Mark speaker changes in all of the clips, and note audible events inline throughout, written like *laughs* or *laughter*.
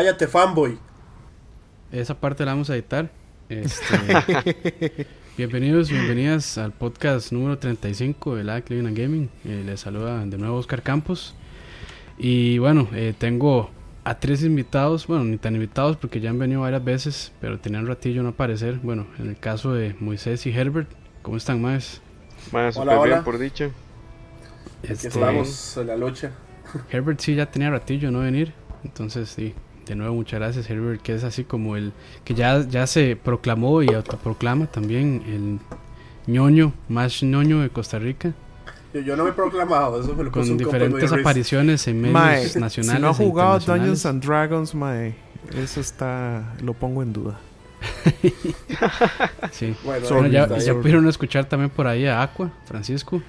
Speaker 1: Cállate, fanboy.
Speaker 2: Esa parte la vamos a editar. Este, *laughs* bienvenidos, bienvenidas al podcast número 35 de la Cleveland Gaming. Eh, les saluda de nuevo Oscar Campos. Y bueno, eh, tengo a tres invitados, bueno, ni tan invitados porque ya han venido varias veces, pero tenían ratillo no aparecer. Bueno, en el caso de Moisés y Herbert, ¿cómo están más?
Speaker 3: Más
Speaker 1: Hola,
Speaker 3: súper
Speaker 1: hola.
Speaker 3: bien por dicho.
Speaker 1: Aquí
Speaker 2: Este,
Speaker 1: estamos en la lucha.
Speaker 2: Herbert sí ya tenía ratillo no venir, entonces sí, de nuevo muchas gracias Herbert, que es así como el que ya, ya se proclamó y autoproclama también el ñoño, más ñoño de Costa Rica,
Speaker 1: Yo, yo no me he proclamado, eso me lo puso
Speaker 2: con diferentes apariciones en medios
Speaker 4: Mae,
Speaker 2: nacionales.
Speaker 4: si no ha
Speaker 2: e
Speaker 4: jugado
Speaker 2: internacionales.
Speaker 4: Dungeons and Dragons, mae, eso está, lo pongo en duda. *laughs*
Speaker 2: Sí. *laughs*
Speaker 1: Bueno,
Speaker 2: ya, pudieron escuchar también por ahí a Aqua, Francisco.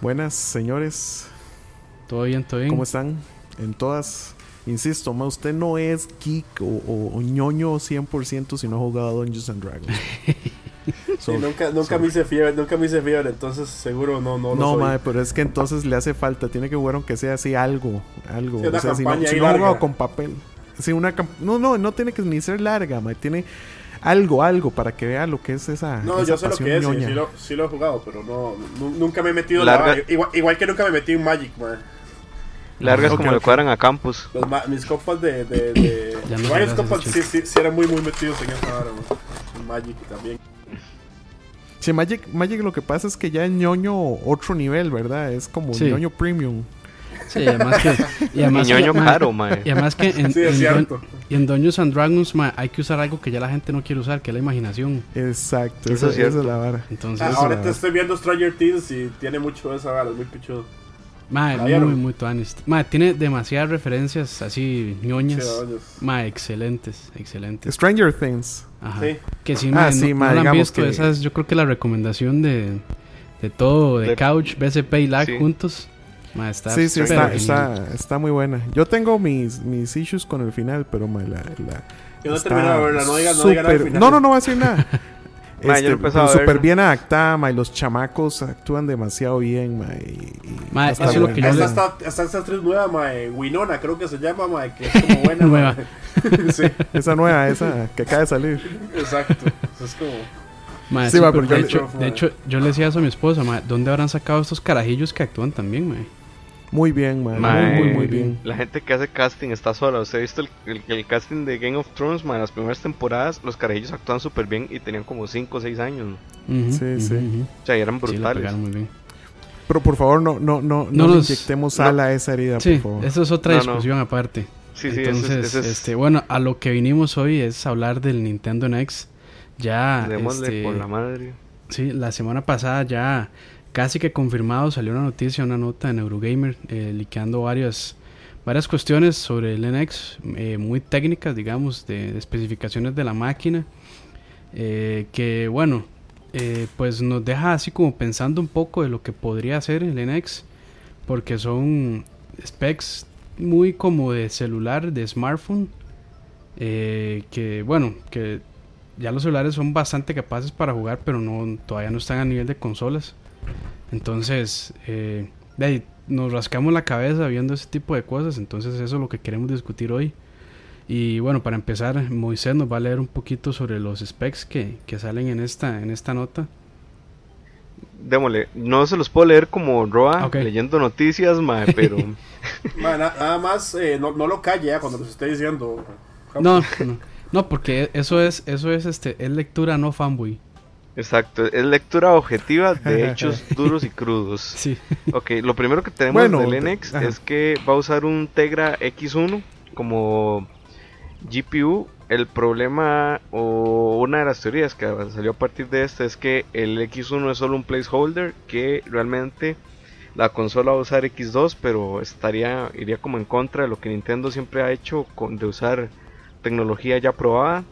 Speaker 4: Buenas, señores,
Speaker 2: Todo bien, todo bien.
Speaker 4: ¿cómo están? En todas, insisto, ma, usted no es geek o, o- o ñoño 100% si no ha jugado Dungeons and Dragons. *laughs*
Speaker 1: Sí, nunca, nunca
Speaker 4: so-
Speaker 1: me hice fiebre, nunca me hice fiebre, entonces seguro no, no, lo
Speaker 4: No,
Speaker 1: soy.
Speaker 4: mae, pero es que entonces le hace falta, tiene que jugar aunque sea así algo, algo.
Speaker 1: Sí,
Speaker 4: o sea, si no,
Speaker 1: campaña
Speaker 4: si no ha jugado con papel. Sí, una no, no, no tiene que ni ser larga, mae, tiene algo, algo para que vea lo que es esa
Speaker 1: No,
Speaker 4: esa
Speaker 1: yo sé lo que es, sí, sí lo, sí lo he jugado, pero no, nu- nunca me he metido en la
Speaker 3: Larga-
Speaker 1: vara. igual, igual que nunca me metí en Magic, man.
Speaker 3: Largas como le cuadran a Campus.
Speaker 1: Los ma- mis compas de, de, de
Speaker 2: no
Speaker 1: varios compas sí, sí, sí eran muy muy metidos en esa vara, man. En Magic también.
Speaker 4: Sí, Magic, Magic lo que pasa es que ya es ñoño otro nivel, ¿verdad? Es como
Speaker 2: Sí.
Speaker 4: ñoño premium.
Speaker 2: Sí, además que... Y
Speaker 3: Y
Speaker 2: además,
Speaker 3: ñoño
Speaker 2: ma-
Speaker 3: caro, mae.
Speaker 2: Y además que en,
Speaker 1: Sí, es
Speaker 2: en
Speaker 1: cierto.
Speaker 2: Y en Dungeons and Dragons ma, hay que usar algo que ya la gente no quiere usar, que es la imaginación.
Speaker 4: Exacto,
Speaker 3: Eso
Speaker 4: esa,
Speaker 3: es cierto.
Speaker 4: esa es la vara.
Speaker 2: Entonces,
Speaker 1: Ah,
Speaker 4: eso
Speaker 1: ahora
Speaker 4: la-
Speaker 1: te estoy viendo Stranger Things y tiene mucho de esa vara, es muy pichudo.
Speaker 2: Ma,
Speaker 1: ¿La
Speaker 2: muy,
Speaker 1: vieron?
Speaker 2: muy tuanis. Ma, tiene demasiadas referencias así ñoñas.
Speaker 1: Sí, vamos.
Speaker 2: ma, excelentes, excelentes.
Speaker 4: Stranger Things.
Speaker 2: Ajá.
Speaker 1: Sí.
Speaker 2: Que si
Speaker 4: Ah,
Speaker 2: ma,
Speaker 4: sí,
Speaker 2: no,
Speaker 4: ma,
Speaker 2: no la han visto,
Speaker 4: que-
Speaker 2: esa es yo creo que la recomendación de, de todo, de
Speaker 3: De-
Speaker 2: Couch, BCP y Lag
Speaker 3: Sí.
Speaker 2: juntos. Ma, está
Speaker 4: sí, sí, está, está, está muy buena. Yo tengo mis, mis issues con el final, pero ma, la, la-
Speaker 1: Yo no he terminado de verla, no digas no diga nada al final.
Speaker 4: No, no, no voy a decir nada. *laughs*
Speaker 3: Ma, yo
Speaker 4: Este,
Speaker 3: no
Speaker 4: súper bien adaptada, ma, y los chamacos actúan demasiado bien, ma, y, y
Speaker 2: Ma,
Speaker 4: está
Speaker 2: eso es lo que yo
Speaker 1: Esta
Speaker 2: le-
Speaker 1: está, está esta actriz nueva, mae, Winona, creo que se llama, mae, que es como *laughs* buena.
Speaker 2: Nueva. *laughs*
Speaker 1: sí,
Speaker 4: Esa nueva, esa que acaba de salir.
Speaker 1: exacto. Es como.
Speaker 2: Ma,
Speaker 4: Sí,
Speaker 2: sí,
Speaker 4: ma, porque
Speaker 2: de,
Speaker 4: yo-
Speaker 2: hecho, de hecho, yo le decía eso a mi esposa, ma, ¿dónde habrán sacado estos carajillos que actúan también, ma?
Speaker 4: Muy bien, ma,
Speaker 3: Mae,
Speaker 4: muy, muy, muy bien.
Speaker 3: La gente que hace casting está sola. ¿Usted ha visto el, el- el casting de Game of Thrones? mae? En las primeras temporadas, los carajillos actúan súper bien y tenían como 5 o 6 años.
Speaker 2: Ujú,
Speaker 4: Sí, sí.
Speaker 2: ujú.
Speaker 3: O sea, y eran brutales.
Speaker 2: pegaron muy bien.
Speaker 4: Pero por favor, no, no, no, no,
Speaker 2: No
Speaker 4: inyectemos
Speaker 3: no.
Speaker 4: sal a esa herida,
Speaker 2: Sí,
Speaker 4: por favor.
Speaker 2: eso es otra
Speaker 3: No, no.
Speaker 2: discusión aparte.
Speaker 3: sí, sí, es-
Speaker 2: Entonces,
Speaker 3: ese es-
Speaker 2: este, bueno, a lo que vinimos hoy es hablar del Nintendo NX. Ya,
Speaker 3: démosle
Speaker 2: este,
Speaker 3: por la madre.
Speaker 2: sí, la semana pasada ya casi que confirmado salió una noticia, una nota en Eurogamer, eh, liqueando varias, varias cuestiones sobre el NX, eh, muy técnicas, digamos, de, especificaciones de la máquina, eh, que bueno, eh, pues nos deja así como pensando un poco de lo que podría ser el NX, porque son specs muy como de celular, de smartphone, que bueno, que ya los celulares son bastante capaces para jugar, pero no todavía no están a nivel de consolas. Entonces, eh, de ahí nos rascamos la cabeza viendo ese tipo de cosas, entonces eso es lo que queremos discutir hoy. Y bueno, para empezar, Moisés nos va a leer un poquito sobre los specs que, que salen en esta, en esta nota.
Speaker 3: Démosle. No se los puedo leer como Roa,
Speaker 2: Ok.
Speaker 3: leyendo noticias, mae, pero. *laughs*
Speaker 1: Na- nada más, eh, no, no lo calle eh, cuando los esté diciendo.
Speaker 2: No, no, no, porque eso es, eso es este, es lectura no fanboy.
Speaker 3: Exacto, es lectura objetiva de *laughs* hechos duros y crudos. *laughs*
Speaker 2: Sí.
Speaker 3: Ok, lo primero que tenemos
Speaker 4: Bueno,
Speaker 3: del NX
Speaker 4: ajá.
Speaker 3: es que va a usar un Tegra X1 como GPU. El problema o una de las teorías que salió a partir de este es que el X1 es solo un placeholder que realmente la consola va a usar X2, pero estaría iría como en contra de lo que Nintendo siempre ha hecho con de usar tecnología ya probada.
Speaker 1: No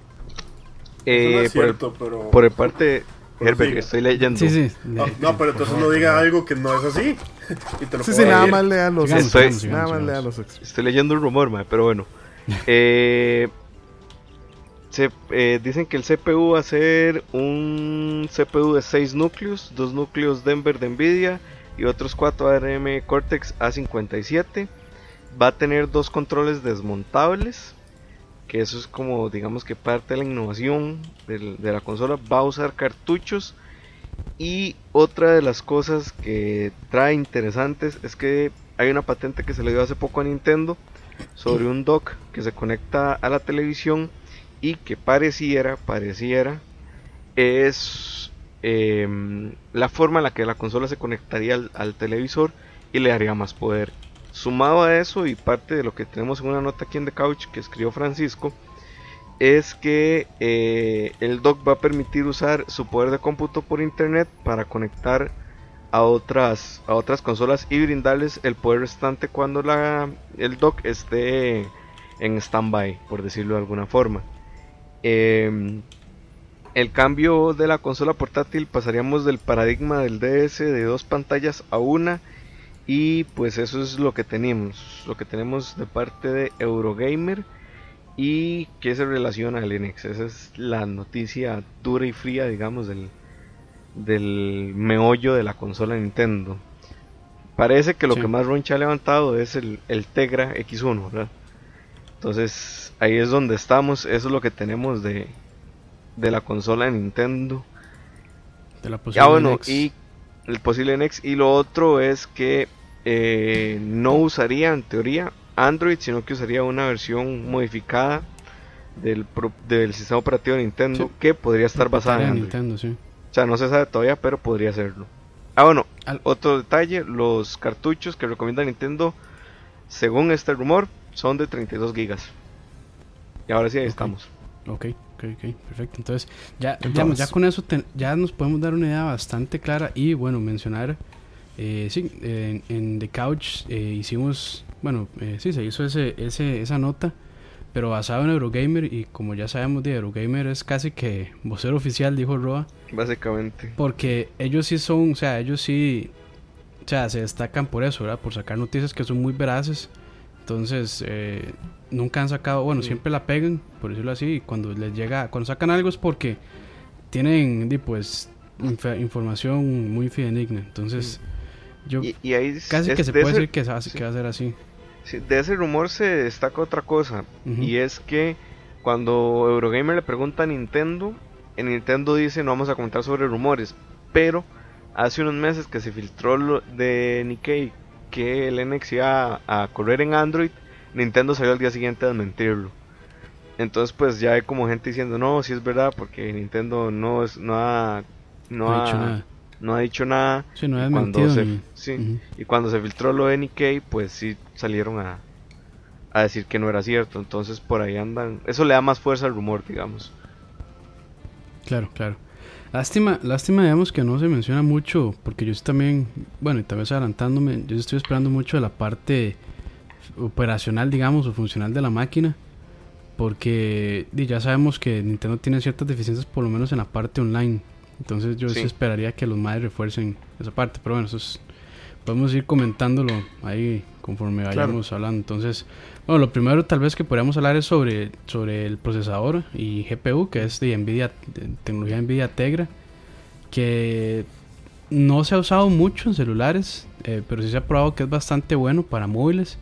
Speaker 3: Eh,
Speaker 1: es
Speaker 3: por, el,
Speaker 1: cierto, pero.
Speaker 3: por el parte
Speaker 1: Pero
Speaker 3: Herbert, estoy leyendo.
Speaker 2: Sí, sí.
Speaker 1: No, no, pero entonces no diga algo que no es así. *laughs* y te lo
Speaker 4: Sí,
Speaker 1: puedo
Speaker 4: sí, nada
Speaker 1: decir.
Speaker 4: más lea los
Speaker 2: Sigamos,
Speaker 3: Estoy-
Speaker 2: sigamos, sigamos,
Speaker 4: Nada más lea los ex-
Speaker 3: Estoy leyendo un rumor, mae, pero bueno. *laughs* Eh, se, eh, dicen que el CPU va a ser un CPU de 6 núcleos, 2 núcleos Denver de Nvidia y otros 4 ARM Cortex A57. Va a tener dos controles desmontables. Que eso es como digamos que parte de la innovación de la consola, va a usar cartuchos y otra de las cosas que trae interesantes es que hay una patente que se le dio hace poco a Nintendo sobre un dock que se conecta a la televisión y que pareciera, pareciera, es em, la forma en la que la consola se conectaría al, al televisor y le daría más poder. Sumado a eso y parte de lo que tenemos en una nota aquí en The Couch que escribió Francisco, es que eh, el dock va a permitir usar su poder de cómputo por internet para conectar a otras, a otras consolas y brindarles el poder restante cuando la, el dock esté en standby, por decirlo de alguna forma. Em, el cambio de la consola portátil pasaríamos del paradigma del DS de dos pantallas a una y pues eso es lo que tenemos, lo que tenemos de parte de Eurogamer y que se relaciona al NX. Esa es la noticia dura y fría, digamos, del, del meollo de la consola Nintendo. Parece que lo
Speaker 2: Sí.
Speaker 3: que más roncha ha levantado es el, el Tegra X1, ¿verdad? Entonces ahí es donde estamos, eso es lo que tenemos de, de la consola de Nintendo.
Speaker 2: De la
Speaker 3: Ya
Speaker 2: posible
Speaker 3: bueno,
Speaker 2: NX.
Speaker 3: y el posible NX. Y lo otro es que eh, no usaría en teoría Android, sino que usaría una versión modificada del, pro- del sistema operativo de Nintendo
Speaker 2: Sí.
Speaker 3: que podría estar basada en Android.
Speaker 2: Nintendo, sí.
Speaker 3: O sea, no se sabe todavía, pero podría serlo. Ah, bueno,
Speaker 2: Al-
Speaker 3: otro detalle, los cartuchos que recomienda Nintendo, según este rumor, son de 32 gigas. Y ahora sí, ahí
Speaker 2: Ok.
Speaker 3: estamos.
Speaker 2: Ok, ok, ok, perfecto. Entonces, ya,
Speaker 4: Entonces-
Speaker 2: digamos, ya con eso ten- ya nos podemos dar una idea bastante clara y bueno, mencionar, eh, sí, en, en The Couch eh, hicimos, bueno, eh, sí, se hizo ese, ese, esa nota, pero basado en Eurogamer y como ya sabemos de Eurogamer es casi que vocero oficial, dijo Roa,
Speaker 3: Básicamente.
Speaker 2: porque ellos sí son, o sea, ellos sí, o sea, se destacan por eso, ¿verdad? Por sacar noticias que son muy veraces. Entonces, eh, nunca han sacado, bueno, siempre la pegan, por decirlo así, y cuando les llega, cuando sacan algo es porque tienen, pues, inf- información muy fidedigna. Entonces, yo
Speaker 3: Y, y ahí
Speaker 2: casi
Speaker 3: es
Speaker 2: que se
Speaker 3: de
Speaker 2: puede
Speaker 3: ese-
Speaker 2: decir que, hace-
Speaker 3: sí.
Speaker 2: que va a ser así.
Speaker 3: Sí, de ese rumor se destaca otra cosa. Y es que cuando Eurogamer le pregunta a Nintendo, en Nintendo dice no vamos a comentar sobre rumores. Pero hace unos meses que se filtró lo de Nikkei que el NX iba a, a correr en Android, Nintendo salió al día siguiente a desmentirlo. Entonces pues ya hay como gente diciendo no, si es verdad, porque Nintendo no, es, no, ha, no,
Speaker 2: No ha
Speaker 3: ha,
Speaker 2: dicho nada.
Speaker 3: No ha dicho nada.
Speaker 2: Sí, no
Speaker 3: cuando
Speaker 2: desmentido
Speaker 3: se-
Speaker 2: ni-
Speaker 3: sí, y cuando se filtró lo de Nikkei, pues sí salieron a, a decir que no era cierto. Entonces por ahí andan. Eso le da más fuerza al rumor, digamos.
Speaker 2: Claro, claro. Lástima, lástima, digamos, que no se menciona mucho, porque yo también, bueno, y tal vez adelantándome, yo estoy esperando mucho de la parte operacional, digamos, o funcional de la máquina, porque ya sabemos que Nintendo tiene ciertas deficiencias, por lo menos en la parte online. Entonces yo sí, esperaría que los madres refuercen esa parte, pero bueno, eso es, podemos ir comentándolo ahí conforme
Speaker 4: Claro.
Speaker 2: vayamos hablando. Entonces, bueno, lo primero tal vez que podríamos hablar es sobre, sobre el procesador y GPU, que es de Nvidia, de tecnología Nvidia Tegra, que no se ha usado mucho en celulares, eh, pero sí se ha probado que es bastante bueno para móviles.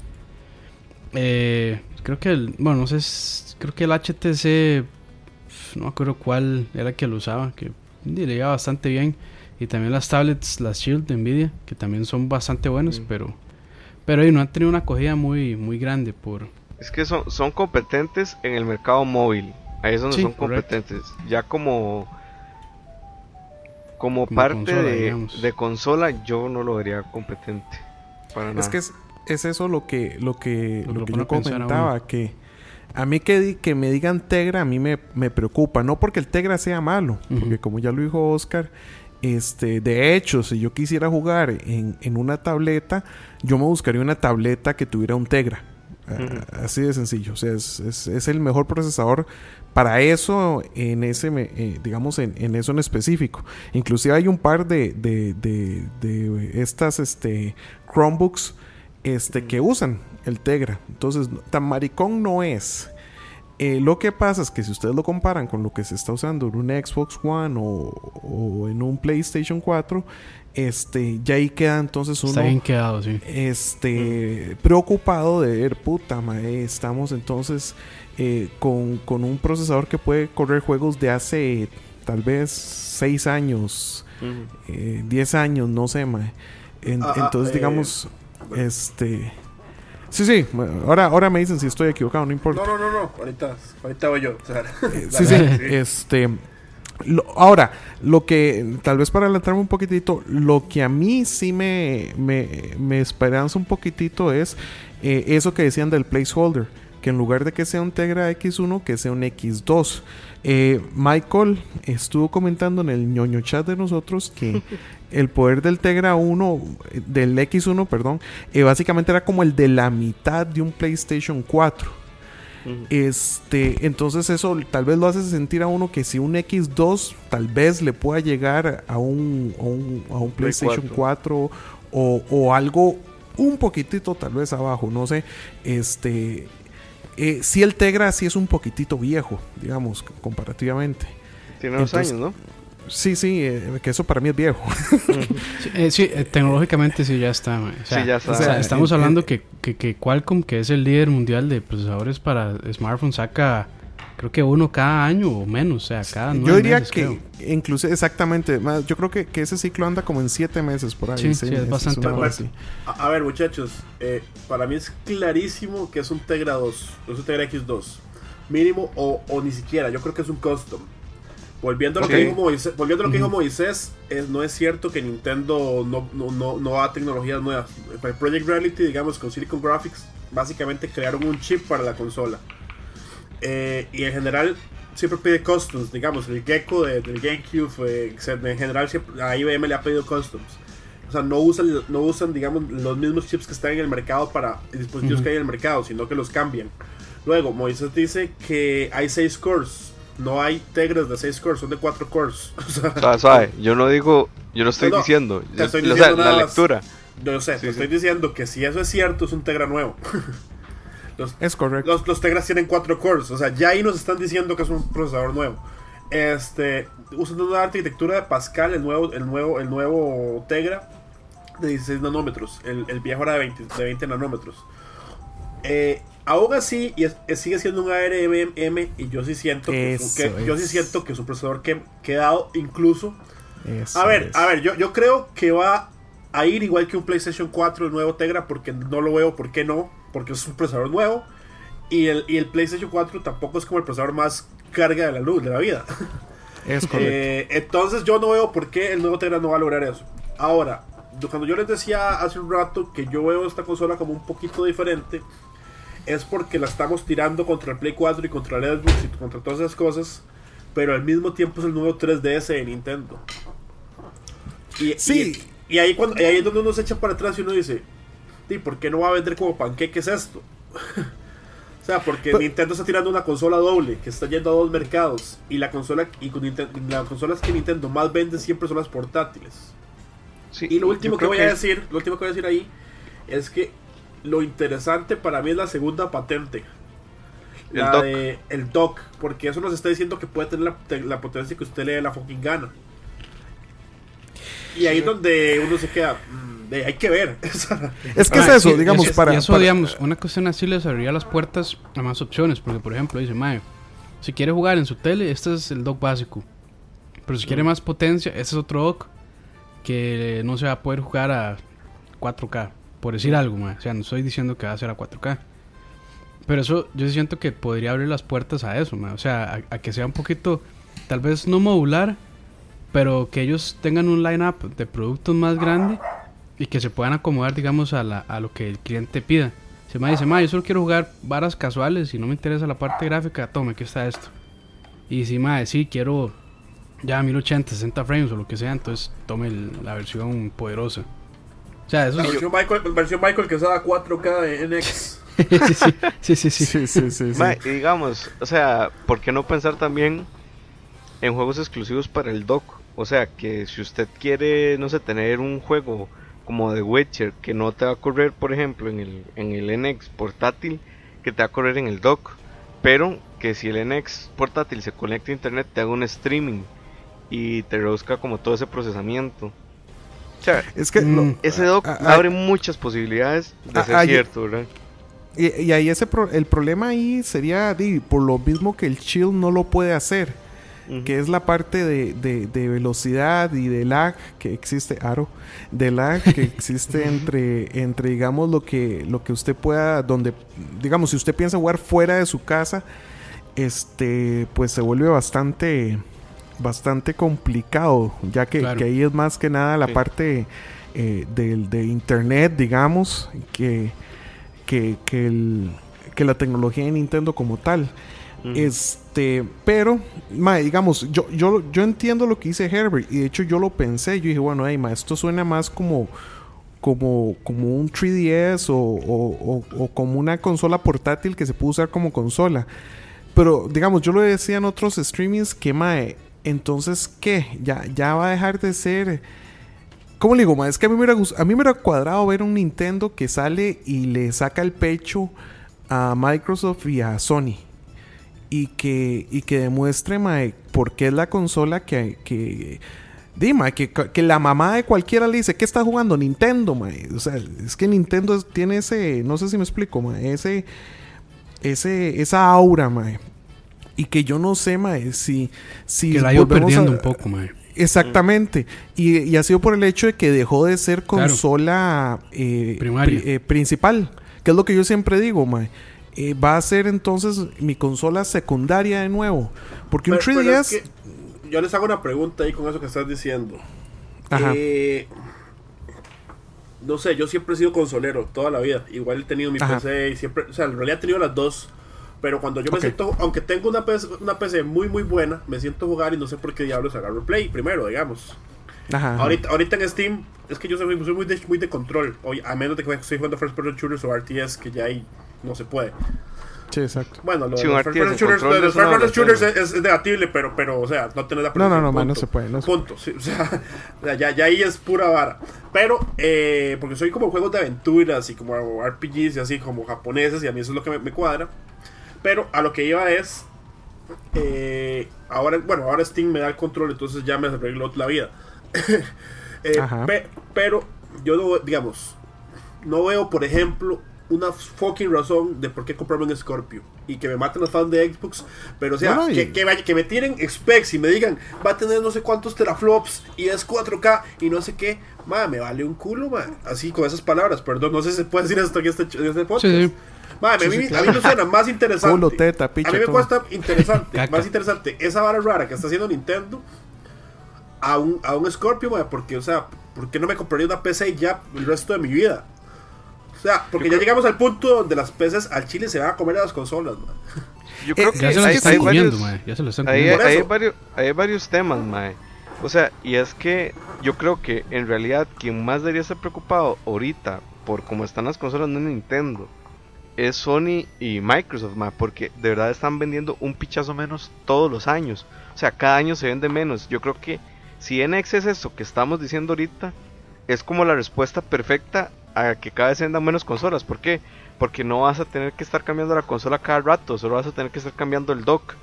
Speaker 2: Eh, creo que el, bueno, no sé, creo que el HTC, no me acuerdo cuál era que lo usaba, que le iba bastante bien. Y también las tablets, las Shield de Nvidia, que también son bastante buenas,
Speaker 3: Mm.
Speaker 2: pero pero ahí no han tenido una acogida muy muy grande por
Speaker 3: Es que son, son competentes en el mercado móvil. Ahí es donde
Speaker 2: Sí,
Speaker 3: son
Speaker 2: correcto.
Speaker 3: competentes. Ya como. Como,
Speaker 2: Como
Speaker 3: parte
Speaker 2: consola,
Speaker 3: de, consola, yo no lo vería competente. Para nada.
Speaker 4: Es que es, es eso lo que, lo que,
Speaker 2: Lo que
Speaker 4: lo yo comentaba, que a mí que, di- que me digan Tegra, a mí me, me preocupa. No porque el Tegra sea malo, porque como ya lo dijo Oscar, este, de hecho, si yo quisiera jugar en, en una tableta, yo me buscaría una tableta que tuviera un Tegra. Así de sencillo. O sea, es, es- es el mejor procesador para eso, en ese, me- eh, digamos, en, en eso en específico. Inclusive hay un par de, de, de, de estas este, Chromebooks este, que usan el Tegra. Entonces, tan maricón no es. Eh, lo que pasa es que si ustedes lo comparan con lo que se está usando en un Xbox One o, en un PlayStation 4, este, ya ahí queda entonces uno.
Speaker 2: Está bien quedado, sí.
Speaker 4: Este, preocupado de ver, puta, mae, estamos entonces eh, con, un procesador que puede correr juegos de hace tal vez 6 años, 10 eh, años, no sé, mae. Ah, ah, entonces, digamos, este Sí, sí. Ahora, ahora me dicen si estoy equivocado, no importa.
Speaker 1: No, no, no, no. Ahorita, ahorita voy yo. *laughs*
Speaker 4: Eh, sí, sí, Este. ahora, lo que, tal vez para adelantarme un poquitito, lo que a mí sí me, me, esperanza un poquitito es eh, eso que decían del placeholder, que en lugar de que sea un Tegra X1, que sea un X2. Eh, Michael estuvo comentando en el ñoño chat de nosotros que *laughs* el poder del Tegra 1, del X1, perdón, eh, básicamente era como el de la mitad de un PlayStation 4. Este, entonces eso tal vez lo hace sentir a uno que si un X2 tal vez le pueda llegar a un, a un, PlayStation 4, o, o, algo un poquitito tal vez abajo, no sé, este, eh, si el Tegra sí es un poquitito viejo, digamos, comparativamente.
Speaker 3: Tiene unos años, ¿no?
Speaker 4: Sí, sí, eh, que eso para mí es viejo.
Speaker 2: sí, eh, tecnológicamente sí ya está. sí, ya está. estamos hablando que, que, Qualcomm, que es el líder mundial de procesadores para smartphones, saca creo que uno cada año o menos, o sea, cada
Speaker 4: Yo diría que incluso exactamente, yo creo que, ese ciclo anda como en siete meses por ahí.
Speaker 2: Sí, sí, es bastante
Speaker 1: a, ver, muchachos, eh, para mí es clarísimo que es un Tegra 2, es un Tegra X2, mínimo o, o ni siquiera, yo creo que es un custom. Volviendo a lo que dijo Moisés, volviendo a lo que dijo Moisés no es cierto que Nintendo no, no, no, da tecnologías nuevas. Project Reality, digamos, con Silicon Graphics, básicamente crearon un chip para la consola. Eh, y en general siempre pide customs, digamos, el Gecko del GameCube, eh, en general siempre, a IBM le ha pedido customs. O sea, no usan, no usan, digamos, los mismos chips que están en el mercado para dispositivos que hay en el mercado, sino que los cambian. Luego, Moisés dice que hay 6 cores no hay Tegras de 6 cores, son de 4 cores. *laughs*
Speaker 3: O sea, Yo no digo, yo no estoy diciendo, la lectura.
Speaker 1: Yo sé, te estoy diciendo que si eso es cierto, es un Tegra nuevo. *laughs*
Speaker 4: es correcto.
Speaker 1: Los, Tegras tienen 4 cores, o sea, ya ahí nos están diciendo que es un procesador nuevo. Este, usando una arquitectura de Pascal, el nuevo, el nuevo, el nuevo Tegra de 16 nanómetros, el, el viejo era de 20, de 20 nanómetros. Eh, Aún así, y sigue siendo un ARM y yo sí siento que, yo sí siento que es un procesador que, ha dado incluso. a ver, a ver, yo, yo creo que va a ir igual que un PlayStation 4 el nuevo Tegra, porque no lo veo, ¿por qué no? Porque es un procesador nuevo. Y el, y el PlayStation 4 tampoco es como el procesador más carga de la luz de la vida.
Speaker 4: Es *laughs* correcto. Eh,
Speaker 1: entonces yo no veo por qué el nuevo Tegra no va a lograr eso. Ahora, cuando yo les decía hace un rato que yo veo esta consola como un poquito diferente, es porque la estamos tirando contra el Play 4 y contra el Xbox y contra todas esas cosas, pero al mismo tiempo es el nuevo 3DS de Nintendo. Y, sí. Y, ahí, cuando, ahí es donde uno se echa para atrás y uno dice, ¿y por qué no va a vender como panqueques esto? *laughs* o sea, porque Nintendo está tirando una consola doble que está yendo a dos mercados y la consola y con las consolas que Nintendo más vende siempre son las portátiles. y lo último que voy a decir, lo último que voy a decir ahí es que lo interesante para mí es la segunda patente. La el de el dock, porque eso nos está diciendo que puede tener la, potencia que usted le dé la fucking gana. Y ahí es donde uno se queda, mm, de, hay que ver. *laughs*
Speaker 4: es que es eso, digamos, para,
Speaker 2: eso, digamos, una cuestión así les abriría las puertas a más opciones, porque por ejemplo dice, Mae, si quiere jugar en su tele, este es el dock básico. Pero si quiere más potencia, este es otro dock que no se va a poder jugar a 4K por decir algo, o sea, no estoy diciendo que va a ser a 4K. Pero eso yo siento que podría abrir las puertas a eso, o sea, a, que sea un poquito, tal vez no modular, pero que ellos tengan un line-up de productos más grande y que se puedan acomodar, digamos, a, la, a lo que el cliente pida. Se me dice, ma, yo solo quiero jugar varas casuales y no me interesa la parte gráfica, tome, ¿qué está esto? Y si, ma, sí, quiero ya 1080, 60 frames o lo que sea, entonces tome la versión poderosa.
Speaker 1: O sea, eso la versión, Michael, versión Michael que usaba 4K NX. *laughs*
Speaker 2: sí, sí, sí. sí, sí,
Speaker 3: y digamos, o sea, ¿por qué no pensar también en juegos exclusivos para el dock? O sea, que si usted quiere, no sé, tener un juego como The Witcher que no te va a correr, por ejemplo, en el, en el NX portátil, que te va a correr en el dock, pero que si el NX portátil se conecta a internet, te haga un streaming y te reduzca como todo ese procesamiento. O sea,
Speaker 4: Es que
Speaker 2: Mm.
Speaker 4: lo-
Speaker 3: ese
Speaker 4: ah,
Speaker 3: abre muchas posibilidades de
Speaker 4: Ah,
Speaker 3: ser cierto, ¿verdad?
Speaker 4: Y, y ahí ese pro- el problema ahí sería di, por lo mismo que el chill no lo puede hacer, que es la parte de, de- de velocidad y de lag que existe, Aro, de lag que *laughs* existe entre, entre digamos lo que, lo que usted pueda, donde, digamos, si usted piensa jugar fuera de su casa, este, pues se vuelve bastante, bastante complicado, ya que,
Speaker 2: Claro.
Speaker 4: que ahí es más que nada la
Speaker 3: Sí.
Speaker 4: parte eh, del- de internet, digamos, que que, que, el- que la tecnología de Nintendo como tal. Este, pero, ma, digamos, yo, yo, yo entiendo lo que dice Herbert y de hecho yo lo pensé, yo dije, bueno, hey, ma, esto suena más como, como, como un 3DS o, o- o- o como una consola portátil que se puede usar como consola. Pero, digamos, yo lo decía en otros streamings que, mae, entonces, ¿qué? Ya, ya va a dejar de ser... ¿Cómo le digo, ma? Es que a mí, me hubiera, a mí me cuadrado ver un Nintendo que sale y le saca el pecho a Microsoft y a Sony. Y que, y que demuestre, mae, por qué es la consola que... que Dime, que, que la mamá de cualquiera le dice, ¿qué está jugando? Nintendo, mae. O sea, es que Nintendo tiene ese, no sé si me explico, mae, ese, ese, esa aura, mae. Y que yo no sé, mae, si, si
Speaker 2: Que la ha ido
Speaker 4: volvemos
Speaker 2: perdiendo
Speaker 4: a-
Speaker 2: un poco, mae.
Speaker 4: Exactamente. Y, y ha sido por el hecho de que dejó de ser
Speaker 2: Claro.
Speaker 4: consola eh,
Speaker 2: Primaria.
Speaker 4: pri- eh, principal. Que es lo que yo siempre digo, mae. Eh, va a ser entonces mi consola secundaria de nuevo. Porque un
Speaker 1: Pero-
Speaker 4: 3DS...
Speaker 1: pero es que yo les hago una pregunta ahí con eso que estás diciendo.
Speaker 4: Ajá.
Speaker 1: Eh, no sé, yo siempre he sido consolero toda la vida. Igual he tenido mi
Speaker 4: Ajá.
Speaker 1: PC y siempre, o sea, en realidad he tenido las dos. Pero cuando yo me
Speaker 4: Ok.
Speaker 1: siento, aunque tengo una PC, una PC muy muy buena, me siento jugar y no sé por qué diablos agarro el Play primero, digamos.
Speaker 4: Ajá.
Speaker 1: Ahorita, ahorita en Steam, es que yo soy, soy muy, de, muy de control. Hoy, a menos de que estoy jugando First Person Shooters o RTS, que ya ahí no se puede.
Speaker 4: Sí, exacto.
Speaker 1: Bueno, lo
Speaker 3: Sí,
Speaker 1: de First Person Shooters, de los
Speaker 3: es
Speaker 1: First Shooters es, es debatible, pero, pero, o sea, no tenés la
Speaker 4: No, no, no, man, no se puede, no se-
Speaker 1: Punto, sí, o sea, *laughs* ya, ya ahí es pura vara. Pero, eh, porque soy como juegos de aventuras y como RPGs y así, como japoneses, y a mí eso es lo que me, me cuadra. Pero a lo que iba es. eh, ahora, bueno, ahora Steam me da el control, entonces ya me arregló la vida. *laughs* Eh, pe- pero yo no, digamos, no veo, por ejemplo, una fucking razón de por qué comprarme un Scorpio y que me maten los fans de Xbox, pero o sea, que, que, vaya- que me tiren specs y me digan, va a tener no sé cuántos teraflops y es 4K y no sé qué, ma, me vale un culo, ma, así con esas palabras, perdón, no sé si se puede decir esto en este, en este podcast.
Speaker 2: Sí, sí.
Speaker 4: Sí,
Speaker 1: a, mí,
Speaker 4: sí,
Speaker 1: a
Speaker 4: claro.
Speaker 1: mí me suena más interesante.
Speaker 4: Culo, teta, picha,
Speaker 1: a mí me
Speaker 4: todo.
Speaker 1: cuesta interesante, *laughs*
Speaker 2: Caca.
Speaker 1: más interesante esa vara rara que está haciendo Nintendo a un, a un Scorpio, porque, o sea, ¿por qué no me compraría una PC ya el resto de mi vida? O sea, porque ya llegamos al punto donde las PCs al chile se van a comer a las consolas, ma.
Speaker 3: Yo creo
Speaker 4: Eh,
Speaker 3: que
Speaker 2: Ya se lo están comiendo,
Speaker 3: varios.
Speaker 2: Ya se lo están
Speaker 3: hay,
Speaker 2: comiendo.
Speaker 3: Hay varios, hay varios temas, mae. O sea, y es que yo creo que en realidad quien más debería estar preocupado ahorita por cómo están las consolas de Nintendo es Sony y Microsoft, porque de verdad están vendiendo un pichazo menos todos los años. O sea, cada año se vende menos. Yo creo que si NX es eso que estamos diciendo ahorita, es como la respuesta perfecta a que cada vez se vendan menos consolas. ¿Por qué? Porque no vas a tener que estar cambiando la consola cada rato, solo vas a tener que estar cambiando el dock.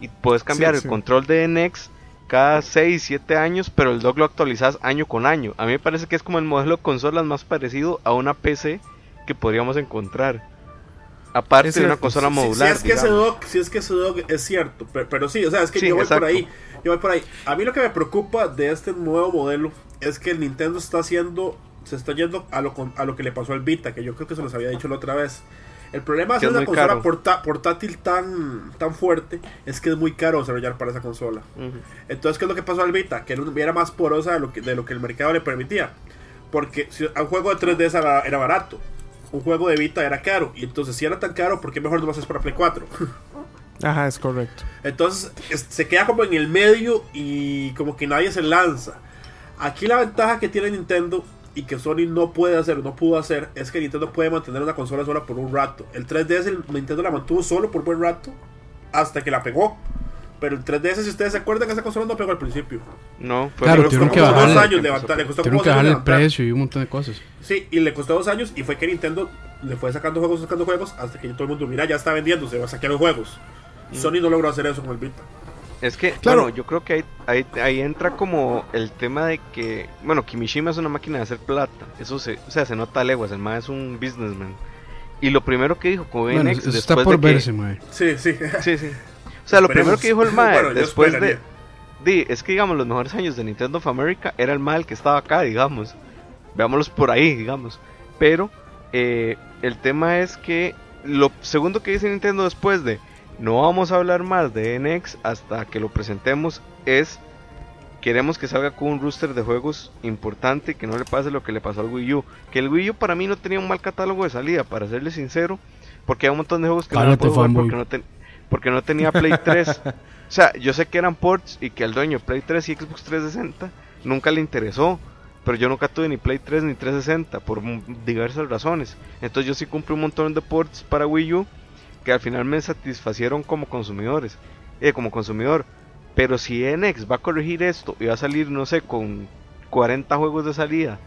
Speaker 3: Y puedes cambiar
Speaker 4: Sí,
Speaker 3: el
Speaker 4: sí.
Speaker 3: control de NX cada 6, 7 años, pero el dock lo actualizas año con año. A mí me parece que es como el modelo de consolas más parecido a una PC que podríamos encontrar. Aparte de una consola modular.
Speaker 1: Si, es que ese dock, si es que ese dock es cierto, pero, pero sí, o sea, es que
Speaker 3: Sí,
Speaker 1: yo voy
Speaker 3: exacto.
Speaker 1: por ahí, yo voy por ahí. A mí lo que me preocupa de este nuevo modelo es que el Nintendo está haciendo, se está yendo a lo, a lo que le pasó al Vita, que yo creo que se los había dicho la otra vez. El problema de hacer una consola porta- portátil tan, tan fuerte es que es muy caro desarrollar para esa consola. Entonces, ¿qué es lo que pasó al Vita? Que era más porosa de lo que, de lo que el mercado le permitía. Porque si, un juego de 3DS era, era barato, un juego de Vita era caro. Y entonces, si era tan caro, ¿por qué mejor no lo haces para Play 4?
Speaker 4: Ajá, es correcto.
Speaker 1: Entonces es- se queda como en el medio y como que nadie se lanza. Aquí la ventaja que tiene Nintendo y que Sony no puede hacer, no pudo hacer, es que Nintendo puede mantener una consola sola por un rato. El 3DS el Nintendo la mantuvo solo por buen rato hasta que la pegó. Pero el 3DS, si ustedes se acuerdan, esa consola no pegó al principio.
Speaker 3: No, fue
Speaker 2: Claro,
Speaker 1: le
Speaker 2: tuvieron
Speaker 1: costó
Speaker 2: que
Speaker 1: como dos años levantar, le costó
Speaker 2: Tuvieron
Speaker 1: como
Speaker 2: que
Speaker 1: años
Speaker 2: el precio y un montón de cosas.
Speaker 1: Sí, y le costó dos años y fue que Nintendo le fue sacando juegos, sacando juegos hasta que todo el mundo, mira, ya está vendiendo, se va a sacar los juegos. Sony no logró hacer eso con el Vita.
Speaker 3: Es que,
Speaker 4: Claro.
Speaker 3: claro, yo creo que ahí, ahí, ahí entra como el tema de que, bueno, Kimishima es una máquina de hacer plata. Eso se, o sea, se nota a leguas, el man es un businessman. Y lo primero que dijo con
Speaker 2: Bueno,
Speaker 3: NX
Speaker 2: eso
Speaker 3: después
Speaker 2: está por
Speaker 3: de que-
Speaker 2: verse, mae.
Speaker 1: Sí, sí.
Speaker 3: Sí, sí. O sea, lo primero que dijo el *laughs* mae
Speaker 1: Bueno,
Speaker 3: después de, di, es que digamos los mejores años de Nintendo of America era el mal que estaba acá, digamos. Veámoslos por ahí, digamos. Pero eh, el tema es que lo segundo que dice Nintendo después de no vamos a hablar más de NX hasta que lo presentemos es queremos que salga con un rooster de juegos importante y que no le pase lo que le pasó al Wii U. Que el Wii U para mí no tenía un mal catálogo de salida, para serle sincero, porque hay un montón de juegos que no puedo jugar porque no, ten- porque no tenía Play *laughs* 3. o sea, yo sé que eran ports y que al dueño Play 3 y Xbox 360 nunca le interesó. Pero yo nunca tuve ni Play 3 ni 360 por diversas razones. Entonces yo sí compré un montón de ports para Wii U que al final me satisfacieron como consumidores, eh, como consumidor. Pero si NX va a corregir esto y va a salir, no sé, con 40 juegos de salida,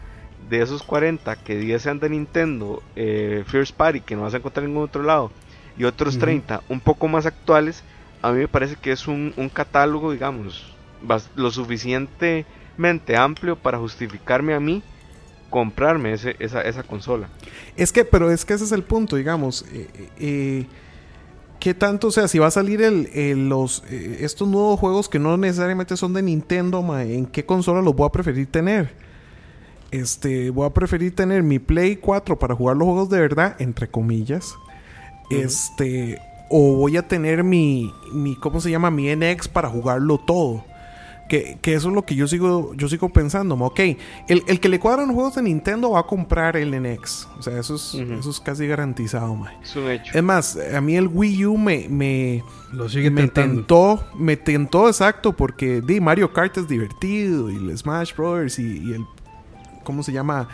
Speaker 3: de esos 40 que 10 sean de Nintendo, eh, First Party, que no vas a encontrar en ningún otro lado, y otros
Speaker 2: Ujú.
Speaker 3: 30 un poco más actuales, a mí me parece que es un, un catálogo, digamos, lo suficientemente amplio para justificarme a mí comprarme ese, esa, esa consola.
Speaker 4: Es que, pero es que ese es el punto, digamos. Eh, eh, ¿Qué tanto, o sea, si va a salir el, el- los, eh, estos nuevos juegos que no necesariamente son de Nintendo, ma, ¿en qué consola los voy a preferir tener? Este, voy a preferir tener mi Play 4 para jugar los juegos de verdad, entre comillas. Este, o voy a tener mi, mi, ¿cómo se llama? Mi NX para jugarlo todo. Que, que eso es lo que yo sigo, yo sigo pensando. Ok, el, el que le cuadran juegos de Nintendo va a comprar el NX. O sea, eso es, eso es casi garantizado, ma.
Speaker 3: Es un hecho.
Speaker 4: Es más, a mí el Wii U me, me,
Speaker 2: Lo sigue
Speaker 4: me
Speaker 2: tentando.
Speaker 4: tentó, me tentó exacto, porque di Mario Kart es divertido, y el Smash Brothers, y, y el, ¿cómo se llama?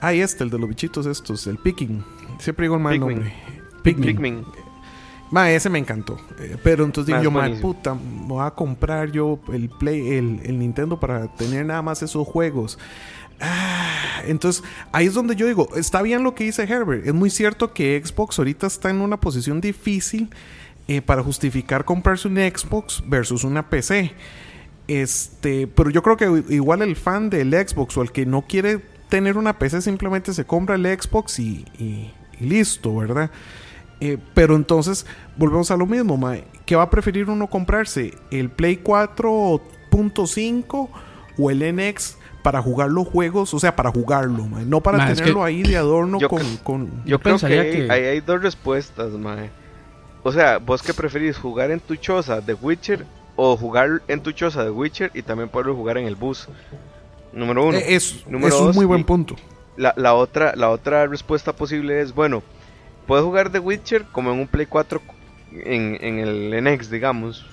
Speaker 4: Ah, y este, el de los bichitos estos, el Picking. Siempre digo el mal
Speaker 3: Pikmin.
Speaker 4: nombre. Pikmin.
Speaker 3: Pikmin.
Speaker 4: Ma, ese me encantó. Eh, pero entonces digo yo, ma, puta, voy a comprar yo el Play, el, el Nintendo para tener nada más esos juegos. Ah, entonces, ahí es donde yo digo, está bien lo que dice Herbert. Es muy cierto que Xbox ahorita está en una posición difícil eh, para justificar comprarse un Xbox versus una PC. Este, pero yo creo que igual el fan del Xbox o el que no quiere tener una PC simplemente se compra el Xbox y, y- y listo, ¿verdad? Eh, pero entonces volvemos a lo mismo, mae. ¿Qué va a preferir uno comprarse? ¿El Play 4.5 o el NX para jugar los juegos? O sea, para jugarlo, mae. No para
Speaker 2: Mae, es
Speaker 4: tenerlo
Speaker 2: que-
Speaker 4: ahí de adorno
Speaker 3: Yo
Speaker 4: con, con-
Speaker 3: Yo, creo que,
Speaker 2: pensaría
Speaker 3: ahí,
Speaker 2: que-
Speaker 3: ahí hay dos respuestas, mae. O sea, vos qué preferís, jugar en tu choza de Witcher o jugar en tu choza de Witcher y también poder jugar en el bus. Número uno.
Speaker 4: Eh, es,
Speaker 3: Número
Speaker 4: es un muy buen punto.
Speaker 3: La, la otra, la otra respuesta posible es, bueno, puedes jugar de Witcher como en un Play 4 en, en el NX, digamos.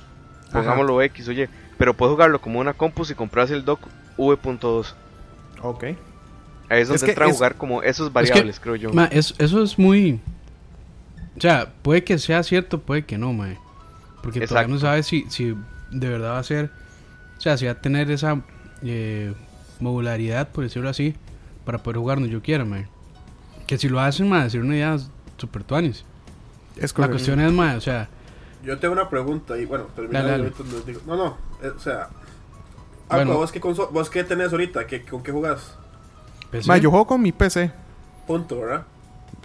Speaker 3: Pongámoslo X, oye. Pero puedes jugarlo como una compu si compras el dock V.2.
Speaker 4: Ok.
Speaker 3: Ahí es donde
Speaker 4: Es que
Speaker 3: entra a jugar como esos variables, creo yo.
Speaker 2: Ma, es- eso es muy. O sea, puede que sea cierto, puede que no, mae. Porque todavía no
Speaker 3: Exacto.
Speaker 2: sabe si, si de verdad va a ser. O sea, si va a tener esa eh, modularidad, por decirlo así, para poder jugar donde yo quiera, mae. Que si lo hacen, mae, decir una idea super tuanis.
Speaker 4: Es
Speaker 2: La cuestión es, mae, o sea,
Speaker 1: Yo tengo una pregunta y bueno, termina
Speaker 2: Dale,
Speaker 1: y
Speaker 2: dale.
Speaker 1: ahorita les digo. No, no, eh, o sea. Aqua,
Speaker 2: Bueno.
Speaker 1: ¿vos, qué ¿Vos qué tenés ahorita? ¿Qué, ¿Con qué jugás?
Speaker 4: Ma, yo juego con mi PC.
Speaker 1: Punto, ¿verdad?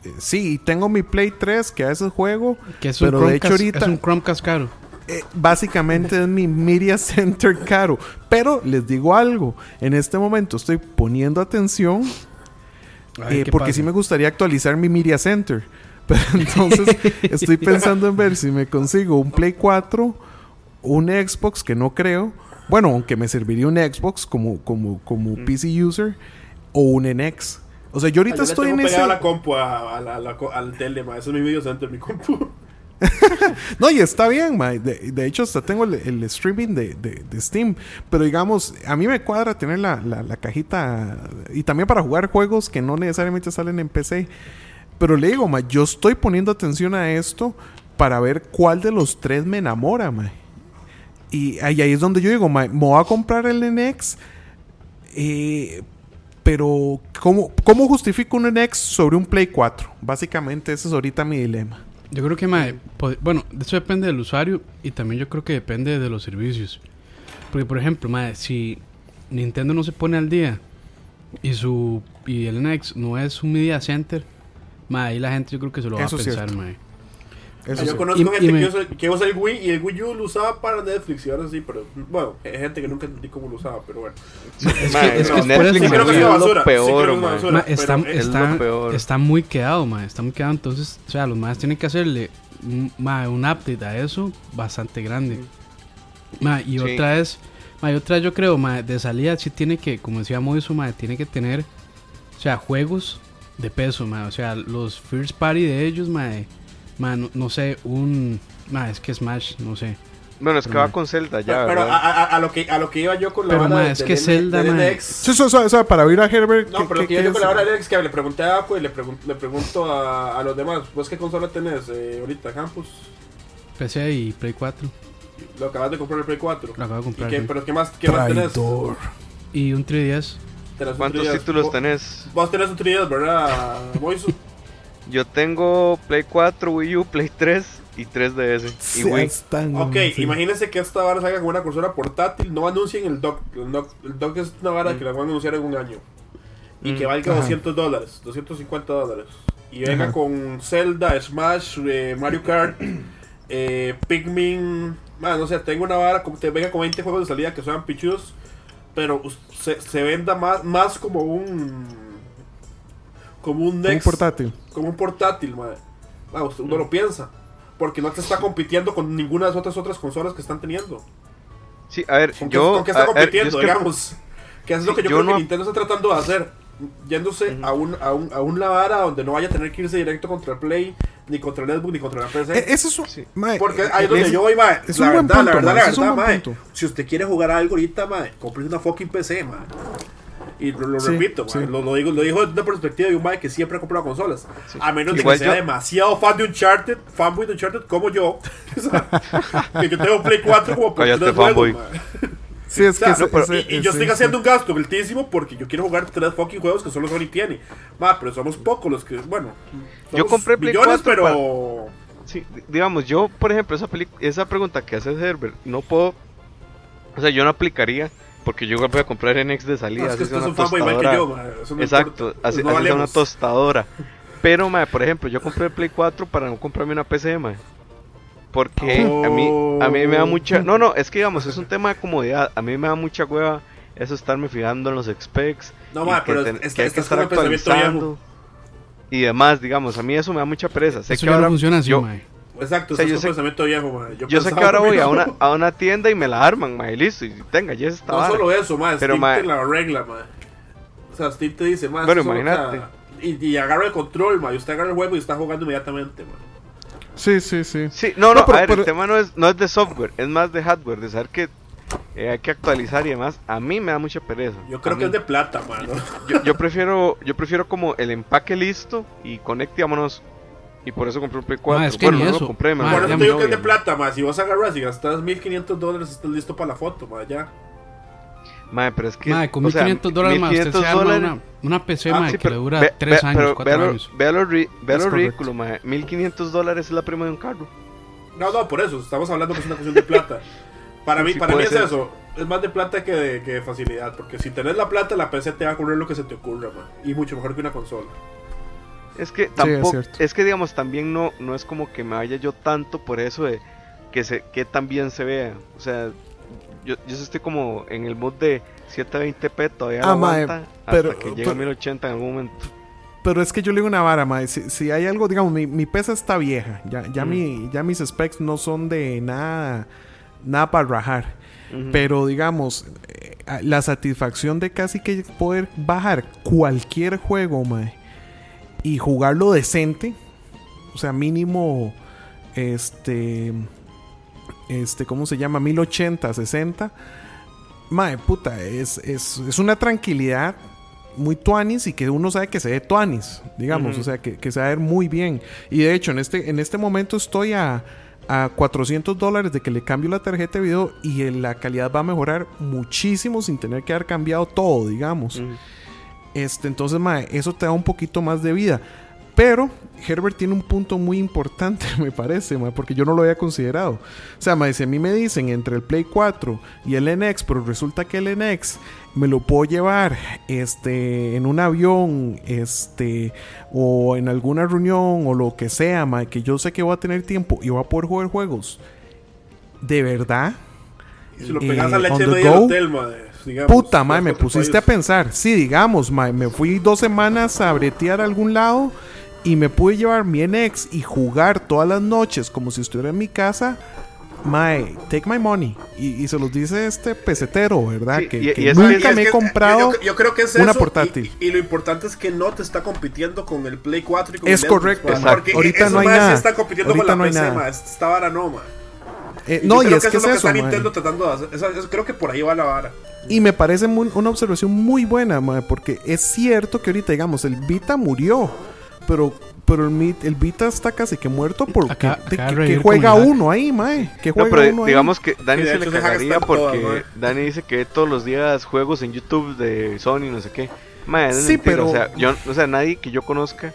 Speaker 4: Eh, Sí, tengo mi Play 3 que a veces juego.
Speaker 2: que es un,
Speaker 4: pero de hecho
Speaker 2: Chromecast-
Speaker 4: ahorita-
Speaker 2: es un Chromecast caro.
Speaker 4: Eh, básicamente es mi Media Center caro. Pero les digo algo. En este momento estoy poniendo atención.
Speaker 2: A ver
Speaker 4: eh, porque
Speaker 2: pasa.
Speaker 4: sí me gustaría actualizar mi Media Center. *laughs* Pero entonces *laughs* estoy pensando en ver si me consigo un Play 4, un Xbox que no creo. Bueno, aunque me serviría un Xbox como, como, como PC user o un NX. O sea, yo ahorita
Speaker 1: Ah, yo
Speaker 4: estoy en ese.
Speaker 1: la compu a, a co- al tele, ma. Ese es mi video center, mi compu. *laughs*
Speaker 4: No, y está bien. De, hecho, hasta tengo el, streaming de, Steam. Pero digamos, a mí me cuadra tener la, cajita. Y también para jugar juegos que no necesariamente salen en PC. Pero le digo, yo estoy poniendo atención a esto para ver cuál de los tres me enamora. Y ahí, ahí es donde yo digo, ma, me voy a comprar el NX. eh, pero, ¿cómo, ¿cómo justifico un NX sobre un Play 4? Básicamente, ese es ahorita mi dilema.
Speaker 2: Yo creo que, mae, bueno, eso depende del usuario y también yo creo que depende de los servicios. Porque, por ejemplo, mae, si Nintendo no se pone al día y su y el NX no es un media center, mae, ahí la gente yo creo que se lo va
Speaker 4: Eso
Speaker 2: a pensar, mae.
Speaker 4: Eso
Speaker 1: yo
Speaker 4: sí.
Speaker 1: conozco
Speaker 2: Y-
Speaker 1: gente
Speaker 2: y me-
Speaker 1: que, usa, que usa el Wii y el Wii U lo usaba para Netflix y ahora sí, pero bueno, hay gente que nunca entendí cómo lo usaba, pero bueno.
Speaker 2: Es
Speaker 3: no,
Speaker 2: que es
Speaker 3: Netflix
Speaker 1: que creo que
Speaker 3: peor,
Speaker 1: es
Speaker 3: lo peor.
Speaker 2: está muy quedado, ma, está muy quedado. Entonces, o sea, los más tienen que hacerle un, ma, un update a eso bastante grande. Ma, y
Speaker 3: Sí.
Speaker 2: otra es, ma, y otra yo creo, ma, de salida sí tiene que, como decía Moiso, ma, tiene que tener, o sea, juegos de peso, ma, o sea, los first party de ellos, ma, ma, no, no sé, un, es que Smash, no sé.
Speaker 3: Bueno, es que va
Speaker 2: mae.
Speaker 3: con Zelda ya,
Speaker 1: pero a, a- a lo que, a lo que iba yo con la
Speaker 2: Pero,
Speaker 1: vara
Speaker 2: ma,
Speaker 1: de-
Speaker 2: es que
Speaker 1: N-
Speaker 2: Zelda, ma,
Speaker 1: NX.
Speaker 4: Sí, o sea, o sea, para oír a Herbert.
Speaker 1: No,
Speaker 4: ¿qué-
Speaker 1: pero lo que yo
Speaker 4: qué
Speaker 1: con la hora de NX que le pregunté a Aqua y le, pregun- le pregunto a, a los demás, ¿vos qué consola tenés eh, ahorita, Campus?
Speaker 2: PC y Play 4,
Speaker 1: Lo acabas de comprar el Play 4.
Speaker 2: lo acabo de
Speaker 1: ¿Y
Speaker 2: comprar.
Speaker 1: qué,
Speaker 2: sí.
Speaker 1: pero qué más, qué más tenés?
Speaker 2: Y un 3DS.
Speaker 1: Tenés un
Speaker 3: ¿Cuántos
Speaker 1: 3DS.
Speaker 3: títulos
Speaker 1: Vos-
Speaker 3: tenés?
Speaker 1: Vos tenés un 3DS, ¿verdad, Moiso?
Speaker 3: Yo tengo Play 4, Wii U, Play 3 y 3DS. Y Wii.
Speaker 4: Tan-
Speaker 1: Ok,
Speaker 4: sí.
Speaker 1: imagínense que esta vara salga como una consola portátil, no anuncien el dock. El dock, el dock es una vara
Speaker 3: Mm.
Speaker 1: que la van a anunciar en un año. Y
Speaker 3: Mm.
Speaker 1: que valga
Speaker 4: Ajá.
Speaker 1: 200 dólares, 250 dólares. Y venga
Speaker 4: Ajá.
Speaker 1: con Zelda, Smash, eh, Mario Kart, *clears throat* eh, Pikmin. Man, no sé, tengo una vara, como te venga con 20 juegos de salida que sean pichudos. Pero se, se venda más, más como un. Como un
Speaker 4: Un
Speaker 1: Next.
Speaker 4: portátil.
Speaker 1: como un portátil, madre. Usted- uno lo piensa. Porque no te está compitiendo con ninguna de las otras otras consolas que están teniendo.
Speaker 3: Sí, a ver,
Speaker 1: ¿Con qué,
Speaker 3: yo.
Speaker 1: con qué está
Speaker 3: a ver,
Speaker 1: compitiendo,
Speaker 3: que-
Speaker 1: digamos? Que es lo que yo,
Speaker 3: yo
Speaker 1: creo
Speaker 3: no-
Speaker 1: que Nintendo está tratando de hacer. Yéndose a, un, a, un, a una vara donde no vaya a tener que irse directo contra el Play, ni contra el Xbox, ni contra la PC.
Speaker 4: Eh, Ese es un.
Speaker 3: Sí.
Speaker 4: mae,
Speaker 1: Porque
Speaker 4: eh,
Speaker 1: ahí es donde
Speaker 4: ese-
Speaker 1: yo voy, mae.
Speaker 4: es
Speaker 1: La
Speaker 4: un buen
Speaker 1: verdad,
Speaker 4: punto,
Speaker 1: la verdad,
Speaker 4: mae,
Speaker 1: la
Speaker 4: es un
Speaker 1: verdad,
Speaker 4: buen
Speaker 1: mae.
Speaker 4: punto.
Speaker 1: Si usted quiere jugar algo ahorita, mae, compre una fucking PC, mae. Y lo, lo
Speaker 4: Sí,
Speaker 1: repito,
Speaker 4: sí.
Speaker 1: lo, lo digo, lo digo desde una perspectiva de un mae que siempre ha comprado consolas. A menos de
Speaker 3: Igual
Speaker 1: que sea
Speaker 3: yo-
Speaker 1: demasiado fan de Uncharted, fanboy de Uncharted como yo. *laughs* O sea, que yo tengo Play 4 como por
Speaker 3: Cállate,
Speaker 1: tres juegos,
Speaker 3: fanboy. *laughs*
Speaker 4: Sí, es
Speaker 1: O sea,
Speaker 4: que
Speaker 1: no, pero-
Speaker 4: ese-
Speaker 1: y, y yo
Speaker 4: ese-
Speaker 1: estoy haciendo un gasto altísimo porque yo quiero jugar tres fucking juegos que solo Sony tiene. Ma, pero somos pocos los que, bueno.
Speaker 3: Yo compré Play
Speaker 1: millones,
Speaker 3: 4
Speaker 1: pero.
Speaker 3: Sí, di- digamos, yo, por ejemplo, esa, peli- esa pregunta que hace Herbert, no puedo. O sea, yo no aplicaría. Porque yo igual voy a comprar NX de salida.
Speaker 1: No, es que usted es
Speaker 3: una
Speaker 1: un fanboy igual que
Speaker 3: tostadora.
Speaker 1: yo, ma, eso no
Speaker 3: Exacto,
Speaker 1: importa,
Speaker 3: así,
Speaker 1: pues no
Speaker 3: así sea una tostadora. Pero, mae, por ejemplo, yo compré el Play 4 para no comprarme una PC, mae. Porque a mí a mí me da mucha... No, no, es que digamos, es un tema de comodidad. A mí me da mucha hueva eso estarme fijando en los specs.
Speaker 1: No, ma,
Speaker 3: que
Speaker 1: pero
Speaker 3: ten-
Speaker 1: es-
Speaker 3: que hay que estar actualizando. Y demás, digamos, a mí eso me da mucha pereza. Sé
Speaker 2: Eso
Speaker 3: que
Speaker 2: ya
Speaker 3: ahora
Speaker 2: no funciona así,
Speaker 3: yo,
Speaker 2: mae.
Speaker 1: Exacto,
Speaker 3: O sea,
Speaker 1: eso
Speaker 3: yo
Speaker 1: es
Speaker 3: sé-
Speaker 1: un pensamiento viejo, ma. Yo,
Speaker 3: yo sé que ahora voy a una, a una tienda y me la arman, mae, y listo. Y tenga, ya está.
Speaker 1: No solo eso, ma,
Speaker 3: Pero,
Speaker 1: Steam
Speaker 3: ma-
Speaker 1: te la regla, ma. O sea, Steam te dice, ma,
Speaker 3: Bueno,
Speaker 1: solo,
Speaker 3: imagínate.
Speaker 1: o sea, y, y agarra el control, ma, y usted agarra el juego y está jugando inmediatamente, ma.
Speaker 4: Sí, sí, sí.
Speaker 3: Sí, no, no,
Speaker 4: No, pero-
Speaker 3: a ver,
Speaker 4: pero-
Speaker 3: el tema no es, no es de software, es más de hardware, de saber que eh, hay que actualizar y demás. A mí me da mucha pereza.
Speaker 1: Yo creo
Speaker 3: A
Speaker 1: que
Speaker 3: mí-
Speaker 1: es de plata, ma, ¿no?
Speaker 3: yo, yo prefiero yo prefiero como el empaque listo y conecte, vámonos. Y por eso compré un Play 4.
Speaker 2: Ma, es que
Speaker 3: bueno, no lo compré, me
Speaker 2: Ma,
Speaker 3: regaló
Speaker 1: te digo que es de plata, ma. Si vos agarras y gastas 1500 dólares, estás listo para la foto, ma, ya.
Speaker 3: Ma, pero es que.
Speaker 2: Mae, con
Speaker 3: o sea,
Speaker 2: 1500 dólares más, usted
Speaker 3: 1500
Speaker 2: se arma una, una PC,
Speaker 1: Ah,
Speaker 3: sí,
Speaker 2: que le dura
Speaker 3: ve-
Speaker 2: 3
Speaker 3: ve-
Speaker 2: años,
Speaker 3: pero
Speaker 2: 4
Speaker 3: vea lo-
Speaker 2: años.
Speaker 3: Vea lo,
Speaker 4: Es
Speaker 3: lo ridículo, ma. 1500 dólares es la prima de un carro.
Speaker 1: No, no, por eso, estamos hablando que es una cuestión de plata. Para mí,
Speaker 3: Sí,
Speaker 1: para mí es
Speaker 3: ser.
Speaker 1: eso, es más de plata que de, que de facilidad, porque si tenés la plata, la PC te va a ocurrir lo que se te ocurra, man. Y mucho mejor que una consola.
Speaker 3: Es que tampoco. es, que digamos, también no, no es como que me vaya yo tanto por eso de que se que tan bien se vea. O sea, yo, yo estoy como en el mood de 720p todavía
Speaker 4: Ah, mae, pero-
Speaker 3: hasta que llegue
Speaker 4: pero-
Speaker 3: a 1080 en algún momento.
Speaker 4: Pero es que yo le digo una vara, mae. Si, si hay algo, digamos, mi, mi pesa está vieja. Ya, ya,
Speaker 3: Mm.
Speaker 4: mi, ya mis specs no son de nada, nada para rajar. Pero digamos, eh, la satisfacción de casi que poder bajar cualquier juego, mae, y jugarlo decente, o sea, mínimo, este, este, ¿cómo se llama? 1080, 60. Mae, puta, es, es, es una tranquilidad muy tuanis y que uno sabe que se ve tuanis, digamos, o sea, que, que se va a ver muy bien. Y de hecho, en este, en este momento estoy a, a 400 dólares de que le cambio la tarjeta de video y la calidad va a mejorar muchísimo sin tener que haber cambiado todo, digamos. Este, entonces, mae, eso te da un poquito más de vida. Pero Herbert tiene un punto muy importante, *laughs* me parece, ma, porque yo no lo había considerado. O sea, ma, si a mí me dicen entre el Play 4 y el NX, pero resulta que el NX me lo puedo llevar este, en un avión este, o en alguna reunión o lo que sea, ma, que yo sé que voy a tener tiempo y voy a poder jugar juegos. De verdad.
Speaker 1: Y si lo
Speaker 4: Eh,
Speaker 1: pegas al HDMI del hotel, madre, digamos,
Speaker 4: Puta, mae, me
Speaker 1: a
Speaker 4: pusiste a
Speaker 1: país.
Speaker 4: pensar. Sí, digamos, mae, me fui dos semanas a bretear a algún lado y me pude llevar mi NX y jugar todas las noches como si estuviera en mi casa. Mae, take my money. Y, y se los dice este pesetero, ¿verdad?
Speaker 3: Sí,
Speaker 4: que
Speaker 3: y-
Speaker 4: que
Speaker 3: y
Speaker 4: nunca
Speaker 1: es
Speaker 4: me he
Speaker 1: que-
Speaker 4: comprado.
Speaker 1: Yo, yo creo que es
Speaker 4: una
Speaker 1: eso,
Speaker 4: portátil.
Speaker 1: Y, y lo importante es que no te está compitiendo con el Play 4 y con
Speaker 4: Es
Speaker 1: el
Speaker 4: correcto,
Speaker 3: exacto.
Speaker 1: Porque
Speaker 4: Ahorita no hay nada.
Speaker 1: están compitiendo
Speaker 4: Ahorita
Speaker 1: con la
Speaker 4: no hay nada.
Speaker 1: vara no, ma.
Speaker 4: Eh,
Speaker 1: Y
Speaker 4: no, y es que es
Speaker 1: es lo que
Speaker 4: eso,
Speaker 1: está
Speaker 4: mae.
Speaker 1: Nintendo tratando de hacer. Eso- eso- creo que por ahí va la vara.
Speaker 4: Y me parece muy- una observación muy buena, mae, porque es cierto que ahorita, digamos, el Vita murió, pero, pero el, el Vita está casi que muerto porque
Speaker 2: Acá-
Speaker 4: que, que juega uno ahí, mae. Que
Speaker 3: No,
Speaker 4: juega
Speaker 3: pero
Speaker 4: uno ahí.
Speaker 3: digamos que Dani se le cagaría porque. Dani dice que ve todos los días juegos en YouTube de Sony, no sé qué. Mae,
Speaker 4: Sí,
Speaker 3: mentira,
Speaker 4: pero-
Speaker 3: O sea, yo, o sea, nadie que yo conozca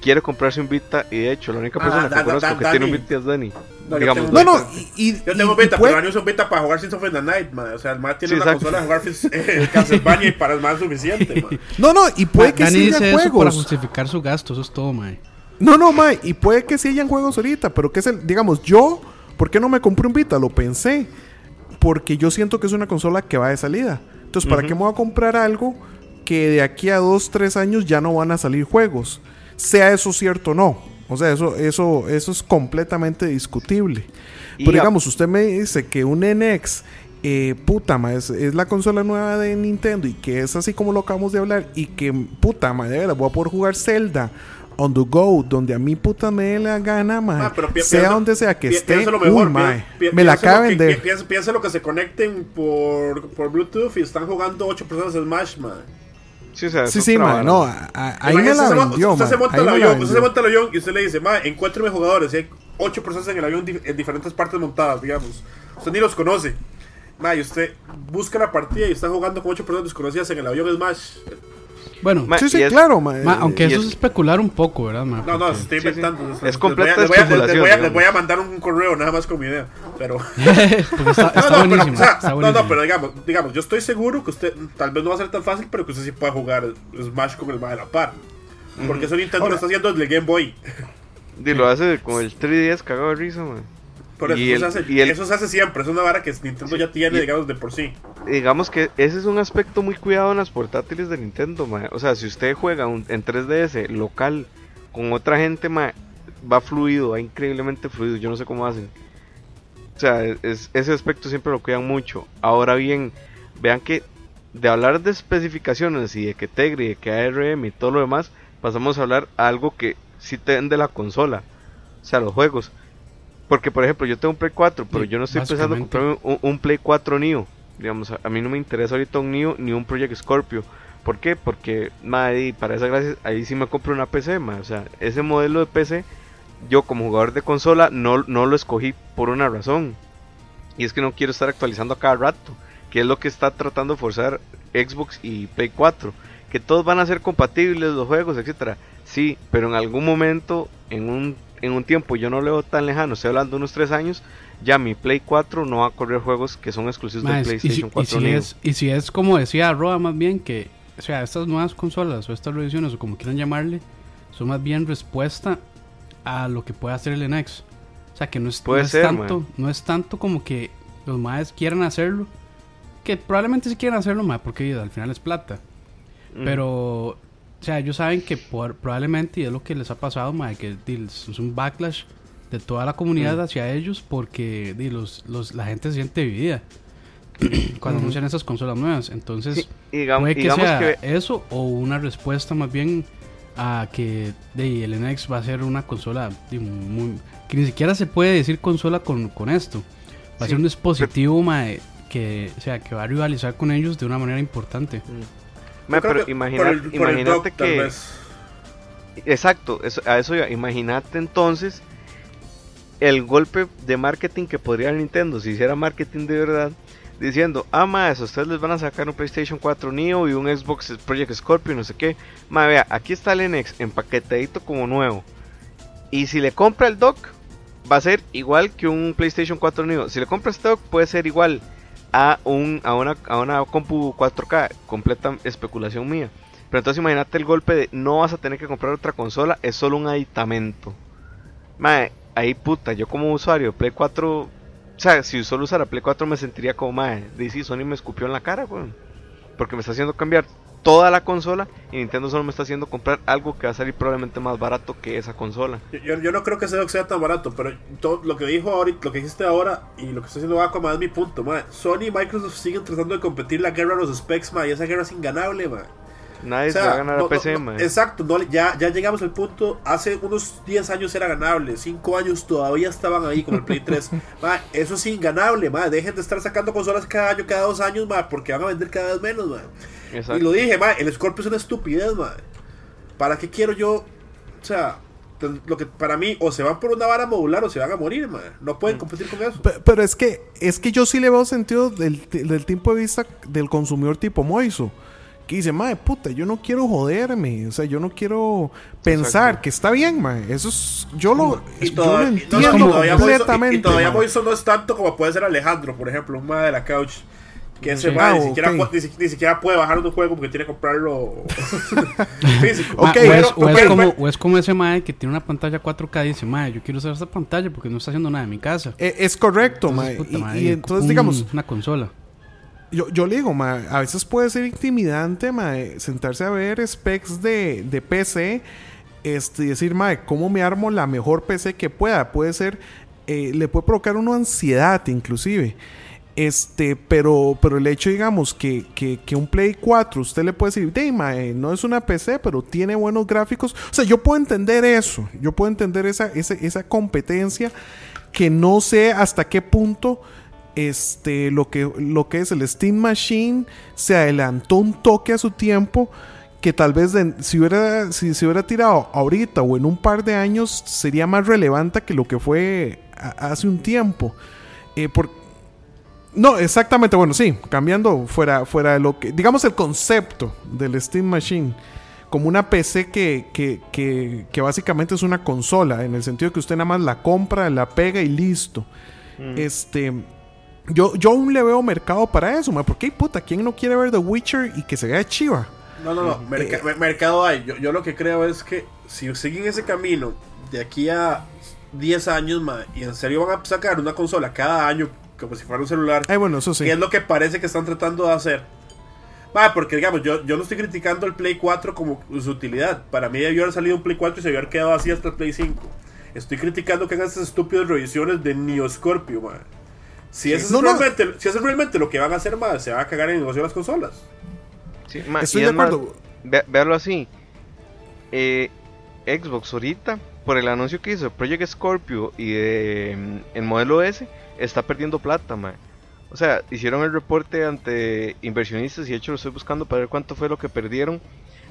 Speaker 3: quiere comprarse un Vita y de hecho la única
Speaker 1: Ah,
Speaker 3: persona
Speaker 1: da-
Speaker 3: que conozco
Speaker 1: da-
Speaker 3: que
Speaker 1: Dani.
Speaker 3: tiene un Vita es Dani.
Speaker 1: No, yo
Speaker 3: digamos,
Speaker 1: tengo
Speaker 4: No, y, y-
Speaker 1: Yo tengo
Speaker 4: y
Speaker 1: pero
Speaker 4: puede-
Speaker 1: Dani usa un Vita para jugar Sins of the Night, ma. O sea, el ma tiene
Speaker 3: Sí,
Speaker 1: una
Speaker 3: exacto.
Speaker 1: consola de jugar eh, Castlevania y para el más suficiente, ma. *laughs*
Speaker 4: No, no, y puede que
Speaker 2: Dani
Speaker 4: hayan
Speaker 2: eso para
Speaker 4: juegos.
Speaker 2: justificar su gasto, eso es todo, mae.
Speaker 4: No, no, mae, y puede que sí hayan juegos ahorita, pero que es el, digamos, yo, ¿por qué no me compré un Vita? Lo pensé, porque yo siento que es una consola que va de salida. Entonces, ¿para qué me voy a comprar algo que de aquí a dos, tres años ya no van a salir juegos? Sea eso cierto o no. O sea, eso, eso, eso es completamente discutible.
Speaker 3: Y
Speaker 4: Pero digamos, usted me dice que un NX, eh, puta, ma, es, es la consola nueva de Nintendo y que es así como lo acabamos de hablar y que, puta, ma, de verdad, voy a poder jugar Zelda on the go, donde a mí puta me dé la gana, ma,
Speaker 1: Ma, pero
Speaker 4: sea donde sea que esté,
Speaker 1: lo mejor,
Speaker 4: ma, me la acaba de vender.
Speaker 1: pi- Piensa, lo que se conecten por, por Bluetooth y están jugando 8 personas Smash, ma.
Speaker 3: Sí, o sea,
Speaker 4: Sí, sí,
Speaker 3: otra
Speaker 4: ma,
Speaker 3: vara.
Speaker 4: no, a- a- ahí me la
Speaker 1: usted se mon-
Speaker 4: vendió,
Speaker 1: usted se monta
Speaker 4: ahí
Speaker 1: el avión, usted se monta el avión y usted le dice, ma, encuéntreme jugadores. Y hay 8 personas en el avión en diferentes partes montadas, digamos. Usted ni los conoce. Ma, y usted busca la partida y están jugando con 8 personas desconocidas en el avión Smash.
Speaker 2: Bueno,
Speaker 3: Ma,
Speaker 4: Sí, sí,
Speaker 3: es-
Speaker 4: claro, ma,
Speaker 2: ma, aunque eso
Speaker 3: es-
Speaker 2: es especular un poco, ¿verdad, ma?
Speaker 1: No, no, estoy
Speaker 3: Sí, sí.
Speaker 1: inventando.
Speaker 3: Es completa
Speaker 1: les voy a- les voy a-
Speaker 3: especulación,
Speaker 1: Les voy, a, les
Speaker 3: digamos.
Speaker 1: voy a mandar un correo nada más con mi idea. Pero. *laughs*
Speaker 2: Porque está, está
Speaker 1: no, no, pero,
Speaker 2: buenísimo.
Speaker 1: o sea,
Speaker 2: está
Speaker 1: no, no, pero digamos, digamos, yo estoy seguro que usted tal vez no va a ser tan fácil, pero que usted sí pueda jugar Smash con el más de la par. Porque eso Nintendo lo está haciendo desde el Game Boy.
Speaker 3: Y lo hace con el 3DS cagado de risa, man. Y
Speaker 1: eso,
Speaker 3: el-
Speaker 1: se hace,
Speaker 3: y el-
Speaker 1: eso se hace siempre, es una vara que Nintendo ya tiene,
Speaker 3: y-
Speaker 1: digamos, de por sí.
Speaker 3: Digamos que ese es un aspecto muy cuidado en las portátiles de Nintendo, ma. O sea, si usted juega un- en 3DS local con otra gente, ma, va fluido, va increíblemente fluido. Yo no sé cómo hacen. O sea, es- ese aspecto siempre lo cuidan mucho. Ahora bien, vean que de hablar de especificaciones y de que Tegri, de que ARM y todo lo demás, pasamos a hablar a algo que sí te den de la consola. O sea, los juegos. Porque, por ejemplo, yo tengo un Play 4, pero
Speaker 2: Sí,
Speaker 3: yo no estoy pensando en comprarme un, un Play 4 Neo. Digamos, a, a mí no me interesa ahorita un Neo ni un Project Scorpio. ¿Por qué? Porque, madre, para esa gracia, ahí sí me compro una PC, ma. O sea, ese modelo de PC, yo como jugador de consola, no, no lo escogí por una razón. Y es que no quiero estar actualizando a cada rato. Que es lo que está tratando de forzar Xbox y Play 4. Que todos van a ser compatibles los juegos, etcétera. Sí, pero en algún momento, en un, en un tiempo, yo no lo veo tan lejano, estoy hablando de unos 3 años, ya mi Play 4 no va a correr juegos que son exclusivos de
Speaker 2: y, si,
Speaker 3: PlayStation
Speaker 2: y
Speaker 3: 4
Speaker 2: si es, y si es como decía Roa más bien que, o sea, estas nuevas consolas o estas revisiones o como quieran llamarle, son más bien respuesta a lo que puede hacer el NX. O sea, que no es, no tanto, no es tanto como que los maes quieran hacerlo, que probablemente sí quieran hacerlo, ma, porque al final es plata.
Speaker 3: Mm.
Speaker 2: Pero, o sea, ellos saben que por- probablemente, y es lo que les ha pasado, ma, que es un backlash de toda la comunidad hacia ellos porque di, los, los, la gente se siente dividida *clears throat* cuando anuncian esas consolas nuevas. Entonces,
Speaker 3: Sí, digam-
Speaker 2: puede que
Speaker 3: digamos
Speaker 2: sea
Speaker 3: que
Speaker 2: eso o una respuesta más bien a que di, el NX va a ser una consola di, muy, que ni siquiera se puede decir consola con, con esto. Va a
Speaker 3: Sí,
Speaker 2: ser un dispositivo ma, que, o sea, que va a rivalizar con ellos de una manera importante.
Speaker 3: Ma,
Speaker 1: Yo creo
Speaker 3: pero
Speaker 1: que
Speaker 3: imagina-
Speaker 1: por el- por el
Speaker 3: imagínate que... Exacto, eso- a eso iba. Imagínate entonces el golpe de marketing que podría Nintendo si hiciera marketing de verdad. diciendo, ah, más, ustedes les van a sacar un PlayStation 4 Neo y un Xbox Project Scorpio, no sé qué. Ma, vea, aquí está el NX empaquetadito como nuevo. Y si le compra el dock, va a ser igual que un PlayStation 4 Neo. Si le compra este dock, puede ser igual a, un, a, una, a una compu 4K. Completa especulación mía. Pero entonces imagínate el golpe de no vas a tener que comprar otra consola, es solo un aditamento. Ma, ahí puta, yo como usuario de Play 4, o sea, si solo usara Play 4 me sentiría como, madre, DC Sony me escupió en la cara, weón. Porque me está haciendo cambiar toda la consola y Nintendo solo me está haciendo comprar algo que va a salir probablemente más barato que esa consola.
Speaker 1: Yo, yo no creo que dock sea tan barato, pero todo lo que dijo ahorita, lo que dijiste ahora y lo que está haciendo Aquaman es mi punto, ma. Sony y Microsoft siguen tratando de competir la guerra de los specs, ma, y esa guerra es inganable, ma.
Speaker 3: Nadie
Speaker 1: O sea,
Speaker 3: se va a ganar
Speaker 1: no-
Speaker 3: a PC,
Speaker 1: no-
Speaker 3: man.
Speaker 1: Exacto, no, ya, ya llegamos al punto. Hace unos 10 años era ganable, 5 años todavía estaban ahí con el Play 3. *laughs* Ma, eso es inganable, ma. dejen de estar sacando consolas cada año, cada dos años, ma, porque van a vender cada vez menos. Ma.
Speaker 3: Exacto.
Speaker 1: Y lo dije, ma, el Scorpio es una estupidez. Ma. ¿Para qué quiero yo? O sea, lo que para mí, o se van por una vara modular o se van a morir. Ma. No
Speaker 3: Mm.
Speaker 1: pueden competir con eso.
Speaker 4: Pe- Pero es que, es que yo sí le veo sentido del, del tiempo de vista del consumidor tipo Moiso. Que dice, madre puta, yo no quiero joderme. O sea, yo no quiero pensar
Speaker 3: Exacto.
Speaker 4: que está bien, madre. Eso es. Yo lo,
Speaker 1: Y
Speaker 4: yo
Speaker 1: todavía,
Speaker 4: lo entiendo
Speaker 1: no, todavía Moiso- y-
Speaker 4: completamente.
Speaker 1: y todavía
Speaker 4: mae.
Speaker 1: Moiso no es tanto como puede ser Alejandro, por ejemplo, un ma de la couch. Que ese
Speaker 2: Sí.
Speaker 1: ma
Speaker 4: Ah,
Speaker 1: ni, siquiera,
Speaker 4: ok.
Speaker 1: pu- ni, ni siquiera puede bajar un juego porque tiene que comprarlo *laughs* físico.
Speaker 2: Ma,
Speaker 4: Ok,
Speaker 2: o, es,
Speaker 1: pero-
Speaker 2: o es
Speaker 1: pero-
Speaker 2: como,
Speaker 1: pero-
Speaker 2: o es como ese mae que tiene una pantalla 4K y dice, mae, yo quiero usar esta pantalla porque no está haciendo nada en mi casa.
Speaker 4: Eh, es correcto,
Speaker 2: Entonces,
Speaker 4: mae.
Speaker 2: puta,
Speaker 4: Y-
Speaker 2: mae,
Speaker 4: y, entonces,
Speaker 2: un-
Speaker 4: digamos,
Speaker 2: Una consola.
Speaker 4: Yo, yo le digo, ma, a veces puede ser intimidante, ma, sentarse a ver specs de, de PC este, y decir, ma, ¿cómo me armo la mejor PC que pueda? Puede ser, eh, le puede provocar una ansiedad inclusive. Este, pero, pero el hecho, digamos, que, que, que un Play 4, usted le puede decir, "Dey, ma, eh, no es una PC, pero tiene buenos gráficos. O sea, yo puedo entender eso. Yo puedo entender esa, esa, esa competencia que no sé hasta qué punto este lo que lo que es el Steam Machine se adelantó un toque a su tiempo que tal vez de- si hubiera si se hubiera tirado ahorita o en un par de años sería más relevante que lo que fue a- hace un tiempo Eh, por- no exactamente bueno sí cambiando fuera fuera de lo que digamos el concepto del Steam Machine como una PC que, que, que, que básicamente es una consola, en el sentido que usted nada más la compra, la pega y listo.
Speaker 3: Mm.
Speaker 4: Este. Yo, yo aún le veo mercado para eso, ma, porque puta, ¿quién no quiere ver The Witcher y que se vea chiva?
Speaker 1: No, no, no. merca-
Speaker 4: Eh,
Speaker 1: mer- mercado hay. Yo, yo lo que creo es que si siguen ese camino de aquí a 10 años, ma, y en serio van a sacar una consola cada año, como si fuera un celular,
Speaker 4: Ay, bueno, eso sí.
Speaker 1: que es lo que parece que están tratando de hacer. Ma, porque digamos, yo, yo no estoy criticando el Play 4 como su utilidad. Para mí debió haber salido un Play 4 y se debió haber quedado así hasta el Play 5. Estoy criticando que hagan estas estúpidas revisiones de Neo Scorpio, ma. Si, eso es
Speaker 4: No, no.
Speaker 1: realmente, si eso es realmente lo que van a hacer, ma, se van a cagar en el negocio de las consolas.
Speaker 3: Sí, ma,
Speaker 4: Estoy
Speaker 3: y
Speaker 4: de
Speaker 3: es más,
Speaker 4: acuerdo.
Speaker 3: ve- véalo así. Eh, Xbox ahorita, por el anuncio que hizo de Project Scorpio y de mm, el modelo S, está perdiendo plata, ma. O sea, hicieron el reporte ante inversionistas y de hecho lo estoy buscando para ver cuánto fue lo que perdieron.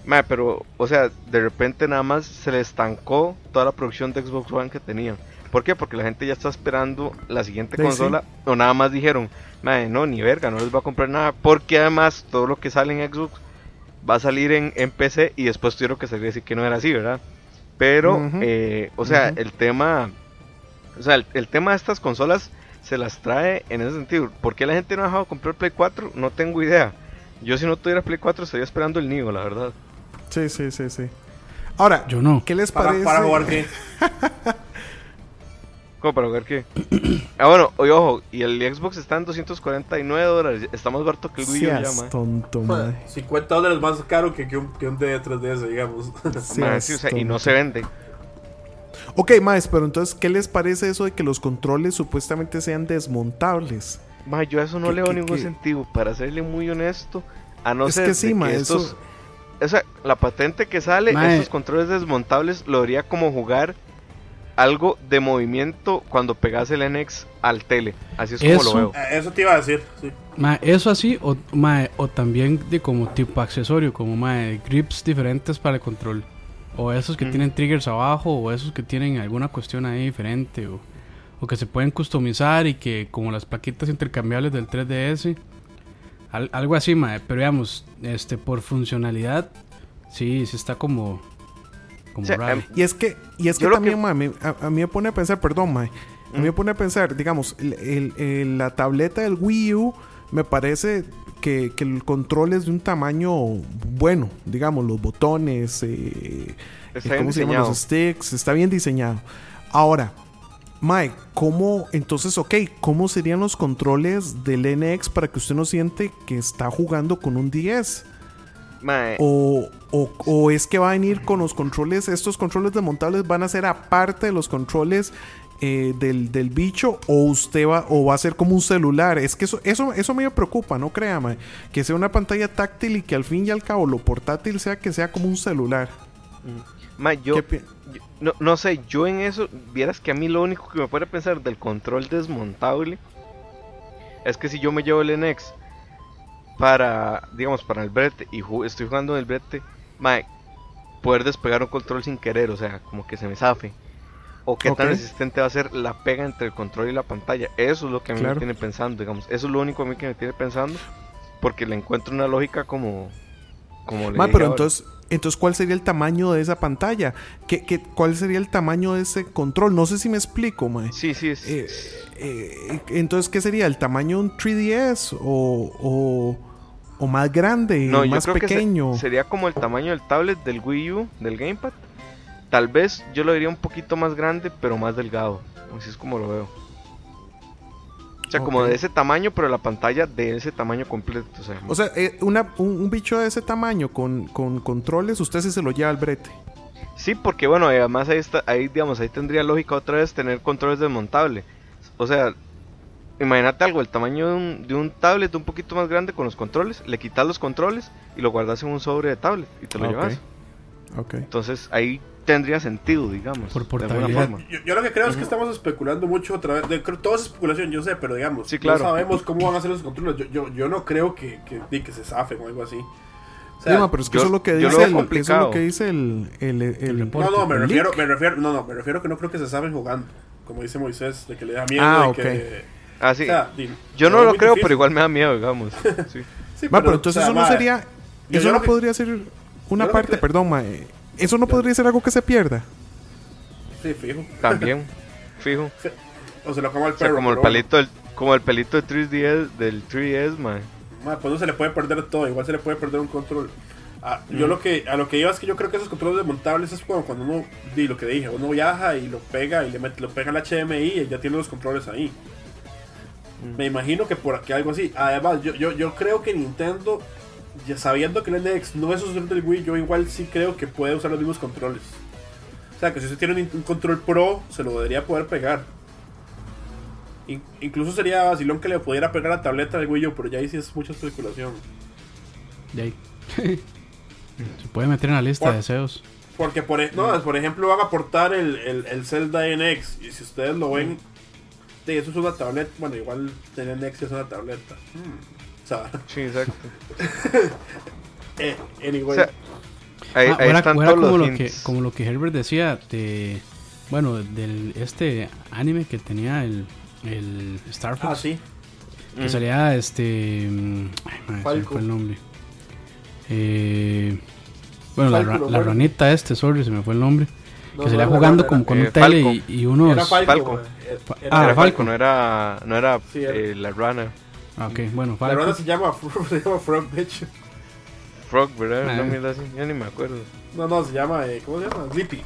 Speaker 3: Ma, pero, o sea, de repente nada más se le estancó toda la producción de Xbox One que tenían. ¿Por qué? Porque la gente ya está esperando la siguiente
Speaker 4: Sí,
Speaker 3: consola. O nada más dijeron, "Mae, no, ni verga, no les va a comprar nada. Porque además todo lo que sale en Xbox va a salir en, en PC y después tuvieron que salir decir que no era así, ¿verdad? Pero,
Speaker 4: Ujú.
Speaker 3: eh, o sea,
Speaker 4: Ujú.
Speaker 3: el tema, o sea, el, el tema de estas consolas se las trae en ese sentido. ¿Por qué la gente no ha dejado de comprar Play 4? No tengo idea. Yo si no tuviera Play 4 estaría esperando el Neo, la verdad.
Speaker 4: Sí, sí, sí, sí. Ahora,
Speaker 2: Yo no.
Speaker 4: ¿qué les
Speaker 1: Para,
Speaker 4: parece?
Speaker 1: para jugar que. *laughs*
Speaker 3: ¿Cómo para jugar qué? ah, bueno, oye, ojo, y el Xbox está en 249 dólares. Está más barato que el Wii U ya,
Speaker 4: tonto, madre.
Speaker 1: 50 dólares más caro que, que un, que un D3DS, digamos.
Speaker 3: Mae, sí, o sea, y no se vende.
Speaker 4: Ok, más, pero entonces, ¿qué les parece eso de que los controles supuestamente sean desmontables?
Speaker 3: Mae, yo a eso no
Speaker 4: ¿Qué-
Speaker 3: le veo ningún
Speaker 4: qué?
Speaker 3: sentido, para serle muy honesto. A no
Speaker 4: Es
Speaker 3: ser
Speaker 4: que sí,
Speaker 3: de
Speaker 4: ma,
Speaker 3: estos-
Speaker 4: eso-
Speaker 3: O sea, la patente que sale,
Speaker 2: Mae.
Speaker 3: estos controles desmontables, lo haría como jugar algo de movimiento cuando pegas el NX al tele. Así es como
Speaker 2: Eso-
Speaker 3: lo veo.
Speaker 1: Eh, Eso te iba a decir, sí.
Speaker 2: Ma, eso así, o, ma, o también de como tipo accesorio, como ma, grips diferentes para el control. O esos que
Speaker 3: Mm.
Speaker 2: tienen triggers abajo, o esos que tienen alguna cuestión ahí diferente. O, o que se pueden customizar y que como las plaquitas intercambiables del 3DS, al- algo así, mae, pero digamos, este por funcionalidad, sí, sí está como como
Speaker 3: em,
Speaker 4: Y es que, y es que también,
Speaker 3: que-
Speaker 4: ma, me- a, a mí me pone a pensar, perdón, ma, a mí me pone a pensar, digamos, el- el- el- la tableta del Wii U me parece que, que el control es de un tamaño bueno, digamos, los botones, eh,
Speaker 3: Está
Speaker 4: eh, ¿cómo
Speaker 3: bien
Speaker 4: se llaman los sticks? Está bien diseñado. Ahora, Mike, ¿cómo, entonces, ok, cómo serían los controles del NX para que usted no siente que está jugando con un 10?
Speaker 3: Mae,
Speaker 4: O, o- o es que va a venir con los controles, estos controles desmontables van a ser aparte de los controles eh, del, del bicho o usted va o va a ser como un celular. Es que eso, eso, eso me preocupa, no créame. Que sea una pantalla táctil y que al fin y al cabo lo portátil sea que sea como un celular.
Speaker 3: mae, yo,
Speaker 4: ¿Qué pi-
Speaker 3: yo- no, no sé, yo en eso, vieras que a mí lo único que me puede pensar del control desmontable es que si yo me llevo el NX para, digamos, para el brete y ju- estoy jugando en el brete, mae, poder despegar un control sin querer, o sea, como que se me zafe. O qué tan
Speaker 4: Ok.
Speaker 3: resistente va a ser la pega entre el control y la pantalla. Eso es lo que a mí
Speaker 4: Claro.
Speaker 3: me tiene pensando, digamos. Eso es lo único a mí que me tiene pensando. Porque le encuentro una lógica como. como le
Speaker 4: Ma,
Speaker 3: dije
Speaker 4: pero
Speaker 3: ahora.
Speaker 4: entonces, entonces, ¿cuál sería el tamaño de esa pantalla? ¿Qué, qué, cuál sería el tamaño de ese control? No sé si me explico, mae.
Speaker 3: Sí, sí.
Speaker 4: Eh, eh, entonces, ¿qué sería? ¿El tamaño de un 3DS? ¿O, o, o más grande?
Speaker 3: No, yo
Speaker 4: ¿Más
Speaker 3: creo
Speaker 4: pequeño?
Speaker 3: que se- sería como el tamaño del tablet del Wii U, del Gamepad. Tal vez yo lo diría un poquito más grande, pero más delgado. Así es como lo veo. O sea, como de ese tamaño, pero la pantalla de ese tamaño completo. O sea,
Speaker 4: O sea, eh, una- un, un bicho de ese tamaño con, con controles, usted sí se lo lleva al brete.
Speaker 3: sí, porque bueno, además ahí está, ahí digamos, ahí tendría lógica otra vez tener controles desmontables. O sea, imagínate algo, el tamaño de un, de un tablet un poquito más grande con los controles, le quitas los controles y lo guardas en un sobre de tablet y te lo
Speaker 4: Ok.
Speaker 3: llevas. Entonces ahí tendría sentido, digamos.
Speaker 2: Por
Speaker 3: de alguna
Speaker 2: portabilidad.
Speaker 3: forma.
Speaker 1: Yo, yo lo que creo es que estamos especulando mucho otra vez. De, todo es especulación, yo sé, pero digamos,
Speaker 3: Sí, claro.
Speaker 1: no sabemos cómo van a ser los controles. Yo, yo, yo no creo que, que, que se zafen o algo así. O sea,
Speaker 4: Sí, ma, pero es que
Speaker 3: yo-
Speaker 4: eso es lo que
Speaker 3: lo
Speaker 4: dice
Speaker 3: veo
Speaker 4: el, eso es lo que dice el, el, el-
Speaker 2: El
Speaker 1: no,
Speaker 2: reporte.
Speaker 1: no, me refiero, me refiero, no, no, me refiero que no creo que se saben jugando. Como dice Moisés, de que le da miedo.
Speaker 4: Ah,
Speaker 1: de
Speaker 4: ok.
Speaker 1: que,
Speaker 3: Ah, sí.
Speaker 1: o sea, di-
Speaker 3: Yo no lo creo,
Speaker 1: difícil.
Speaker 3: pero igual me da miedo, digamos. *laughs* Sí.
Speaker 1: Sí,
Speaker 4: Ma, pero entonces
Speaker 1: o sea,
Speaker 4: eso no
Speaker 1: ma,
Speaker 4: sería.
Speaker 1: yo-
Speaker 4: Eso
Speaker 1: yo
Speaker 4: no
Speaker 1: que-
Speaker 4: podría ser una parte,
Speaker 1: que-
Speaker 4: perdón, ma, eh, Eso no podría ser algo que se pierda.
Speaker 1: Sí, fijo.
Speaker 3: También, *laughs* fijo.
Speaker 1: O se lo como al
Speaker 3: O sea,
Speaker 1: perro.
Speaker 3: como el palito del, como el pelito de 3DS, del 3DS, man.
Speaker 1: Ma, pues no se le puede perder todo, igual se le puede perder un control. Ah, Yo lo que a lo que iba es que yo creo que esos controles desmontables es como cuando uno, di lo que dije, uno viaja y lo pega y le mete, lo pega al HDMI y ya tiene los controles ahí. Me imagino que por aquí algo así. Además, yo, yo, yo creo que Nintendo, ya sabiendo que el NX no es sucesor del Wii, yo igual sí creo que puede usar los mismos controles. O sea, que si usted tiene un, un control pro, se lo debería poder pegar. In- incluso sería vacilón que le pudiera pegar la tableta del Wii U, pero ya ahí sí es mucha especulación.
Speaker 2: De ahí. *laughs* Se puede meter en la lista
Speaker 1: Por-
Speaker 2: de deseos.
Speaker 1: Porque, por, e- no, por ejemplo, van a aportar el, el, el Zelda NX. Y si ustedes lo ven, de eso es una tableta. Bueno, igual el NX es una tableta. Hmm. O sea,
Speaker 3: Sí, exacto. *laughs*
Speaker 1: eh, anyway.
Speaker 3: O sea, ahí,
Speaker 2: Ah,
Speaker 3: ahí
Speaker 2: o era,
Speaker 3: están
Speaker 2: o era
Speaker 3: todos
Speaker 2: como,
Speaker 3: los
Speaker 2: lo que, como lo que Herbert decía de. Bueno, del este anime que tenía el, el Star Fox.
Speaker 1: ah, sí.
Speaker 2: Que
Speaker 3: Mm.
Speaker 2: salía este. mm, Ay, madre, se me
Speaker 1: Falco.
Speaker 2: fue el nombre. Eh, bueno, la,
Speaker 1: Falco,
Speaker 2: la ranita este, sorry, se me fue el nombre. Que
Speaker 1: no
Speaker 2: salía
Speaker 1: era
Speaker 2: jugando como con
Speaker 3: eh,
Speaker 2: un tele
Speaker 3: Falco.
Speaker 2: y, y unos.
Speaker 1: Era Falco.
Speaker 3: Falco.
Speaker 1: eh,
Speaker 2: ah,
Speaker 3: era
Speaker 2: Falco.
Speaker 3: No era, no era eh, la rana.
Speaker 2: Ah, ok, bueno,
Speaker 1: La
Speaker 2: Falco.
Speaker 1: rana se llama, *laughs* se llama Frog Bitch.
Speaker 3: Frog, ¿verdad?
Speaker 2: Ah.
Speaker 3: No, mierda así, ya ni me acuerdo.
Speaker 1: No, no, se llama, eh, ¿cómo se llama? Sleepy.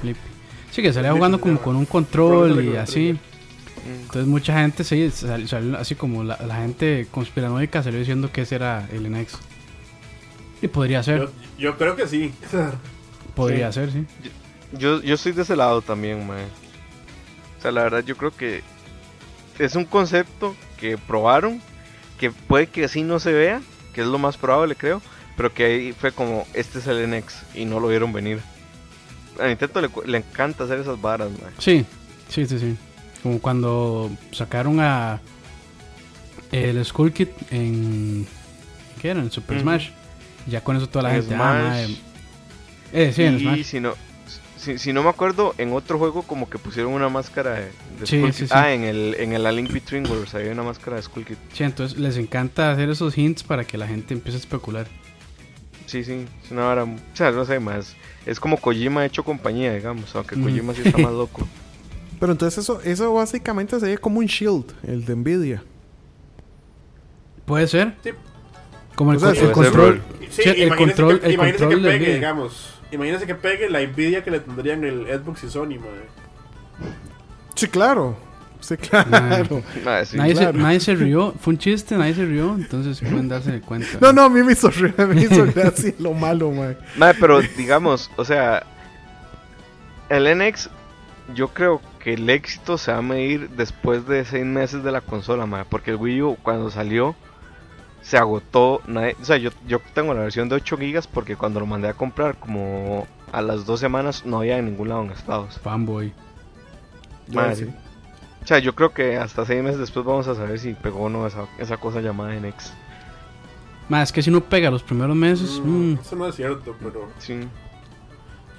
Speaker 2: Flippy. Sí, que salía jugando
Speaker 1: se
Speaker 2: como con un control y así.
Speaker 3: Mm.
Speaker 2: Entonces mucha gente sí, sal- salió así como la, la gente conspiranoica salió diciendo que ese era el NX. Y podría ser,
Speaker 1: Yo, yo creo que sí. *laughs*
Speaker 2: podría ser, sí.
Speaker 3: Yo, yo estoy de ese lado también, man. O sea, la verdad yo creo que es un concepto que probaron, que puede que así no se vea, que es lo más probable creo, pero que ahí fue como, este es el NX y no lo vieron venir. A Nintendo le, le encanta hacer esas varas, man.
Speaker 2: Sí, sí, sí, sí. Como cuando sacaron a el Skull Kid en ¿qué era? En Super
Speaker 3: Ujú.
Speaker 2: Smash. Ya con eso toda la
Speaker 3: En
Speaker 2: gente, ah,
Speaker 3: Smash.
Speaker 2: mae. Eh, sí, en
Speaker 3: y
Speaker 2: Smash.
Speaker 3: si no, si, si no me acuerdo, en otro juego como que pusieron una máscara de, de
Speaker 2: Sí.
Speaker 3: Ah, en el, en el A Link Between Worlds había una máscara de Skull Kid.
Speaker 2: Sí, entonces les encanta hacer esos hints para que la gente empiece a especular.
Speaker 3: Sí, sí, es una vara, o sea, no sé, más, es como Kojima hecho compañía, digamos, aunque
Speaker 2: Mm.
Speaker 3: Kojima sí está más loco. *laughs*
Speaker 4: Pero entonces eso, eso básicamente sería como un shield, el de Nvidia.
Speaker 2: Puede ser.
Speaker 1: Sí.
Speaker 2: Como el,
Speaker 4: O sea,
Speaker 2: con-
Speaker 4: sí,
Speaker 2: el
Speaker 3: puede ser
Speaker 2: control.
Speaker 1: Sí,
Speaker 2: el control,
Speaker 1: que,
Speaker 2: el control
Speaker 1: que
Speaker 2: de
Speaker 1: pegue,
Speaker 2: Nvidia.
Speaker 1: digamos. Imagínense que pegue la envidia que le tendrían el Xbox y Sony, madre.
Speaker 4: Sí, claro. Sí, claro. *laughs*
Speaker 3: Sí.
Speaker 2: nadie,
Speaker 4: claro.
Speaker 2: se, nadie se rió. Fue un chiste, nadie se rió. Entonces pueden darse cuenta.
Speaker 4: No, no, a mí me hizo, me hizo gracia lo malo, man. *laughs*
Speaker 3: Madre, pero digamos, o sea, el NX, yo creo que el éxito se va a medir después de seis meses de la consola, madre, porque el Wii U cuando salió se agotó, nadie- o sea, yo, yo tengo la versión de 8 gigas porque cuando lo mandé a comprar como a las dos semanas no había en ningún lado en Estados.
Speaker 2: Fanboy.
Speaker 3: Madre.
Speaker 4: sí.
Speaker 3: O sea, yo creo que hasta seis meses después vamos a saber si pegó o no esa, esa cosa llamada NX.
Speaker 2: Más que si no pega los primeros meses.
Speaker 1: Mm,
Speaker 2: mm,
Speaker 1: Eso no es cierto, pero.
Speaker 3: Sí.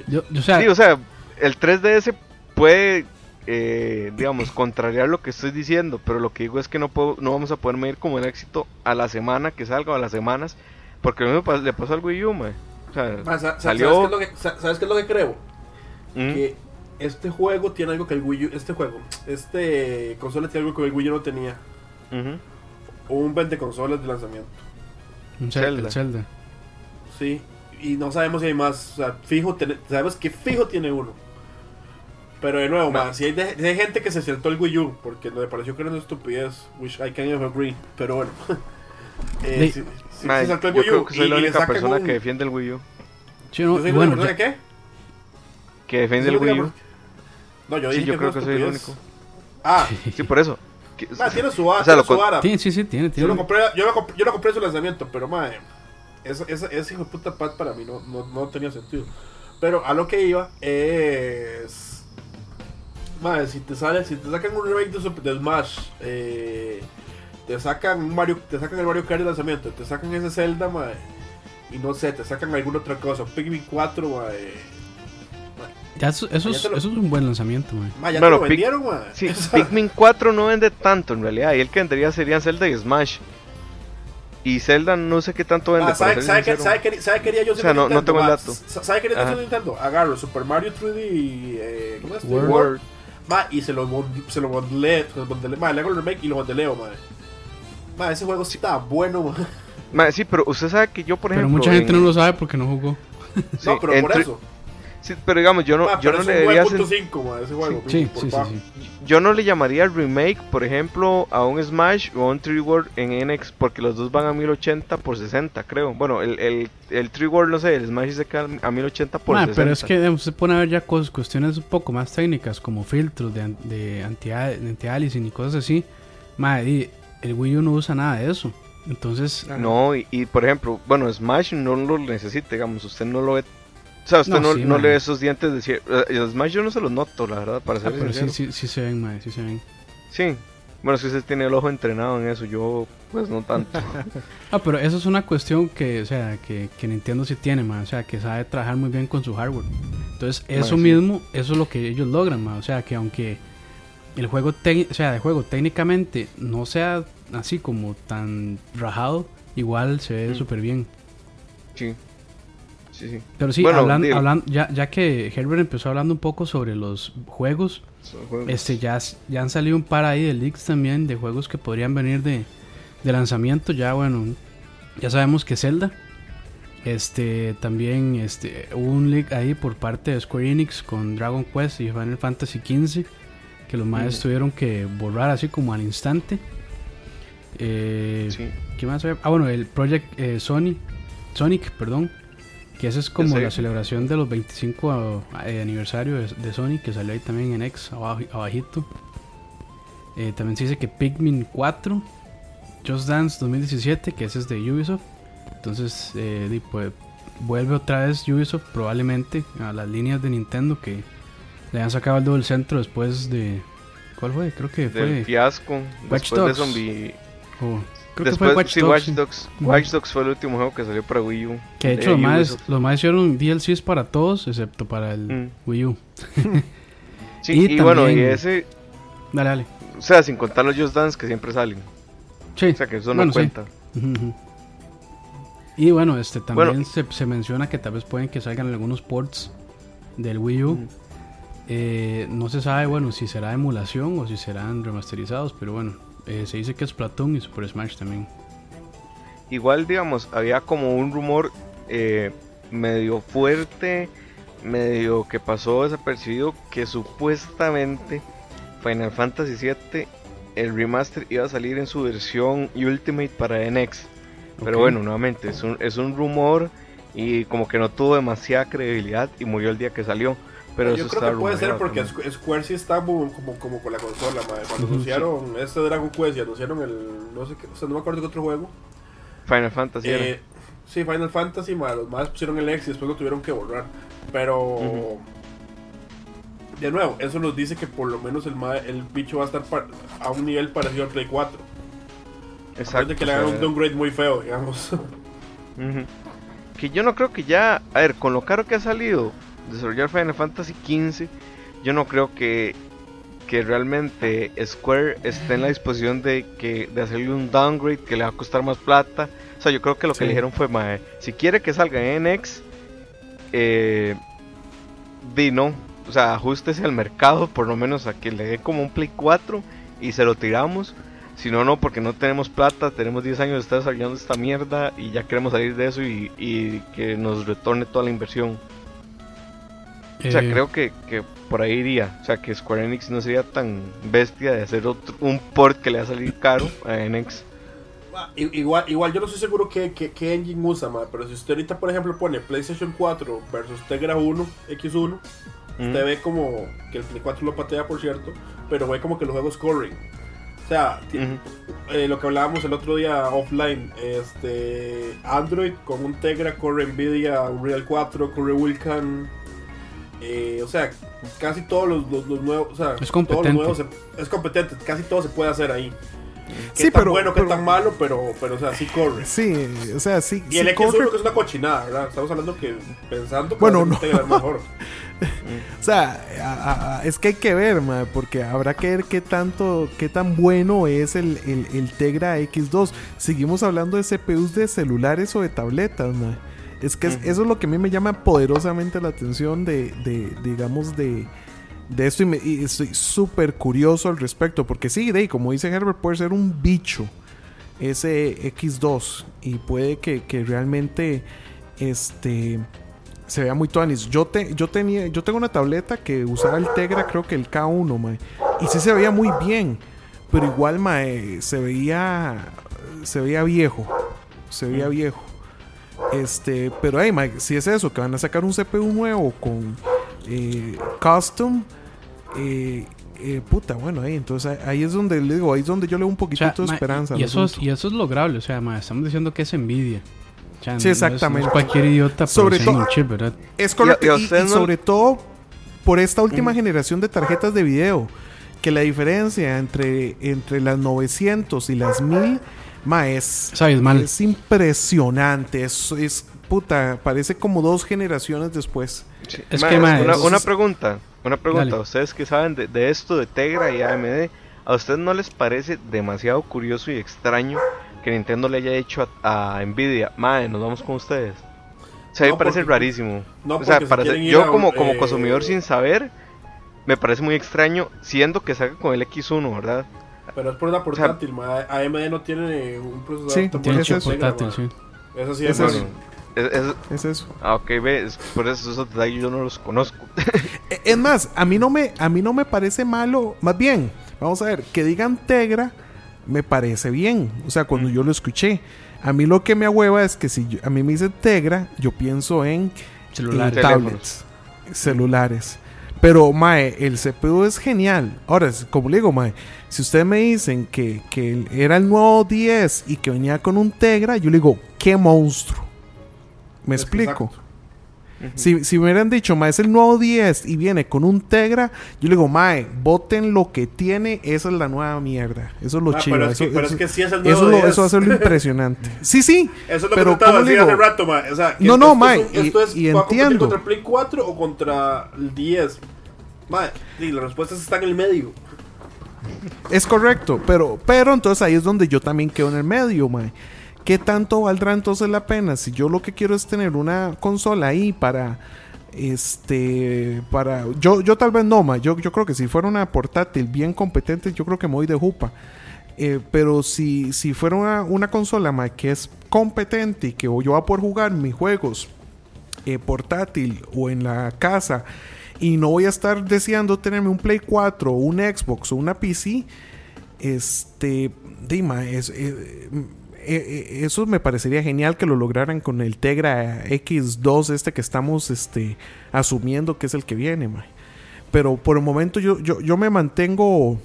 Speaker 2: yo, yo, o sea,
Speaker 3: Sí, o sea, el 3DS puede, eh, digamos, contrariar lo que estoy diciendo, pero lo que digo es que no, puedo, no vamos a poder medir como el éxito a la semana que salga o a las semanas, porque lo mismo le pasó al Wii U, mae. O sea,
Speaker 1: Ma, sa- sa-
Speaker 3: salió...
Speaker 1: ¿sabes, qué es lo que, sa- ¿Sabes qué es lo que creo?
Speaker 3: Mm,
Speaker 1: Que este juego tiene algo que el Wii U. Este juego, este consola tiene algo que el Wii U no tenía.
Speaker 3: ujú.
Speaker 1: Un 20 consolas de lanzamiento.
Speaker 2: un Zel-
Speaker 3: Zelda.
Speaker 2: el Zelda.
Speaker 1: Sí. Y no sabemos si hay más. O sea, fijo, ten- sabemos que fijo tiene uno. Pero de nuevo,
Speaker 3: Ma-
Speaker 1: ma, si hay, de- si hay gente que se saltó el Wii U porque me pareció que era una estupidez, which I can agree, pero bueno. *laughs* eh, si- si
Speaker 3: Mae,
Speaker 1: se saltó el
Speaker 3: yo
Speaker 1: Wii U
Speaker 3: creo que soy
Speaker 1: y-
Speaker 3: la
Speaker 1: le
Speaker 3: única persona
Speaker 1: un-
Speaker 3: que defiende el Wii U.
Speaker 2: Sí, no,
Speaker 1: ¿Yo soy
Speaker 2: bueno,
Speaker 1: qué?
Speaker 3: Que defiende el
Speaker 1: ¿Yo
Speaker 3: Wii U.
Speaker 1: No, yo
Speaker 3: Sí,
Speaker 1: dije
Speaker 3: yo
Speaker 1: que
Speaker 3: creo que soy el único.
Speaker 1: Ah,
Speaker 3: Sí, por eso. Que- *laughs*
Speaker 1: ma, tiene su
Speaker 3: O sea,
Speaker 1: tiene
Speaker 3: lo
Speaker 1: su vara.
Speaker 2: sí, sí, sí, tiene,
Speaker 1: Yo
Speaker 2: tiene.
Speaker 1: lo compré, yo lo compré, yo lo compré en su lanzamiento, pero madre, ese, ese, ese hijo de puta pad para mí no, no, no tenía sentido. Pero a lo que iba es. Madre, si te sale, si te sacan un remake de, Super- de Smash, eh, te sacan un Mario, te sacan el Mario Kart de lanzamiento, te sacan ese Zelda, madre, y no sé, te sacan alguna otra cosa, Pikmin 4, madre.
Speaker 2: Ya eso, eso,
Speaker 1: Ya
Speaker 2: es,
Speaker 1: te lo-
Speaker 2: eso es un buen lanzamiento, man.
Speaker 1: Madre, ya
Speaker 3: Bueno,
Speaker 1: te lo
Speaker 3: Pik-
Speaker 1: vendieron, madre.
Speaker 3: Sí, *laughs* Pikmin 4 no vende tanto en realidad. Y el que vendería serían Zelda y Smash. Y Zelda no sé qué tanto vende.
Speaker 1: Ah, ¿sabe, sabe, qué-
Speaker 3: sincero.
Speaker 1: sabe qué- sabe qué haría yo
Speaker 3: O sea, no- no tengo el dato.
Speaker 1: Sa- ¿Sabe qué haría yo Nintendo? Agarro Super Mario 3D y. Eh, ¿Cómo es?
Speaker 2: World.
Speaker 1: Ma, y se lo, se lo bondeleo, se lo bondeleo, ma, le hago el remake y lo bondeleo, madre. Ma, ese juego sí está bueno, ma.
Speaker 3: Ma, sí, pero usted sabe que yo, por
Speaker 2: Pero
Speaker 3: ejemplo.
Speaker 2: mucha gente
Speaker 3: en-
Speaker 2: no lo sabe porque no jugó.
Speaker 3: sí,
Speaker 1: no, pero por eso.
Speaker 3: Sí, pero digamos, yo no,
Speaker 1: Ma,
Speaker 3: yo no le debería hacer-
Speaker 1: 9.5, ma, ese juego.
Speaker 2: Sí, sí, sí,
Speaker 1: bajo.
Speaker 2: sí.
Speaker 3: Yo no le llamaría remake, por ejemplo, a un Smash o a un 3 World en NX, porque los dos van a 1080 por 60, creo. Bueno, el, el, el 3 World, no sé, el Smash se queda a 1080 por
Speaker 2: Ma,
Speaker 3: 60.
Speaker 2: pero es que digamos, se pone a ver ya cos- cuestiones un poco más técnicas como filtros de, de anti- anti-aliasing y cosas así. Ma, y el Wii U no usa nada de eso. Entonces,
Speaker 3: No, y, y, por ejemplo, bueno, Smash no lo necesita, digamos, usted no lo ve. O sea, usted
Speaker 2: No,
Speaker 3: no,
Speaker 2: sí,
Speaker 3: no
Speaker 2: man.
Speaker 3: le ve esos dientes de cier- eh, El Smash yo no se los noto, la verdad, para
Speaker 2: ah,
Speaker 3: ser
Speaker 2: pero sí, sí, sí se ven, ma, sí se ven.
Speaker 3: Sí. Bueno, es que usted tiene el ojo entrenado en eso, yo pues no tanto. *laughs*
Speaker 2: Ah, pero eso es una cuestión que, o sea, que, que Nintendo sí tiene, ma, o sea, que sabe trabajar muy bien con su hardware. Entonces, eso mismo, eso es lo que ellos logran, ma, o sea, que aunque el juego, o sea, de juego técnicamente no sea así como tan rajado, igual se ve
Speaker 3: Mm.
Speaker 2: súper bien.
Speaker 3: sí. Sí, sí.
Speaker 2: Pero sí,
Speaker 3: Bueno,
Speaker 2: hablan-
Speaker 3: digo-
Speaker 2: hablan- ya, ya que Herbert empezó hablando un poco sobre los juegos, este ya, ya han salido un par ahí de leaks también de juegos que podrían venir de, de lanzamiento. Ya bueno, ya sabemos que Zelda. Este también este hubo un leak ahí por parte de Square Enix con Dragon Quest y Final Fantasy XV que los maestros tuvieron que borrar así como al instante. Eh,
Speaker 3: Sí.
Speaker 2: ¿Qué más había? Ah, bueno, el Project eh, Sony, Sonic, perdón. Que ese es como la celebración de los 25 eh, aniversario de, de Sonic, que salió ahí también en X, abajo, abajito. Eh, también se dice que Pikmin 4, Just Dance 2017, que ese es de Ubisoft. Entonces, eh, pues, vuelve otra vez Ubisoft, probablemente, a las líneas de Nintendo que le han sacado el doble centro después de... ¿Cuál fue? Creo que
Speaker 3: Del
Speaker 2: fue...
Speaker 3: fiasco.
Speaker 2: Watch
Speaker 3: Después de
Speaker 2: Dogs.
Speaker 3: Zombie.
Speaker 2: o- Creo
Speaker 3: Después,
Speaker 2: que fue Watch
Speaker 3: sí,
Speaker 2: Dogs.
Speaker 3: Watch. Dogs.
Speaker 2: Ujú.
Speaker 3: Watch Dogs fue el último juego que salió para Wii U.
Speaker 2: Que de hecho los más, los más hicieron DLCs para todos, excepto para el
Speaker 3: Mm.
Speaker 2: Wii U. *laughs*
Speaker 3: Sí,
Speaker 2: y
Speaker 3: y, bueno, y ese,
Speaker 2: Dale, dale.
Speaker 3: o sea, sin contar los Just Dance que siempre salen.
Speaker 2: Sí.
Speaker 3: O sea, que eso no
Speaker 2: Bueno, sí.
Speaker 3: cuenta.
Speaker 2: Y bueno, este también
Speaker 3: Bueno.
Speaker 2: se, se menciona que tal vez pueden que salgan algunos ports del Wii U. Eh, no se sabe, bueno, si será emulación o si serán remasterizados, pero bueno, eh, se dice que es Splatoon y Super Smash también.
Speaker 3: Igual, digamos, había como un rumor eh, medio fuerte, medio que pasó desapercibido, que supuestamente Final Fantasy VII, el remaster iba a salir en su versión Ultimate para NX. Pero bueno, nuevamente, es un, es un rumor y como que no tuvo demasiada credibilidad y murió el día que salió. Pero
Speaker 1: yo creo que puede ser porque
Speaker 3: también.
Speaker 1: Square sí está como, como, como con la consola, madre. Cuando anunciaron este Dragon Quest y anunciaron el. No sé qué, o sea, no me acuerdo qué otro juego.
Speaker 3: Final Fantasy era.
Speaker 1: Eh, sí, Final Fantasy, madre, los más pusieron el X y después lo tuvieron que borrar. Pero. De nuevo, eso nos dice que por lo menos el, el bicho va a estar a un nivel parecido al Play 4.
Speaker 3: Exacto.
Speaker 1: de que le hagan un downgrade muy feo, digamos.
Speaker 3: Que yo no creo que ya, a ver, con lo caro que ha salido desarrollar Final Fantasy XV, yo no creo que, que realmente Square esté en la disposición de, que, de hacerle un downgrade que le va a costar más plata. O sea, yo creo que lo que le dijeron fue, "Mae, si quiere que salga en NX, eh, di no. O sea, ajustese al mercado, por lo menos a que le dé como un Play 4 y se lo tiramos. Si no, no, porque no tenemos plata, tenemos 10 años de estar desarrollando esta mierda y ya queremos salir de eso y, y que nos retorne toda la inversión. O sea,
Speaker 2: Eh,
Speaker 3: creo que, que por ahí iría. O sea, que Square Enix no sería tan bestia de hacer otro, un port que le va a salir caro a.
Speaker 1: I- Igual, igual yo no estoy seguro qué, qué, qué engine usa, ma, pero si usted ahorita, por ejemplo, pone PlayStation 4 versus Tegra 1, X1,
Speaker 3: Mm.
Speaker 1: usted ve como que el Play 4 lo patea, por cierto, pero ve como que los juegos corren. O sea, eh, lo que hablábamos el otro día offline, este Android con un Tegra corre Nvidia Unreal 4, corre Vulkan. Eh, o sea, casi todos los, los- los nuevos, o sea,
Speaker 2: Es
Speaker 1: todos los
Speaker 2: competente.
Speaker 1: nuevos se- es competente, casi todo se puede hacer ahí. Qué
Speaker 4: Sí,
Speaker 1: tan
Speaker 4: pero-
Speaker 1: bueno, qué
Speaker 4: pero-
Speaker 1: tan malo, pero, pero o sea, sí corre.
Speaker 4: Sí, o sea, sí.
Speaker 1: Y el
Speaker 4: sí
Speaker 1: X1
Speaker 4: corre,
Speaker 1: que es una cochinada, ¿verdad? Estamos hablando que pensando que
Speaker 4: Bueno, no.
Speaker 1: mejor. *laughs*
Speaker 4: O sea, a- a- a- es que hay que ver, ma, porque habrá que ver qué tanto, qué tan bueno es el, el, el Tegra X2. Seguimos hablando de CPUs de celulares o de tabletas, ma. Es que eso es lo que a mí me llama poderosamente la atención de, de digamos, de, de esto. Y, me- y estoy súper curioso al respecto, porque sí, de, como dice Herbert, puede ser un bicho ese X2 y puede que, que realmente este se vea muy tuanis. Yo te, yo tenía yo tengo una tableta que usaba el Tegra, creo que el K1, mae, y sí se veía muy bien, pero igual mae, se veía se veía viejo, se veía viejo. Este, pero hey, mae, si es eso, que van a sacar un CPU nuevo con eh, custom eh, eh, puta, bueno, ahí entonces ahí es donde le digo, ahí es donde yo le doy un
Speaker 2: o
Speaker 4: poquitito
Speaker 2: sea,
Speaker 4: de
Speaker 2: ma,
Speaker 4: esperanza.
Speaker 2: y, eso es, y eso es lograble, o sea, ma, estamos diciendo que es envidia. O sea, no-
Speaker 4: Sí,
Speaker 2: no es- no es
Speaker 4: exactamente.
Speaker 2: cualquier idiota
Speaker 4: Sobre todo-
Speaker 2: un chip, ¿verdad?
Speaker 4: Es correcto.
Speaker 3: Y
Speaker 4: sobre todo por esta última
Speaker 3: Mm.
Speaker 4: generación de tarjetas de video. Que la diferencia entre, entre las 900 y las 1000 ma, es,
Speaker 2: Es abismal.
Speaker 4: es impresionante. Es, es puta, parece como dos generaciones después.
Speaker 2: Es
Speaker 3: Ma,
Speaker 2: que, ma,
Speaker 3: una,
Speaker 4: es-
Speaker 3: pregunta, una pregunta.
Speaker 2: Dale.
Speaker 3: Ustedes que saben de, de esto de Tegra y AMD, ¿a ustedes no les parece demasiado curioso y extraño que Nintendo le haya hecho a, a Nvidia, madre, nos vamos con ustedes? O sea, a mí
Speaker 1: No,
Speaker 3: me parece
Speaker 1: porque-
Speaker 3: rarísimo.
Speaker 1: no,
Speaker 3: o sea,
Speaker 1: si
Speaker 3: yo
Speaker 1: a-
Speaker 3: como, como
Speaker 1: eh,
Speaker 3: consumidor sin saber, me parece muy extraño, siendo que salga con el X1, ¿verdad?
Speaker 1: Pero es por una portátil, ma. AMD no tiene un procesador
Speaker 4: Sí,
Speaker 1: tan
Speaker 2: Tiene
Speaker 1: bueno
Speaker 2: portátil, sí.
Speaker 1: Eso sí
Speaker 4: Es
Speaker 1: es.
Speaker 3: Es, es-
Speaker 4: Es eso.
Speaker 3: ah, ok, ves, por eso esos detalles yo no los conozco. *laughs*
Speaker 4: E- Es más, a mí no me, a mí no me parece malo. Más bien, vamos a ver, que digan Tegra me parece bien. O sea, cuando yo lo escuché. A mí lo que me ahueva es que si yo- a mí me dicen Tegra, yo pienso en
Speaker 2: Celulares.
Speaker 4: en tablets, celulares. Pero, mae, el CPU es genial. Ahora, como le digo, mae, si ustedes me dicen que, que era el nuevo 10 y que venía con un Tegra, yo le digo, qué monstruo. ¿Me
Speaker 1: Es que
Speaker 4: explico? si, si me hubieran dicho, ma, es el nuevo 10 y viene con un Tegra, yo le digo, mae, voten lo que tiene, esa es la nueva mierda. Eso es lo
Speaker 1: Ah,
Speaker 4: chido.
Speaker 1: pero es
Speaker 4: eso,
Speaker 1: que- pero
Speaker 4: eso-
Speaker 1: es que sí es el
Speaker 4: eso
Speaker 1: nuevo
Speaker 4: lo-
Speaker 1: 10.
Speaker 4: eso va a ser lo impresionante. *laughs* sí, sí.
Speaker 1: Eso es lo
Speaker 4: pero
Speaker 1: que trataba
Speaker 4: ¿cómo
Speaker 1: de
Speaker 4: le
Speaker 1: decir hace rato, ma. O sea, que
Speaker 4: No,
Speaker 1: esto-
Speaker 4: no,
Speaker 1: esto
Speaker 4: ma,
Speaker 1: es un- Esto
Speaker 4: y-
Speaker 1: es,
Speaker 4: y
Speaker 1: ¿va a competir
Speaker 4: entiendo.
Speaker 1: contra el Play 4 o contra el 10? Ma, sí, la respuesta está en el medio.
Speaker 4: Es correcto, pero, pero entonces ahí es donde yo también quedo en el medio, mae. ¿Qué tanto valdrá entonces la pena? Si yo lo que quiero es tener una consola ahí para. Este. Para. Yo, yo tal vez no, mae. Yo, yo creo que si fuera una portátil bien competente, yo creo que me voy de jupa. Eh, pero si, si fuera una, una consola mae, que es competente y que yo voy a poder jugar mis juegos eh, portátil o en la casa y no voy a estar deseando tenerme un Play 4 o un Xbox o una PC, este, Dima, es, eh, eh, eh, eso me parecería genial que lo lograran con el Tegra X2 este que estamos este, asumiendo que es el que viene, mae. Pero por el momento yo, yo, yo me mantengo,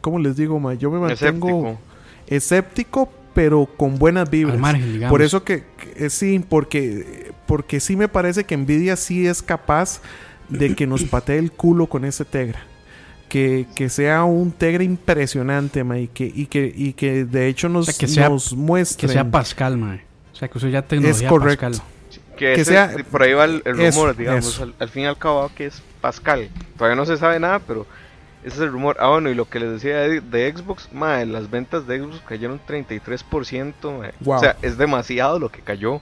Speaker 4: ¿cómo les digo, mae? Yo me mantengo
Speaker 3: Escéptico.
Speaker 4: escéptico, pero con buenas vibras.
Speaker 2: Margen.
Speaker 4: Por eso que- eh, sí, porque, porque sí me parece que Nvidia sí es capaz de que nos patee el culo con ese Tegra. Que, que sea un Tegra impresionante, ma, y que, y que, y que de hecho nos,
Speaker 2: O sea, que sea-
Speaker 4: nos muestre.
Speaker 2: Que sea Pascal, mae. O sea, que use ya tecnología
Speaker 4: correcto.
Speaker 2: Pascal.
Speaker 3: Que,
Speaker 4: Que
Speaker 3: ese-
Speaker 4: sea-
Speaker 3: por ahí va el, el
Speaker 4: eso,
Speaker 3: rumor, digamos,
Speaker 4: eso.
Speaker 3: al, al fin y al cabo que es Pascal. Todavía no se sabe nada, pero ese es el rumor. Ah, bueno, y lo que les decía de, de Xbox, mae, las ventas de Xbox cayeron 33%, mae.
Speaker 4: Wow.
Speaker 3: O sea, es demasiado lo que cayó.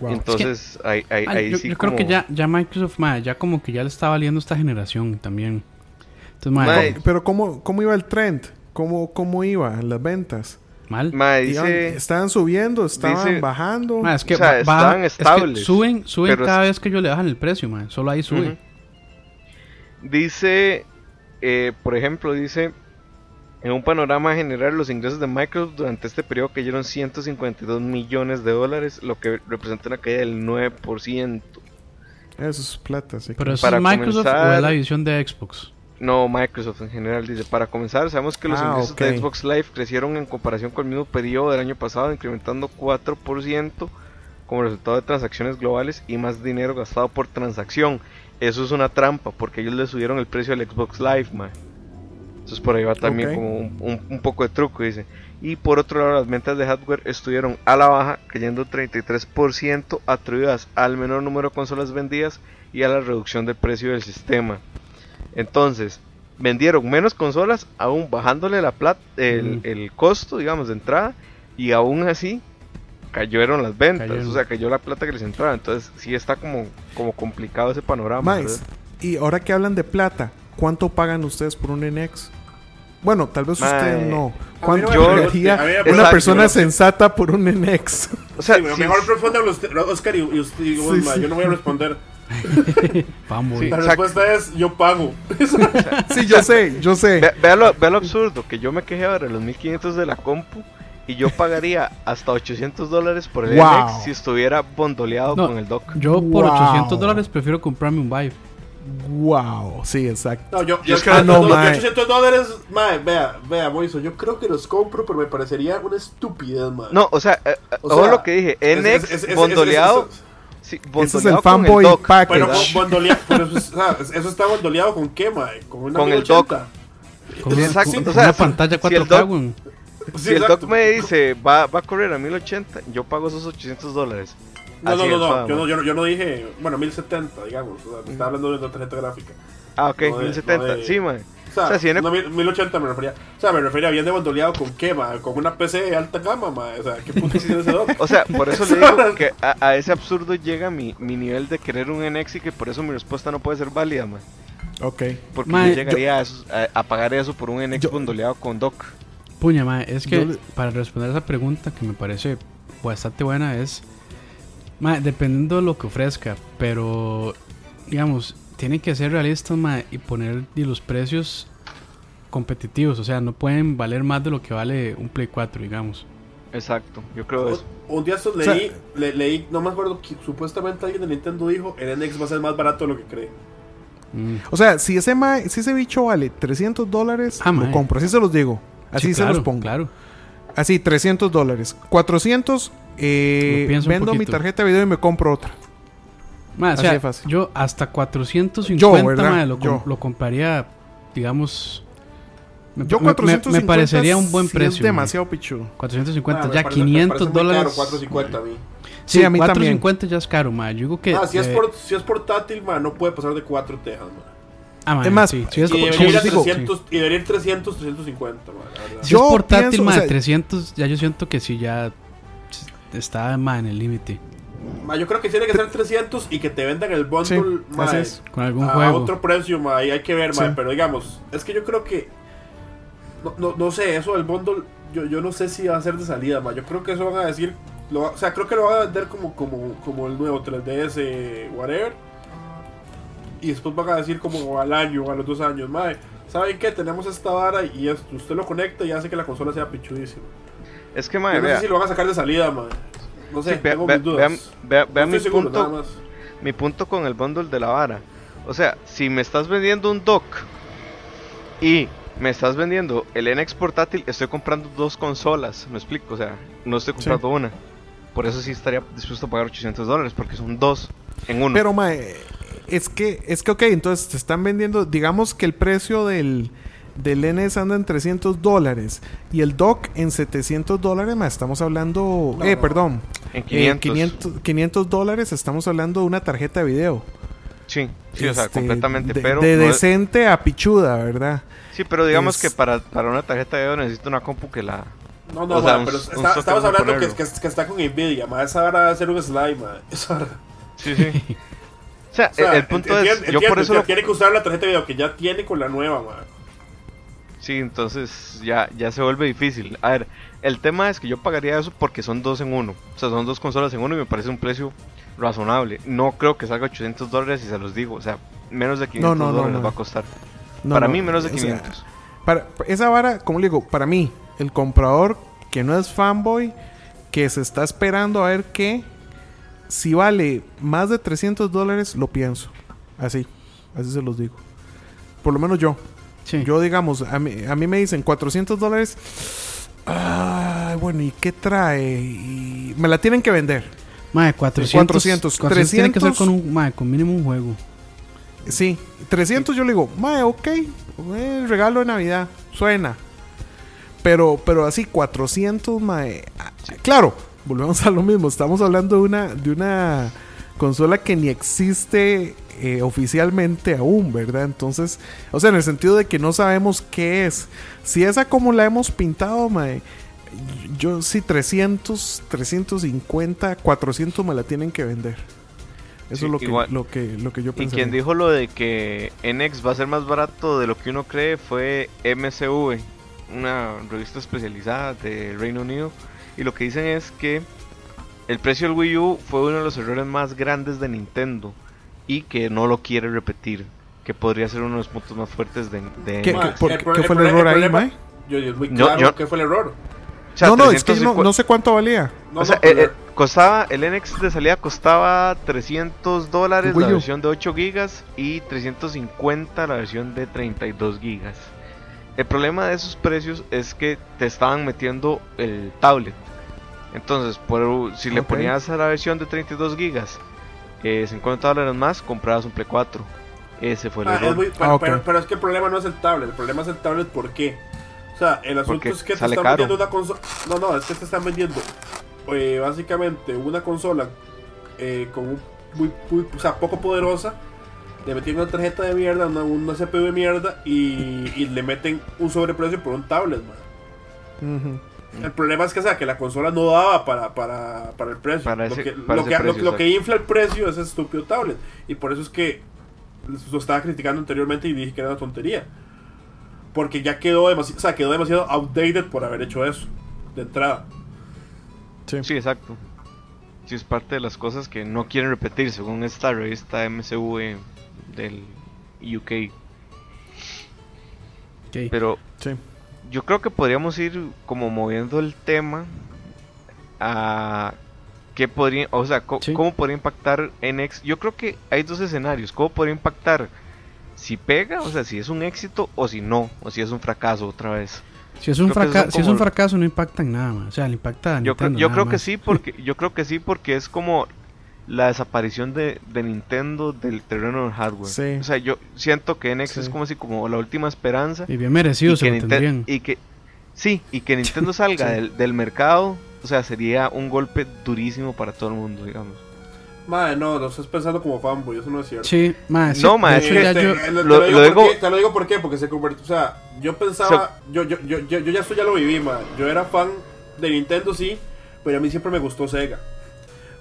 Speaker 4: Wow.
Speaker 3: Entonces, ahí, ahí,
Speaker 2: Ah,
Speaker 3: ahí
Speaker 2: yo
Speaker 3: sí
Speaker 2: yo creo que ya, ya Microsoft, mae, ya como que ya le está valiendo esta generación también. Entonces, no,
Speaker 4: Pero ¿cómo, ¿cómo iba el trend? ¿Cómo, cómo iban las ventas?
Speaker 2: mal.
Speaker 4: Iban-
Speaker 3: dice...
Speaker 4: ¿Estaban subiendo? ¿Estaban
Speaker 3: dice-
Speaker 4: bajando?
Speaker 2: Mae, es que
Speaker 3: o sea,
Speaker 2: ba-
Speaker 3: estaban
Speaker 2: bajan- es que
Speaker 3: estables,
Speaker 2: suben, suben
Speaker 3: pero
Speaker 2: cada
Speaker 3: es-
Speaker 2: vez que ellos le bajan el precio, mae. Solo ahí sube.
Speaker 3: Ujú. Dice, eh, por ejemplo, dice, en un panorama general, los ingresos de Microsoft durante este periodo cayeron 152 millones de dólares, lo que representa una caída del 9%.
Speaker 4: Eso es plata, sí.
Speaker 2: Pero eso
Speaker 3: Para
Speaker 2: es Microsoft o
Speaker 3: comenzar-
Speaker 2: es la división de Xbox.
Speaker 3: No, Microsoft en general dice, para comenzar, sabemos que los
Speaker 4: Ah,
Speaker 3: ingresos de Xbox Live crecieron en comparación con el mismo periodo del año pasado, incrementando 4% como resultado de transacciones globales y más dinero gastado por transacción. Eso es una trampa, porque ellos le subieron el precio al Xbox Live, man. Entonces por ahí va también como un, un- un poco de truco, dice. Y por otro lado, las ventas de hardware estuvieron a la baja, cayendo 33%, atribuidas al menor número de consolas vendidas y a la reducción del precio del sistema. Entonces, vendieron menos consolas, aún bajándole la plata, el, el costo, digamos, de entrada, y aún así cayeron las ventas,
Speaker 2: Cayeron.
Speaker 3: o sea, cayó la plata que les entraba. Entonces, sí está como, como complicado ese panorama.
Speaker 4: Más, y ahora que hablan de plata, ¿cuánto pagan ustedes por un NX? Bueno, tal vez
Speaker 3: Mae,
Speaker 4: ustedes no. ¿Cuánto pagaría
Speaker 1: me
Speaker 4: una persona sensata por un NX?
Speaker 3: O sea,
Speaker 1: Sí,
Speaker 3: sí,
Speaker 1: mejor usted, Oscar y, y usted, y vos,
Speaker 4: Sí,
Speaker 1: ma,
Speaker 4: sí.
Speaker 1: yo no voy a responder. *laughs*
Speaker 2: Vamos.
Speaker 3: Sí.
Speaker 1: La
Speaker 3: Exacto.
Speaker 1: respuesta es yo pago.
Speaker 4: sí, yo sé, yo sé.
Speaker 3: Ve- vea, lo, vea lo absurdo, que yo me quejé ahora de los 1500 de la compu y yo pagaría hasta 800 dólares por el
Speaker 4: Wow.
Speaker 3: NX si estuviera bondoleado
Speaker 2: No,
Speaker 3: con el dock.
Speaker 2: Yo por
Speaker 4: Wow.
Speaker 2: 800 dólares prefiero comprarme un Vive.
Speaker 4: Wow, sí, exacto.
Speaker 1: No, yo,
Speaker 3: Yo
Speaker 1: yo,
Speaker 3: es que-
Speaker 4: Ah, no,
Speaker 1: los
Speaker 4: mae.
Speaker 1: 800 dólares, mae, vea, vea, Moiso, yo creo que los compro, pero me parecería una estupidez, mae.
Speaker 3: No, o sea, eh, eh,
Speaker 1: O
Speaker 3: ojo
Speaker 1: sea,
Speaker 3: lo que dije, NX
Speaker 1: es- es- es-
Speaker 3: bondoleado, sí,
Speaker 4: Ese es el
Speaker 3: bondoleado con
Speaker 4: fanboy
Speaker 3: el dock.
Speaker 4: package.
Speaker 1: Bueno,
Speaker 3: ¿verdad?
Speaker 1: bon- bondolea- *laughs* pero eso, es- o sea, eso está bondoleado con qué, mae? Con una
Speaker 3: Con el
Speaker 1: 1080.
Speaker 2: Con,
Speaker 3: exacto,
Speaker 2: con
Speaker 3: o sea,
Speaker 2: una
Speaker 3: si-
Speaker 2: pantalla
Speaker 3: si el
Speaker 2: 4K,
Speaker 3: dock-
Speaker 1: Sí,
Speaker 3: Si el
Speaker 1: exacto.
Speaker 3: dock me dice va, va a correr a 1080, yo pago esos 800 dólares.
Speaker 1: No, no, no, no, yo no,
Speaker 3: man.
Speaker 1: yo no, yo no dije, bueno, 1070, digamos, o sea, me estaba hablando de una tarjeta gráfica.
Speaker 3: Ah, ok,
Speaker 1: no de-
Speaker 3: 1070,
Speaker 1: no de-
Speaker 3: sí, man.
Speaker 1: O sea,
Speaker 3: O sea, si viene-
Speaker 1: no, mil- 1080 me refería. O sea, me refería bien de bondoleado con qué, mae? Con una PC de alta gama, mae. O sea, ¿qué punto tiene ese dock? *laughs*
Speaker 3: O sea, por eso le digo *laughs* que a, a ese absurdo llega mi, mi nivel de querer un NX y que por eso mi respuesta no puede ser válida, man.
Speaker 4: Ok.
Speaker 3: Porque yo llegaría a, esos- a- a pagar eso por un NX
Speaker 4: Yo-
Speaker 3: bondoleado con dock.
Speaker 2: Puña, mae, es que
Speaker 4: le-
Speaker 2: para responder esa pregunta que me parece bastante buena es, mae, dependiendo de lo que ofrezca, pero digamos, tiene que ser realistas, mae, y poner y los precios competitivos, o sea, no pueden valer más de lo que vale un Play 4, digamos.
Speaker 3: Exacto, yo creo eso.
Speaker 1: Un, un día
Speaker 4: O sea-
Speaker 1: leí, le- leí, no me acuerdo, que supuestamente alguien de Nintendo dijo, el NX va a ser más barato de lo que cree.
Speaker 2: Mm.
Speaker 4: O sea, si ese, ma- si ese bicho vale 300 dólares,
Speaker 2: Ah,
Speaker 4: lo compro. Así se los digo. Así
Speaker 2: Sí,
Speaker 4: se
Speaker 2: claro,
Speaker 4: los pongo.
Speaker 2: Claro.
Speaker 4: Así, 300 dólares. 400, eh, vendo mi tarjeta de video y me compro otra.
Speaker 2: Ma, o
Speaker 4: Así
Speaker 2: sea,
Speaker 4: de fácil.
Speaker 2: yo hasta 450
Speaker 4: Yo, ¿verdad?
Speaker 2: ma, lo,
Speaker 4: Yo.
Speaker 2: lo compraría, digamos... Me,
Speaker 4: Yo
Speaker 2: me- me-
Speaker 4: 450
Speaker 2: me parecería un buen
Speaker 4: sí
Speaker 2: precio.
Speaker 4: Es
Speaker 2: ma.
Speaker 4: demasiado pichudo.
Speaker 2: 450,
Speaker 1: Ah,
Speaker 2: ya
Speaker 1: parece- me
Speaker 2: 500
Speaker 1: parece muy
Speaker 2: dólares.
Speaker 1: caro, 450 a mí.
Speaker 2: Sí,
Speaker 4: Sí, a mí
Speaker 2: 450 ya es caro, ma. Yo digo que.
Speaker 1: Ah, si es,
Speaker 2: eh,
Speaker 1: por, si es portátil, man, no puede pasar de 4 tejas, man.
Speaker 2: Ah,
Speaker 4: Es más,
Speaker 2: sí, sí, es
Speaker 1: Y debería, ir a
Speaker 2: sí,
Speaker 1: 300, y debería ir 300, 350, man, la.
Speaker 2: Si
Speaker 4: Yo
Speaker 2: es portátil,
Speaker 4: pienso,
Speaker 2: ma,
Speaker 4: o sea-
Speaker 2: 300, ya yo siento que sí, ya está ma, en el límite.
Speaker 1: Yo creo que tiene que ser 300 y que te vendan el bundle
Speaker 4: es.
Speaker 2: Con algún
Speaker 1: a
Speaker 2: juego.
Speaker 1: otro precio, ma, ahí hay que ver, pero digamos, es que yo creo que no, no, no sé, eso del bundle yo, yo no sé si va a ser de salida, ma. Yo creo que eso van a decir, lo, va- o sea, creo que lo van a vender como como como el nuevo 3DS whatever. Y después van a decir como al año o a los dos años, ma. ¿Saben qué? Tenemos esta vara y esto, usted lo conecta y hace que la consola sea pichudísima.
Speaker 3: Es que, madre,
Speaker 1: no
Speaker 3: vea,
Speaker 1: sé si lo van a sacar de salida, ma. No sé,
Speaker 3: sí, vea,
Speaker 1: tengo
Speaker 3: vea-
Speaker 1: mis dudas.
Speaker 3: vea- vea- vea
Speaker 1: no
Speaker 3: mi,
Speaker 1: seguro,
Speaker 3: punto,
Speaker 1: nada más.
Speaker 3: mi punto con el bundle de la vara. O sea, si me estás vendiendo un dock y me estás vendiendo el NX portátil, estoy comprando dos consolas. Me explico, o sea, no estoy comprando una. Por eso sí estaría dispuesto a pagar 800 dólares, porque son dos en uno.
Speaker 4: Pero, mae, es que, es que, ok, entonces te están vendiendo, digamos que el precio del, del NS anda en 300 dólares y el dock en 700 dólares, mae, estamos hablando,
Speaker 1: No,
Speaker 4: eh,
Speaker 1: no.
Speaker 4: perdón,
Speaker 3: en
Speaker 4: eh,
Speaker 3: 500.
Speaker 4: 500, 500 dólares, estamos hablando de una tarjeta de video.
Speaker 3: Sí, sí, o sea,
Speaker 4: Este,
Speaker 3: completamente.
Speaker 4: de,
Speaker 3: pero
Speaker 4: de
Speaker 3: no es-
Speaker 4: decente a pichuda, ¿verdad?
Speaker 3: Sí, pero digamos
Speaker 4: es-
Speaker 3: que para, para una tarjeta de video necesito una compu que la...
Speaker 1: No, no,
Speaker 3: O sea,
Speaker 1: ma, pero
Speaker 3: un
Speaker 1: está-
Speaker 3: socket
Speaker 1: estamos hablando que, que, que está con Nvidia, ma. Esa hora debe ser un slime, ma. *laughs* Esa hora-
Speaker 3: Sí, sí. *laughs* O sea,
Speaker 1: o sea,
Speaker 3: el, el punto es,
Speaker 1: entiendo,
Speaker 3: yo por eso lo...
Speaker 1: tiene que usar la tarjeta de video que ya tiene con la nueva, ma.
Speaker 3: Sí, entonces ya, ya se vuelve difícil. A ver, el tema es que yo pagaría eso porque son dos en uno. O sea, son dos consolas en uno y me parece un precio razonable. No creo que salga 800 dólares y se los digo. O sea, menos de 500
Speaker 4: no, no,
Speaker 3: dólares
Speaker 4: no.
Speaker 3: va a costar.
Speaker 4: No,
Speaker 3: Para
Speaker 4: no,
Speaker 3: mí menos de
Speaker 4: o sea,
Speaker 3: 500.
Speaker 4: para, esa vara, como le digo, para mí, el comprador que no es fanboy, que se está esperando a ver qué, si vale más de 300 dólares, lo pienso. Así, así se los digo. Por lo menos yo.
Speaker 2: Sí.
Speaker 4: Yo, digamos, a mí, a mí me dicen 400 dólares. Ah, bueno, ¿y qué trae? Y me la tienen que vender.
Speaker 2: Mae, 400.
Speaker 4: 400,
Speaker 2: 400 tiene que ser
Speaker 4: 300.
Speaker 2: con un, mae, con mínimo un juego.
Speaker 4: Sí, 300 yo le digo, mae, ok, eh, regalo de Navidad, suena. Pero, pero así, 400, mae. ah, Claro, volvemos a lo mismo, estamos hablando de una, de una consola que ni existe eh, oficialmente aún, ¿verdad? Entonces, o sea, en el sentido de que no sabemos qué es. Si esa como la hemos pintado, mae, yo sí 300, 350, 400 me la tienen que vender. Eso
Speaker 3: Sí,
Speaker 4: es lo que, lo que, lo que yo
Speaker 3: Y
Speaker 4: pensé.
Speaker 3: quien dijo lo de que NX va a ser más barato de lo que uno cree fue MCV, una revista especializada de Reino Unido. Y lo que dicen es que el precio del Wii U fue uno de los errores más grandes de Nintendo y que no lo quiere repetir. Que podría ser uno de los puntos más fuertes de, de
Speaker 4: ¿Qué,
Speaker 1: Ma,
Speaker 4: qué- por-
Speaker 1: el pro-
Speaker 4: qué
Speaker 1: el
Speaker 4: fue el error ahí, Mae?
Speaker 1: Yo, yo, muy claro
Speaker 3: yo-
Speaker 1: qué fue el error.
Speaker 3: O sea,
Speaker 4: no, no, es que no,
Speaker 3: 350
Speaker 4: no sé cuánto valía.
Speaker 1: No,
Speaker 3: o sea,
Speaker 1: no,
Speaker 3: eh, eh, costaba, el NX de salida costaba 300 dólares la versión de 8 gigas y 350 la versión de 32 gigas. El problema de esos precios es que te estaban metiendo el tablet. Entonces, por, si le ponías a la versión de 32 gigas eh, 50 dólares más, comprabas un Play 4. Ese fue el
Speaker 1: Ah,
Speaker 3: error.
Speaker 1: es muy- pero,
Speaker 4: Ah,
Speaker 1: pero- pero es que el problema no es el tablet, el problema es el tablet ¿por qué? O sea, el asunto
Speaker 3: Porque
Speaker 1: es que te están
Speaker 3: caro.
Speaker 1: vendiendo una consola. No, no, es que te están vendiendo eh, básicamente una consola eh, con un muy, muy- o sea, poco poderosa. Le meten una tarjeta de mierda, una, una CPU de mierda y, y le meten un sobreprecio por un tablet, man. El problema es que, o sea, que la consola no daba para, para, para el precio.
Speaker 3: Para
Speaker 1: lo que,
Speaker 3: para
Speaker 1: lo que- lo-
Speaker 3: precio,
Speaker 1: lo que
Speaker 3: exacto.
Speaker 1: infla el precio es ese estúpido tablet. Y por eso es que lo estaba criticando anteriormente y dije que era una tontería. Porque ya quedó demasiado, o sea, quedó demasiado outdated por haber hecho eso. De entrada.
Speaker 4: Sí.
Speaker 3: Sí, exacto. Sí, es parte de las cosas que no quieren repetir, según esta revista MCV del UK. Pero
Speaker 4: Sí.
Speaker 3: yo creo que podríamos ir como moviendo el tema a qué podría, o sea, co-
Speaker 2: Sí.
Speaker 3: cómo podría impactar NX. Yo creo que hay dos escenarios. ¿Cómo podría impactar si pega, o sea, si es un éxito o si no, o si es un fracaso otra vez?
Speaker 2: Si es un,
Speaker 3: Creo que
Speaker 2: fraca-
Speaker 3: son
Speaker 2: si es un fracaso no impacta en nada, o sea, le impacta a
Speaker 3: Yo, creo- yo que sí porque yo creo que sí porque es como la desaparición de, de Nintendo del terreno del hardware.
Speaker 4: Sí.
Speaker 3: O sea, yo siento que NX es
Speaker 4: Sí.
Speaker 3: como si como la última esperanza
Speaker 2: Y bien merecido
Speaker 3: y
Speaker 2: se
Speaker 3: que,
Speaker 2: lo tendrían.
Speaker 3: y que sí y que Nintendo *laughs* salga
Speaker 4: Sí.
Speaker 3: del, del mercado, o sea, sería un golpe durísimo para todo el mundo, digamos.
Speaker 1: Madre, no, lo estás pensando como fanboy, eso no es cierto.
Speaker 2: Sí, ma, sí,
Speaker 3: No, ma,
Speaker 2: de
Speaker 3: es
Speaker 2: hecho
Speaker 3: que
Speaker 2: ya
Speaker 1: Este,
Speaker 2: yo-
Speaker 1: te,
Speaker 3: lo-
Speaker 1: lo digo
Speaker 3: lo
Speaker 1: por
Speaker 3: digo-
Speaker 1: qué, te lo digo por qué, porque se convirtió. O sea, yo pensaba. yo, yo, yo, yo, yo ya esto ya lo viví, ma. Yo era fan de Nintendo, sí, pero a mí siempre me gustó Sega.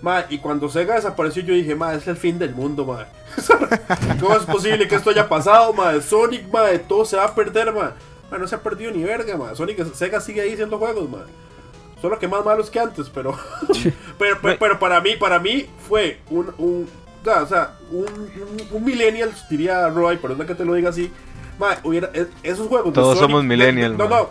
Speaker 1: Ma, y cuando Sega desapareció, yo dije, ma, es el fin del mundo, ma. *laughs* ¿Cómo es posible que esto haya pasado, ma? Sonic, ma, todo se va a perder, ma. Ma, no se ha perdido ni verga, ma. Sonic, Sega sigue ahí haciendo juegos, ma. Solo que más malos que antes, pero. *laughs* pero, pero, pero para mí, para mí fue un. un o sea, un, un, un millennial, diría Roy, perdón que te lo diga así. Ma, hubiera, es- esos juegos.
Speaker 3: Todos
Speaker 1: Sonic-
Speaker 3: somos millennial,
Speaker 1: No, no.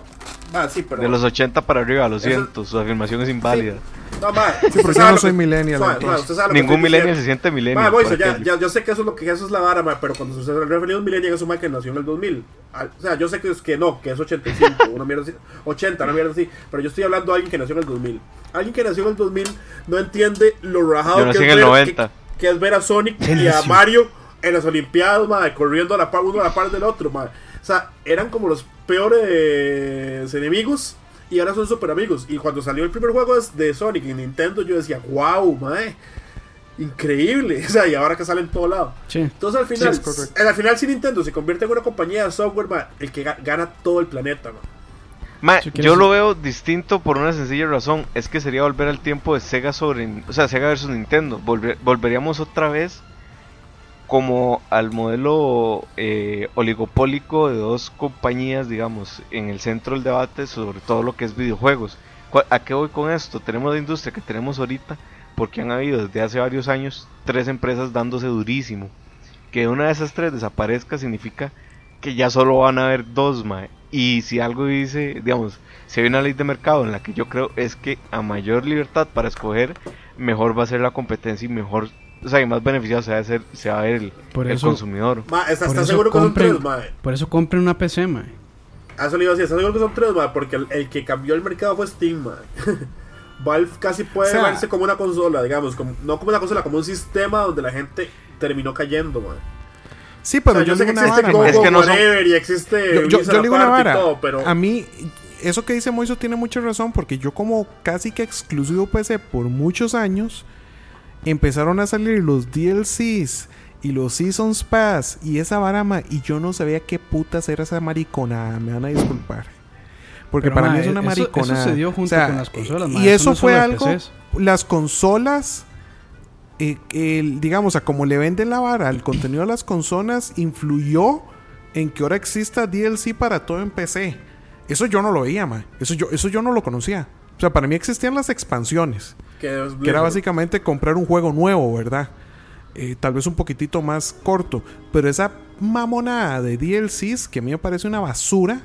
Speaker 1: Sí, pero.
Speaker 3: De los 80 para arriba, lo
Speaker 1: Eso-
Speaker 3: siento, su afirmación es inválida.
Speaker 1: No, ma.
Speaker 4: Sí, porque yo no soy millennial,
Speaker 1: Ma, ma,
Speaker 4: entonces.
Speaker 1: usted sabe lo que
Speaker 3: Ningún millennial se siente millennial.
Speaker 1: Ya, ya, yo sé que eso es lo que eso es la vara, ma, pero cuando se refiere a un millennial es un ma que nació en el 2000. Al- O sea, yo sé que es que no, que es 85, una mierda así, 80, una mierda así, pero yo estoy hablando de alguien que nació en el 2000. Alguien que nació en el 2000 no entiende lo rajado
Speaker 3: Yo
Speaker 1: que es
Speaker 3: el
Speaker 1: ver-
Speaker 3: 90.
Speaker 1: Que, que es ver a Sonic
Speaker 2: ¿Quién
Speaker 1: y a? Mario en las Olimpiadas, ma, corriendo a la par, uno a la par del otro, ma. O sea, eran como los peores enemigos y ahora son super amigos. Y cuando salió el primer juego de- Sonic en Nintendo, yo decía, wow, mae, increíble. *laughs* O sea, y ahora que sale en todo lado.
Speaker 2: sí.
Speaker 1: Entonces al final,
Speaker 4: Sí, correcto.
Speaker 1: al final si Nintendo se convierte en una compañía de software, el que ga- gana todo el planeta, ma.
Speaker 3: Ma, yo lo veo distinto por una sencilla razón, es que sería volver al tiempo de Sega sobre, o sea, Sega versus Nintendo. Volver- volveríamos otra vez como al modelo eh, oligopólico de dos compañías, digamos, en el centro del debate sobre todo lo que es videojuegos. ¿Cuál- ¿A qué voy con esto? Tenemos la industria que tenemos ahorita porque han habido desde hace varios años tres empresas dándose durísimo. Que una de esas tres desaparezca significa que ya solo van a haber dos, mae. Y si algo dice, digamos, si hay una ley de mercado en la que yo creo es que a mayor libertad para escoger, mejor va a ser la competencia y mejor, o sea, y más beneficiado se va a, hacer, se va a ver el,
Speaker 2: Por
Speaker 3: el
Speaker 2: eso-
Speaker 3: consumidor.
Speaker 1: Ma, ¿estás,
Speaker 2: Por eso
Speaker 1: seguro que son
Speaker 2: compren-
Speaker 1: tres, ma?
Speaker 2: Por eso compren una PC, ma.
Speaker 1: A eso le iba a decir, ¿estás seguro que son tres, ma? Porque el, el que cambió el mercado fue Steam, ma. *laughs* Valve casi puede
Speaker 4: O sea-
Speaker 1: verse como una consola, digamos, como- no como una consola, como un sistema donde la gente terminó cayendo, ma.
Speaker 4: Sí, pero
Speaker 1: O sea,
Speaker 4: yo,
Speaker 1: yo sé que existe
Speaker 4: vara,
Speaker 1: Go.
Speaker 3: Es que no son-
Speaker 1: Whatever y existe
Speaker 4: Yo, yo- yo digo una vara.
Speaker 1: todo, pero
Speaker 4: A mí, eso que dice Moiso tiene mucha razón, porque yo como casi que exclusivo PC por muchos años, empezaron a salir los DLCs y los Seasons Pass y esa barama, y yo no sabía qué putas era esa mariconada, me van a disculpar. Porque
Speaker 2: Pero,
Speaker 4: para
Speaker 2: ma,
Speaker 4: mí es una
Speaker 2: eso- eso
Speaker 4: mariconada.
Speaker 2: se dio junto
Speaker 4: O sea,
Speaker 2: con las consolas, ma,
Speaker 4: Y
Speaker 2: eso
Speaker 4: eso
Speaker 2: no
Speaker 4: fue algo,
Speaker 2: PCs.
Speaker 4: las consolas eh, digamos, a como le venden la vara al contenido de las consolas, influyó en que ahora exista DLC para todo en PC. Eso yo no lo veía, man. Eso yo, eso yo no lo conocía. O sea, para mí existían las expansiones,
Speaker 1: que,
Speaker 4: era básicamente comprar un juego nuevo, ¿verdad? Eh, tal vez un poquitito más corto. Pero esa mamonada de DLCs, que a mí me parece una basura,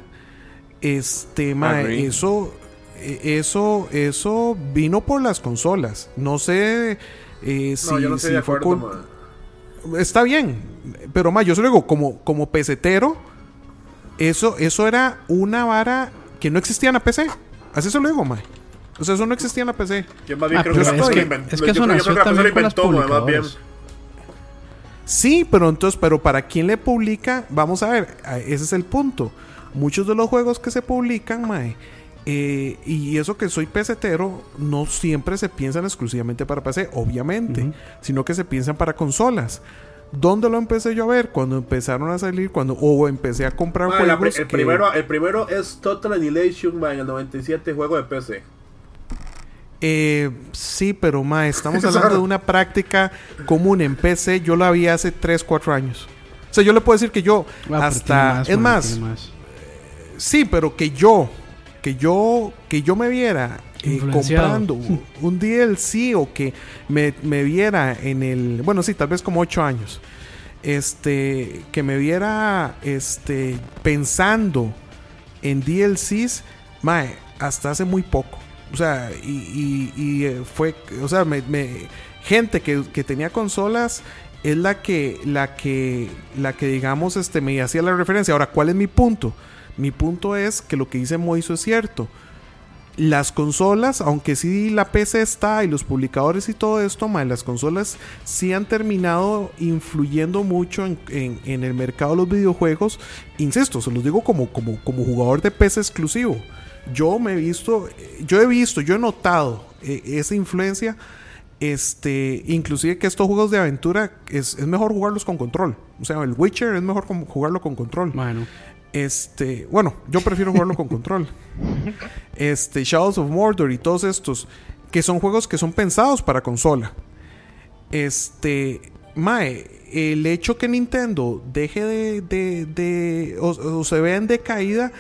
Speaker 4: este,
Speaker 3: Agree.
Speaker 4: eso, eh, eso, eso vino por las consolas. No sé eh, si,
Speaker 1: No, yo no estoy
Speaker 4: si
Speaker 1: de
Speaker 4: fue
Speaker 1: acuerdo, ma.
Speaker 4: Está bien, pero más, yo se lo digo, como, como pesetero, eso, eso era una vara que no existía en la PC. Así se lo digo, mae. O sea, eso no existía en la PC.
Speaker 1: Yo más bien
Speaker 2: Ah,
Speaker 1: creo que la
Speaker 4: es
Speaker 1: persona
Speaker 4: que-
Speaker 1: lo inventó.
Speaker 2: es que eso nació también con las publicadoras.
Speaker 4: Sí, pero entonces, pero para quién le publica, vamos a ver, ese es el punto. Muchos de los juegos que se publican, mae, eh, y eso que soy pesetero, no siempre se piensan exclusivamente para PC, obviamente, sino que se piensan para consolas. ¿Dónde lo empecé yo a ver? Cuando empezaron a salir, cuando o empecé a comprar
Speaker 1: la
Speaker 4: juegos.
Speaker 1: el,
Speaker 4: que-
Speaker 1: primero, el primero es Total Annihilation, ma, en el 97, juego de PC.
Speaker 4: Eh, sí, pero ma, estamos *laughs* hablando de una práctica común en PC. Yo la vi hace 3, 4 años. O sea, yo le puedo decir que yo
Speaker 2: Ah,
Speaker 4: hasta... es más. Sí, pero que yo, que yo, que yo me viera eh, comprando un- *laughs* DLC o que me, me viera en el, bueno, sí, tal vez como ocho años, este, que me viera, este, pensando en DLCs, mae, hasta hace muy poco. O sea, y, y- eh, fue, o sea, me, me- gente que, que tenía consolas es la que, la que, la que digamos, este, me hacía la referencia. Ahora, ¿cuál es mi punto? Mi punto es que lo que dice Moiso es cierto. Las consolas, aunque sí la PC está y los publicadores y todo esto, mae, las consolas sí han terminado influyendo mucho en, en- en el mercado de los videojuegos. Insisto, se los digo como, como, como jugador de PC exclusivo. Yo me he visto, yo he visto, yo he notado eh, esa influencia. Este, inclusive que estos juegos de aventura es, es mejor jugarlos con control. O sea, el Witcher es mejor jugarlo con control.
Speaker 2: Bueno,
Speaker 4: Este, bueno, yo prefiero jugarlo con control. *laughs* Este, Shadows of Mordor y todos estos, que son juegos que son pensados para consola. Este, Mae, el hecho que Nintendo deje de, de, de- o, o se vea en decaída,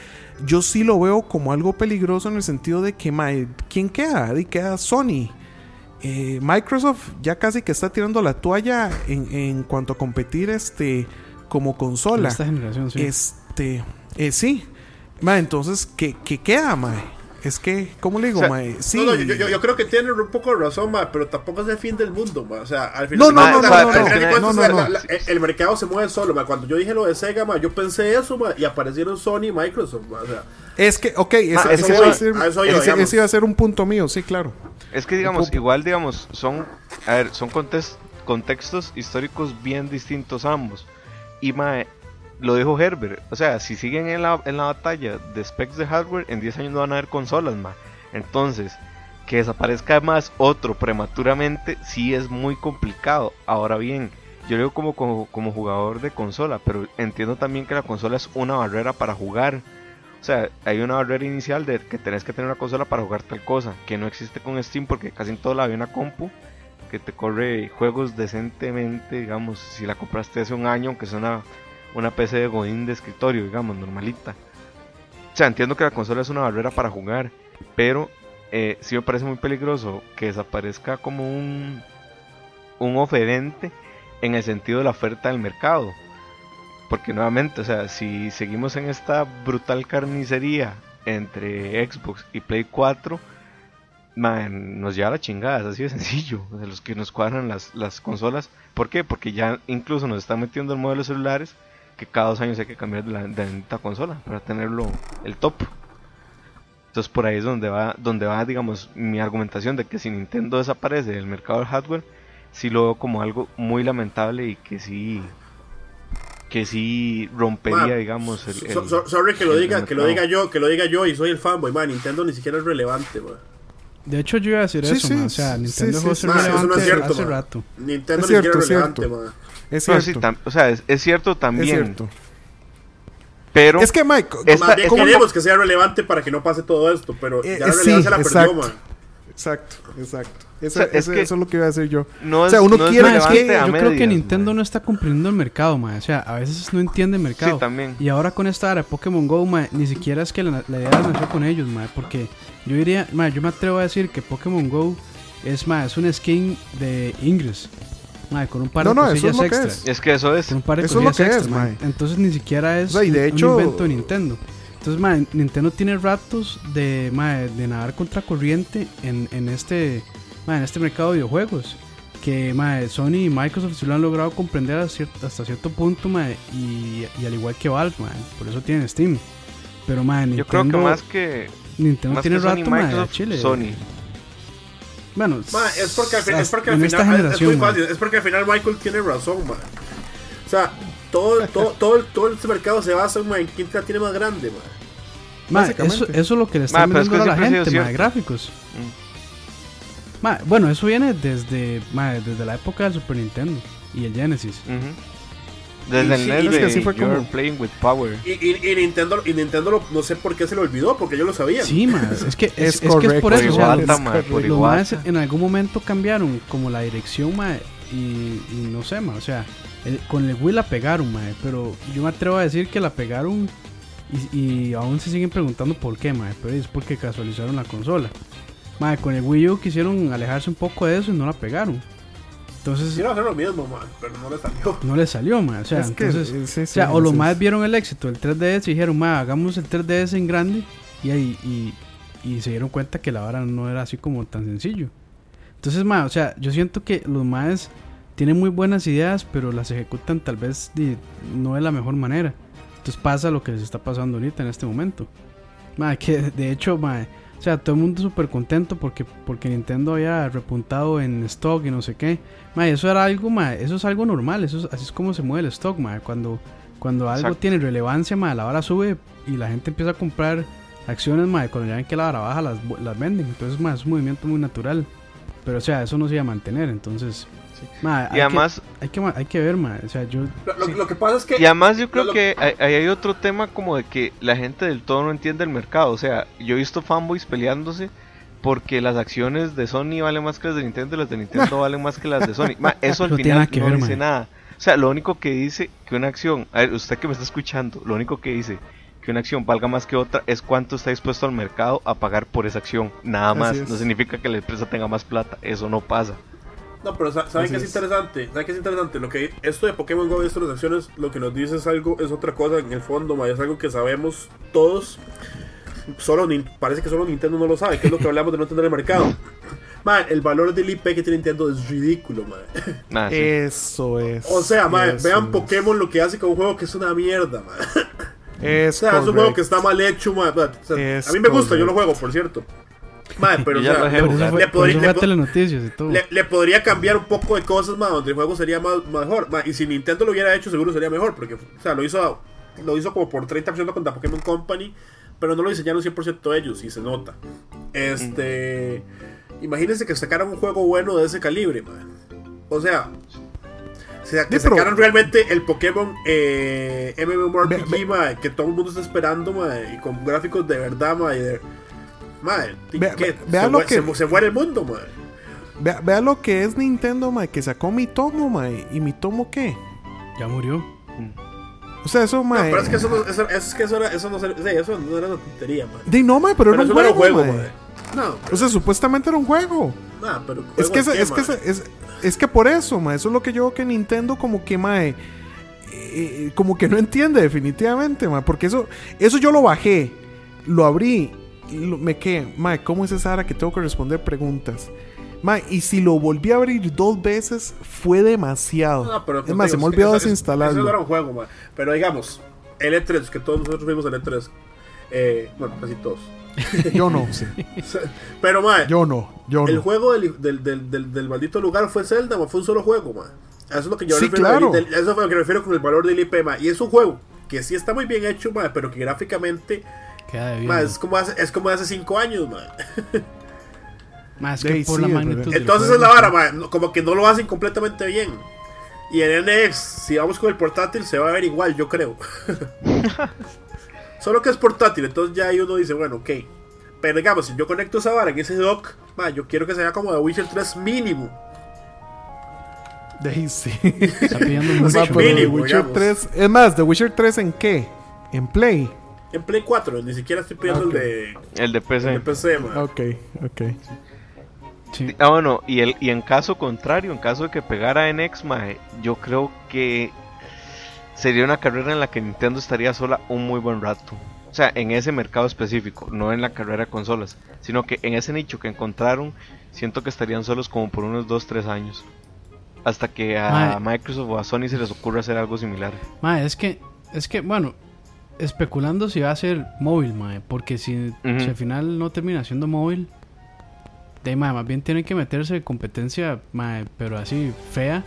Speaker 4: yo sí lo veo como algo peligroso en el sentido de que, Mae, ¿quién queda? Y queda Sony. Eh, Microsoft ya casi que está tirando la toalla en, en cuanto a competir este como
Speaker 2: en
Speaker 4: consola.
Speaker 2: esta generación, sí.
Speaker 4: Este, eh, sí. Ma, entonces, ¿qué, qué queda, mae? Es que, ¿cómo le digo,
Speaker 3: O sea,
Speaker 4: mae? Sí.
Speaker 1: No, no, yo, yo- yo creo que tiene un poco de razón, ma, pero tampoco es el fin del mundo, ma. O sea, al
Speaker 4: No,
Speaker 1: final.
Speaker 4: no,
Speaker 3: no, no, no,
Speaker 1: la- el mercado se mueve solo, ma. Cuando yo dije lo de Sega, ma, yo pensé eso, ma, y aparecieron Sony y Microsoft. O sea,
Speaker 4: Es que, ok,
Speaker 1: eso
Speaker 4: iba a ser,
Speaker 1: yo,
Speaker 4: ese- iba a ser un punto mío, sí, claro.
Speaker 3: Es que digamos, igual digamos, son, a ver, son contextos históricos bien distintos ambos. Y mae, lo dijo Herbert, o sea, si siguen en la, en la batalla de specs de hardware, en 10 años no van a haber consolas, mae. Entonces, que desaparezca más otro prematuramente, sí es muy complicado. Ahora bien, yo lo digo como, como, jugador de consola, pero entiendo también que la consola es una barrera para jugar. O sea, hay una barrera inicial de que tenés que tener una consola para jugar tal cosa, que no existe con Steam porque casi en todo la hay una compu que te corre juegos decentemente, digamos, si la compraste hace un año, aunque sea una, una PC de Godín de escritorio, digamos, normalita. O sea, entiendo que la consola es una barrera para jugar, pero eh, sí me parece muy peligroso que desaparezca como un, un oferente en el sentido de la oferta del mercado. Porque nuevamente, o sea, si seguimos en esta brutal carnicería entre Xbox y Play 4, man, nos lleva la chingada, es así de sencillo. Sea, los que nos cuadran las, las consolas. ¿Por qué? Porque ya incluso nos están metiendo el modelo de celulares que cada dos años hay que cambiar de la, de la consola para tenerlo el top. Entonces por ahí es donde va, donde va, digamos, mi argumentación de que si Nintendo desaparece del mercado del hardware, sí lo veo como algo muy lamentable y que sí que sí rompería, digamos, el,
Speaker 1: so-
Speaker 3: el-
Speaker 1: so- sorry que lo diga, que lo diga yo, que lo diga yo y soy el fanboy, ma. Nintendo ni siquiera es relevante, ma.
Speaker 2: De hecho, yo iba a decir
Speaker 4: Sí,
Speaker 2: eso,
Speaker 4: sí,
Speaker 2: ma, O sea, Nintendo
Speaker 4: sí,
Speaker 1: no es
Speaker 2: relevante
Speaker 1: cierto,
Speaker 2: hace rato.
Speaker 1: Nintendo
Speaker 4: Es
Speaker 1: ni
Speaker 4: cierto,
Speaker 1: siquiera es relevante,
Speaker 4: cierto. Es
Speaker 3: No,
Speaker 4: cierto.
Speaker 3: sí, tam- o sea, es, es cierto
Speaker 4: es
Speaker 3: también,
Speaker 4: cierto.
Speaker 3: pero
Speaker 4: Es que, Mike,
Speaker 3: Es- Esta-
Speaker 1: Más bien
Speaker 3: ¿cómo
Speaker 1: queremos que sea relevante para que no pase todo esto, pero
Speaker 4: Eh,
Speaker 1: ya
Speaker 4: eh,
Speaker 1: la
Speaker 4: sí,
Speaker 1: relevancia la perdió,
Speaker 4: exacto. exacto, exacto. Eso,
Speaker 3: O sea, es
Speaker 4: eso-
Speaker 3: que-
Speaker 4: eso es lo que iba a decir yo.
Speaker 3: no
Speaker 4: o sea,
Speaker 3: es-
Speaker 4: uno
Speaker 3: no es
Speaker 4: quiere
Speaker 2: es que yo creo que Nintendo no está comprendiendo el mercado, ma. O sea, a veces no entiende el mercado.
Speaker 3: Sí, también.
Speaker 2: Y ahora con esta era Pokémon Go, ma, ni siquiera es que la, la idea nació con ellos, ma. Porque yo diría, ma, yo me atrevo a decir que Pokémon Go es, ma, es un skin de Ingress. Ma, con un par
Speaker 4: No,
Speaker 2: de
Speaker 4: no, eso es lo que es.
Speaker 3: es que eso es.
Speaker 2: Con un par de
Speaker 4: Eso es lo
Speaker 2: cosillas
Speaker 4: que
Speaker 2: extra,
Speaker 4: es, mae.
Speaker 2: Entonces ni siquiera es
Speaker 4: O sea, y de
Speaker 2: un-
Speaker 4: hecho-
Speaker 2: un invento de Nintendo. Entonces, ma, Nintendo tiene ratos de, de nadar contra corriente en, en este en este mercado de videojuegos. Que ma, Sony y Microsoft sí lo han logrado comprender a cier- hasta cierto punto, ma, y, y al igual que Valve, ma, por eso tienen Steam. Pero ma, Nintendo,
Speaker 3: Yo creo que más que
Speaker 2: Nintendo
Speaker 3: más
Speaker 2: tiene
Speaker 3: que
Speaker 2: rato
Speaker 3: Microsoft,
Speaker 2: Chile.
Speaker 3: Sony.
Speaker 2: Bueno,
Speaker 1: Ma, es porque al, fin- es porque al
Speaker 2: en
Speaker 1: final
Speaker 2: esta
Speaker 1: es- muy fácil, es porque al final Michael tiene razón, ma. O sea, todo, todo, todo, el- todo este mercado se basa ma, en quién la tiene más grande, ma.
Speaker 2: Ma, eso, eso es lo que le están
Speaker 3: pero es que
Speaker 2: vendiendo a la gente, ma, gráficos.
Speaker 3: Mm,
Speaker 2: Ma, bueno, eso viene desde, ma, desde la época del Super Nintendo y el Genesis.
Speaker 3: ujú. Desde
Speaker 1: Y
Speaker 3: el NES
Speaker 1: es que
Speaker 3: de
Speaker 4: así fue
Speaker 3: You're
Speaker 4: como-
Speaker 3: Playing with Power.
Speaker 1: Y, y, y Nintendo, y Nintendo lo- no sé por qué se le olvidó, porque ellos lo sabían.
Speaker 2: Sí, ma, es que *laughs* es,
Speaker 4: Es
Speaker 2: es que es por
Speaker 4: correcto,
Speaker 2: eso. o sea, los- en algún momento cambiaron como la dirección, ma, y, y no sé, ma, o sea, el- con el Wii la pegaron, ma, pero yo me atrevo a decir que la pegaron y, y aún se siguen preguntando por qué, ma, pero es porque casualizaron la consola. Ma, con el Wii U quisieron alejarse un poco de eso y no la pegaron. Entonces
Speaker 1: Quisieron hacer lo mismo, ma, pero no le salió. *laughs*
Speaker 2: no le salió, ma, o sea,
Speaker 4: Es que,
Speaker 2: entonces...
Speaker 4: eh, sí,
Speaker 2: O
Speaker 4: sí,
Speaker 2: sea, o los
Speaker 4: sí,
Speaker 2: más
Speaker 4: sí.
Speaker 2: vieron el éxito del 3DS y dijeron, ma, hagamos el 3DS en grande. Y ahí y, y se dieron cuenta que la vara no era así como tan sencillo. Entonces, ma, o sea, yo siento que los más tienen muy buenas ideas, pero las ejecutan tal vez de- no de la mejor manera. Entonces pasa lo que les está pasando ahorita en este momento. Mae, que de hecho, mae, o sea, todo el mundo súper contento porque, porque Nintendo había repuntado en stock y no sé qué. Mae, eso era algo, mae, eso es algo normal, eso es- así es como se mueve el stock, mae. Cuando, cuando algo
Speaker 3: Exacto.
Speaker 2: tiene relevancia, mae, la vara sube y la gente empieza a comprar acciones, mae, cuando ya ven que la vara baja, las, las venden. Entonces, mae, es un movimiento muy natural. Pero, o sea, eso no se iba a mantener, entonces...
Speaker 3: Y además,
Speaker 2: que, hay, que, ma- hay que ver, mae, o sea, yo...
Speaker 1: Lo, lo- lo que pasa es que.
Speaker 3: Y además yo creo
Speaker 1: lo- lo-
Speaker 3: que hay, ahí hay otro tema como de que la gente del todo no entiende el mercado. O sea, yo he visto fanboys peleándose porque las acciones de Sony valen más que las de Nintendo y las de Nintendo *laughs* valen más que las de Sony. Ma, eso al
Speaker 2: No
Speaker 3: final
Speaker 2: que
Speaker 3: no
Speaker 2: ver,
Speaker 3: dice
Speaker 2: ma.
Speaker 3: nada. O sea, lo único que dice que una acción, a ver, usted que me está escuchando, lo único que dice que una acción valga más que otra es cuánto está dispuesto al mercado a pagar por esa acción. Nada más.
Speaker 4: es.
Speaker 3: No significa que la empresa tenga más plata. Eso no pasa.
Speaker 1: No, pero sa- ¿saben qué es,
Speaker 4: es.
Speaker 1: interesante? ¿Saben qué es interesante? Lo que, esto de Pokémon Go y las acciones, lo que nos dice es algo, es otra cosa en el fondo, ma, es algo que sabemos todos. Solo parece que solo Nintendo no lo sabe, que es lo que hablamos de no entender el mercado. Man, el valor del IP que tiene Nintendo es ridículo, man.
Speaker 3: Nada, sí.
Speaker 4: Eso es.
Speaker 1: O sea, man, vean
Speaker 4: es.
Speaker 1: Pokémon lo que hace con un juego que es una mierda, man.
Speaker 4: Es
Speaker 1: O sea, es un juego que está mal hecho, man. O sea, a mí me gusta, yo lo juego, por cierto. Man, *laughs* pero o sea, le,
Speaker 2: fue,
Speaker 1: podría-
Speaker 2: fue a
Speaker 1: le-
Speaker 2: telenoticias y todo.
Speaker 1: le, le podría cambiar un poco de cosas, más donde el juego sería más mejor. y si Nintendo lo hubiera hecho, seguro sería mejor. Porque, o sea, lo hizo, lo hizo como por 30% con la Pokémon Company. Pero no lo diseñaron 100% ellos, y se nota. Este. Imagínense que sacaran un juego bueno de ese calibre, man. O sea. O sea, que
Speaker 4: Sí, pero-
Speaker 1: sacaran realmente el Pokémon eh, MMORPG,
Speaker 4: Ve- ve-
Speaker 1: ma, que todo el mundo está esperando, ma, y con gráficos de verdad, ma, y de- ma, y
Speaker 4: Ve-
Speaker 1: que
Speaker 4: ve- vea
Speaker 1: se,
Speaker 4: lo que-
Speaker 1: se se muere el mundo, ma.
Speaker 4: Vea, vea lo que es Nintendo, mae, que sacó mi tomo, mae. ¿Y mi tomo qué?
Speaker 2: Ya murió.
Speaker 4: O sea, eso,
Speaker 1: No,
Speaker 4: mae.
Speaker 1: pero es que eso no, eso, es que eso, era, eso, no, sí, eso no era una tontería, man.
Speaker 4: Di, no, mae, pero,
Speaker 1: Pero
Speaker 4: era un
Speaker 1: eso no era un
Speaker 4: juego,
Speaker 1: juego, man. No,
Speaker 4: O sea, supuestamente era un juego.
Speaker 1: no, pero
Speaker 4: Es que,
Speaker 1: ¿juego
Speaker 4: ese-
Speaker 1: de
Speaker 4: es,
Speaker 1: qué,
Speaker 4: que
Speaker 1: man?
Speaker 4: ese- es, es que por eso, mae. Eso es lo que yo veo que Nintendo como que, mae. eh, como que no entiende definitivamente, mae. Porque eso, eso yo lo bajé, lo abrí, me quedé, mae, ¿cómo es esa hora que tengo que responder preguntas? Mae, y si lo volví a abrir dos veces, fue demasiado.
Speaker 1: No, pero
Speaker 4: es más, se me olvidó desinstalarlo.
Speaker 1: Eso no era un juego, man. Pero digamos, el E3, que todos nosotros fuimos al E3. Eh, bueno, casi todos. *laughs*
Speaker 4: Yo no, sí. *laughs*
Speaker 1: Pero, man,
Speaker 4: Yo no, yo
Speaker 1: el
Speaker 4: no.
Speaker 1: juego del, del, del, del, maldito lugar fue Zelda. Fue un solo juego, man. Eso es lo que yo
Speaker 4: Sí,
Speaker 1: refiero.
Speaker 4: claro.
Speaker 1: del- eso es lo que refiero con el valor del IP, man. Y es un juego que sí está muy bien hecho, man, pero que gráficamente
Speaker 2: Queda de
Speaker 1: es, como hace, es como de hace 5 años, man.
Speaker 2: Más que por
Speaker 4: sí,
Speaker 2: la magnitud.
Speaker 1: Entonces es la vara, como que no lo hacen completamente bien. Y en NX, si vamos con el portátil, se va a ver igual, yo creo. *laughs* Solo que es portátil, entonces ya ahí uno dice, bueno, ok. Pero digamos, si yo conecto esa vara en ese dock, man, yo quiero que sea como The Witcher 3 mínimo.
Speaker 4: De ahí sí. *laughs*
Speaker 2: Está pidiendo mucho.
Speaker 4: Witcher
Speaker 1: digamos.
Speaker 4: 3. Es más, ¿The Witcher 3 en qué? En Play.
Speaker 1: En Play 4, ni siquiera estoy pidiendo el, de,
Speaker 3: El de
Speaker 1: el
Speaker 3: PC.
Speaker 1: de PC, man.
Speaker 4: Ok, ok.
Speaker 2: Sí.
Speaker 3: Ah, bueno, y, el, y en caso contrario, en caso de que pegara en X, mae, yo creo que sería una carrera en la que Nintendo estaría sola un muy buen rato. O sea, en ese mercado específico, no en la carrera de consolas, sino que en ese nicho que encontraron, siento que estarían solos como por unos 2-3 años. Hasta que a
Speaker 2: Mae.
Speaker 3: Microsoft o a Sony se les ocurra hacer algo similar.
Speaker 2: Mae, es que, es que, bueno, especulando si va a ser móvil, mae, porque si, al final no termina siendo móvil, de mae, más bien tienen que meterse en competencia, mae, pero así fea,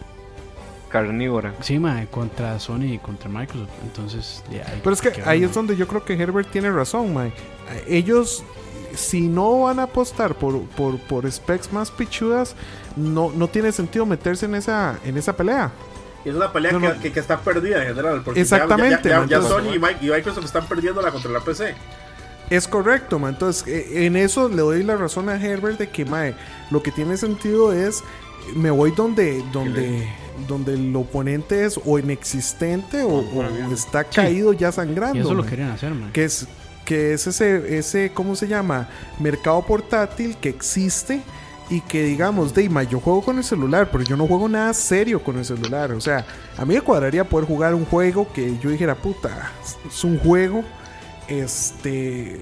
Speaker 3: Carnívora.
Speaker 2: sí, mae, contra Sony y contra Microsoft. Entonces, ya,
Speaker 4: Pero es que ahí
Speaker 2: mae.
Speaker 4: es donde yo creo que Herbert tiene razón, Mike. Ellos, si no van a apostar por, por, por specs más pichudas, no, no tiene sentido meterse en esa, en esa pelea.
Speaker 1: Y es una pelea
Speaker 4: No,
Speaker 1: que,
Speaker 4: no.
Speaker 1: que- que está perdida en general. Porque
Speaker 4: Exactamente,
Speaker 1: Ya, ya-
Speaker 4: man,
Speaker 1: ya
Speaker 4: entonces-
Speaker 1: Sony y, Mi- y Microsoft están perdiéndola contra la PC.
Speaker 4: Es correcto, man. Entonces, eh, en eso le doy la razón a Herbert de que, mae, lo que tiene sentido es, me voy donde, donde, donde el oponente es o inexistente o, o está caído ya sangrando.
Speaker 2: Y eso lo querían hacer, mae.
Speaker 4: que es que es ese ese cómo se llama mercado portátil que existe y que digamos Deima yo juego con el celular pero yo no juego nada serio con el celular o sea a mí me cuadraría poder jugar un juego que yo dijera puta es un juego este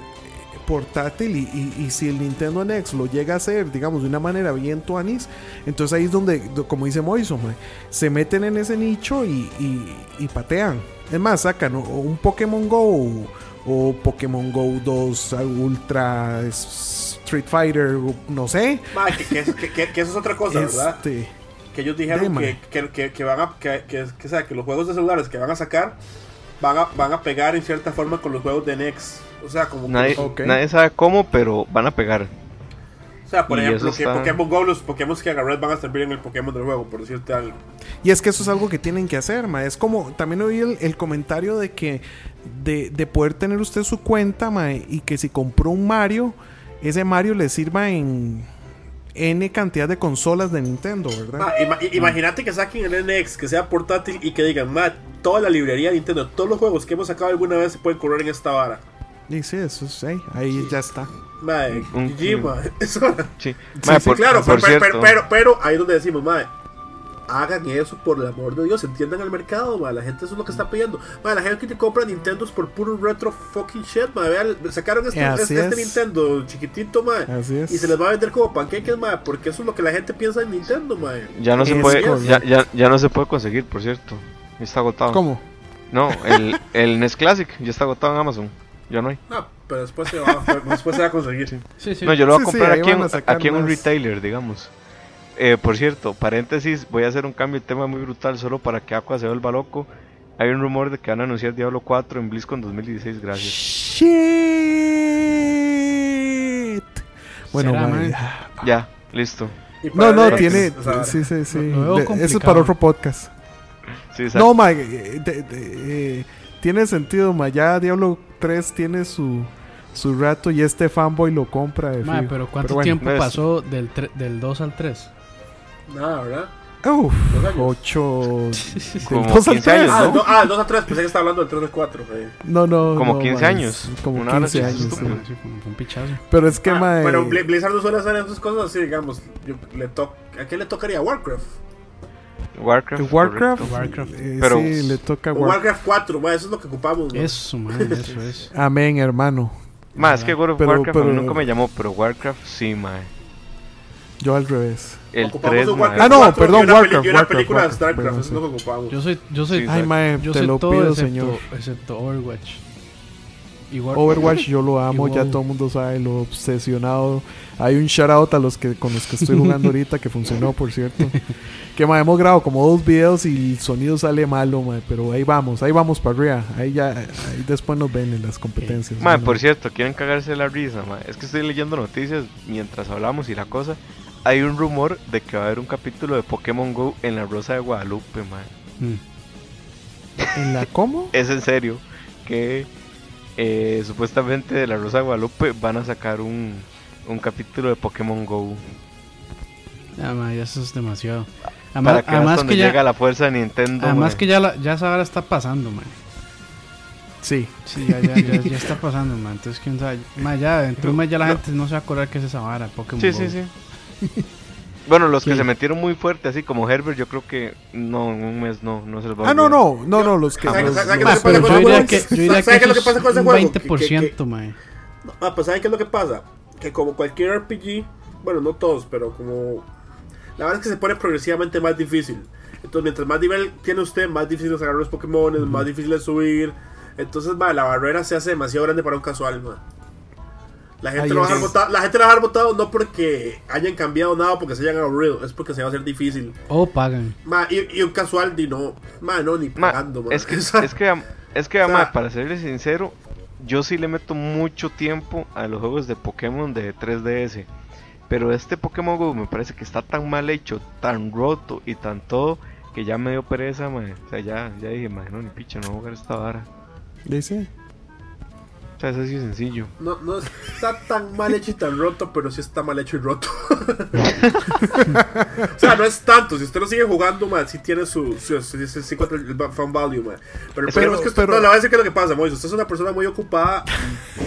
Speaker 4: portátil y, y- si el Nintendo NX lo llega a hacer, digamos, de una manera bien tuanis, entonces ahí es donde, do- como dice Moiso, mae, se meten en ese nicho y, y- patean. Es más, sacan un Pokémon Go o Pokémon Go 2 Ultra Street Fighter, no sé.
Speaker 1: Ma, que, que, que- que- que eso es otra cosa, ¿verdad?
Speaker 4: Este,
Speaker 1: Que ellos dijeron que, que, que, que van a. Que, que, que, o sea, que los juegos de celulares que van a sacar van a, van a pegar en cierta forma con los juegos de NX. O sea, como. que
Speaker 3: Nadie, nadie sabe cómo, pero van a pegar.
Speaker 1: Sea, por
Speaker 3: y
Speaker 1: ejemplo, que
Speaker 3: está-
Speaker 1: Pokémon Go, los Pokémon que agarré van a servir en el Pokémon del juego, por decirte algo.
Speaker 4: Y es que eso es algo que tienen que hacer, ma. Es como, también oí el, el comentario de que de, de poder tener usted su cuenta, ma, y que si compró un Mario, ese Mario le sirva en N cantidad de consolas de Nintendo, ¿verdad?
Speaker 1: Ma, ima- i- imagínate que saquen el NX, que sea portátil y que digan, ma, toda la librería de Nintendo, todos los juegos que hemos sacado alguna vez se pueden correr en esta vara.
Speaker 4: Y sí, eso es, ahí ya está.
Speaker 1: Ma,
Speaker 3: Un-
Speaker 1: GG, *laughs* es.
Speaker 3: Sí,
Speaker 4: Sí,
Speaker 3: Mae,
Speaker 4: sí,
Speaker 3: por,
Speaker 1: claro,
Speaker 3: por
Speaker 1: pero, pero,
Speaker 3: cierto,
Speaker 1: pero, pero ahí es donde decimos, madre, hagan eso por el amor de Dios, entiendan el mercado, madre, la gente eso es lo que está pidiendo. Madre, la gente que compra Nintendos por puro retro fucking shit, madre, vean, sacaron este, este, este
Speaker 4: es.
Speaker 1: Nintendo chiquitito, madre,
Speaker 4: Así es.
Speaker 1: y se les va a vender como panqueques, madre, porque eso es lo que la gente piensa en Nintendo, madre.
Speaker 3: ya no se
Speaker 4: Es
Speaker 3: puede, ya, ya, ya no se puede conseguir, por cierto. Está agotado.
Speaker 4: ¿Cómo?
Speaker 3: No, el, el NES Classic ya está agotado en Amazon. Ya no hay.
Speaker 1: Ah, pero después se va, después se va a conseguir.
Speaker 2: Sí, sí.
Speaker 3: No, yo lo voy a
Speaker 4: Sí, sí,
Speaker 3: comprar aquí, en,
Speaker 4: a
Speaker 3: aquí en un retailer, digamos. Eh, por cierto, paréntesis, voy a hacer un cambio de tema muy brutal solo para que Aqua se vuelva loco. Hay un rumor de que van a anunciar Diablo 4 en BlizzCon 2016, gracias.
Speaker 4: Shit. Bueno, ya.
Speaker 3: Listo.
Speaker 4: No, no, tiene.
Speaker 1: o sea,
Speaker 4: Sí, sí, sí. Eso es para otro podcast.
Speaker 3: Sí, exacto.
Speaker 4: No, ma, eh, de- de- eh, tiene sentido, ma. Ya Diablo 3 tiene su, su rato y este fanboy lo compra de
Speaker 2: Mae,
Speaker 4: fijo.
Speaker 2: pero ¿cuánto
Speaker 4: bueno.
Speaker 2: tiempo
Speaker 3: ves.
Speaker 2: pasó del, del 2 al 3?
Speaker 1: Nada, ¿verdad?
Speaker 4: Uf,
Speaker 1: Dos años.
Speaker 4: 8. *laughs*
Speaker 3: Como
Speaker 4: dos al
Speaker 3: 15
Speaker 4: tres.
Speaker 3: años,
Speaker 1: Ah,
Speaker 3: ¿no?
Speaker 1: ah, 2 a 3, pensé que estaba hablando del 3 al 4. eh.
Speaker 4: No, no.
Speaker 3: Como
Speaker 4: no,
Speaker 3: 15
Speaker 4: ma,
Speaker 3: años.
Speaker 4: Como
Speaker 3: Una hora
Speaker 4: 15
Speaker 3: sí,
Speaker 4: años. sí.
Speaker 2: Sí, un, pichazo.
Speaker 4: Pero es que,
Speaker 1: Ah,
Speaker 4: ma.
Speaker 1: pero
Speaker 4: eh,
Speaker 1: Bli- Blizzard no suele hacer esas cosas así, digamos. yo- le to ¿A quién le tocaría? Warcraft.
Speaker 3: Warcraft.
Speaker 4: Warcraft.
Speaker 2: Warcraft.
Speaker 4: eh,
Speaker 3: Pero-
Speaker 4: sí, le toca Warcraft.
Speaker 1: Warcraft 4, ma, eso es lo que ocupamos. ma.
Speaker 2: Eso, man, eso es.
Speaker 4: Amén, hermano.
Speaker 3: Ma, es que World of
Speaker 4: Pero-
Speaker 3: Warcraft
Speaker 4: pero-
Speaker 3: nunca me llamó, pero Warcraft sí, ma.
Speaker 4: Yo al revés.
Speaker 3: El
Speaker 1: Ocupamos
Speaker 3: 3,
Speaker 1: un
Speaker 3: ma.
Speaker 1: Warcraft
Speaker 4: Ah, no,
Speaker 1: 4
Speaker 4: perdón, Warcraft, Warcraft,
Speaker 1: película de
Speaker 4: Warcraft,
Speaker 1: StarCraft,
Speaker 4: perdón,
Speaker 1: eso es lo que ocupamos.
Speaker 2: Yo soy, yo soy,
Speaker 3: Sí,
Speaker 4: Ay, mae,
Speaker 2: yo
Speaker 4: te
Speaker 2: soy
Speaker 4: lo
Speaker 2: todo
Speaker 4: pido,
Speaker 2: excepto,
Speaker 4: señor.
Speaker 2: excepto Overwatch.
Speaker 4: Overwatch yo lo amo, ya todo el mundo sabe lo obsesionado. Hay un shout out a los que con los que estoy jugando ahorita que funcionó, por cierto. *laughs* Que ma, hemos grabado como dos videos y el sonido sale malo, ma, pero ahí vamos, ahí vamos para arriba. Ahí ya ahí después nos ven en las competencias.
Speaker 3: Ma, por cierto, quieren cagarse la risa, ma. Es que estoy leyendo noticias mientras hablamos y la cosa. Hay un rumor de que va a haber un capítulo de Pokémon Go en la Rosa de Guadalupe, ma.
Speaker 4: ¿En la cómo?
Speaker 3: Es en serio. Que eh, supuestamente de la Rosa de Guadalupe van a sacar un, un capítulo de Pokémon Go.
Speaker 2: Ah, ma, ya eso es demasiado.
Speaker 3: para
Speaker 2: Además,
Speaker 3: que veas
Speaker 2: además
Speaker 3: donde
Speaker 2: que ya,
Speaker 3: llega la fuerza de Nintendo.
Speaker 2: además que ya, la, ya esa hora está pasando, man.
Speaker 4: Sí.
Speaker 2: Sí, ya, ya, ya, ya está pasando, man. Entonces, quién sabe. Ya, dentro de un mes ya la gente no se va a acordar que es esa vara, Pokémon
Speaker 3: Sí,
Speaker 2: Go.
Speaker 3: sí, sí. *laughs* Bueno, los que se metieron muy fuerte, así como Herbert, yo creo que no, en un mes no, no se les va a
Speaker 4: Ah, no, no, no, no, los que.
Speaker 1: ¿Sabe-
Speaker 4: los-
Speaker 1: sabe qué
Speaker 4: los-
Speaker 1: es lo que pasa con ese juego?
Speaker 2: que, yo diría que
Speaker 1: ¿Sabe qué es lo
Speaker 2: eso
Speaker 1: que pasa con
Speaker 2: es
Speaker 1: ese
Speaker 2: un
Speaker 1: juego? Que- que-
Speaker 2: 20%, man.
Speaker 1: Ah, pues ¿saben qué es lo que pasa? Que como cualquier RPG, bueno, no todos, pero como... La verdad es que se pone progresivamente más difícil. Entonces, mientras más nivel tiene usted, más difícil es agarrar los Pokémon, más difícil es subir. Entonces, va, la barrera se hace demasiado grande para un casual. La gente,
Speaker 4: Ahí
Speaker 1: lo va a botado, la gente lo va a dejar botado no porque hayan cambiado nada, porque se hayan aburrido, es porque se va a hacer difícil.
Speaker 2: O pagan.
Speaker 1: Ma, y, y un casual, di no, ma, no, ni
Speaker 3: Ma,
Speaker 1: pagando, ma.
Speaker 3: es que, *laughs* es que, es que
Speaker 1: o sea-
Speaker 3: ma, para serles sincero, yo sí le meto mucho tiempo a los juegos de Pokémon de 3DS. Pero este Pokémon Go me parece que está tan mal hecho, tan roto y tan todo, que ya me dio pereza, ma. O sea, ya, ya dije, ma, no, ni picha, no voy a jugar esta vara.
Speaker 4: Dice.
Speaker 3: O sea, es así sencillo.
Speaker 1: No, no está tan mal hecho y tan roto, pero sí está mal hecho y roto. o sea, no es tanto. Si usted lo sigue jugando, man, sí tiene su. su, su- encuentra el fan value, man. Pero
Speaker 3: Pero-
Speaker 1: problema es que usted.
Speaker 4: pero-
Speaker 1: no, le voy a decir qué es lo que pasa, Moisés. Usted es una persona muy ocupada.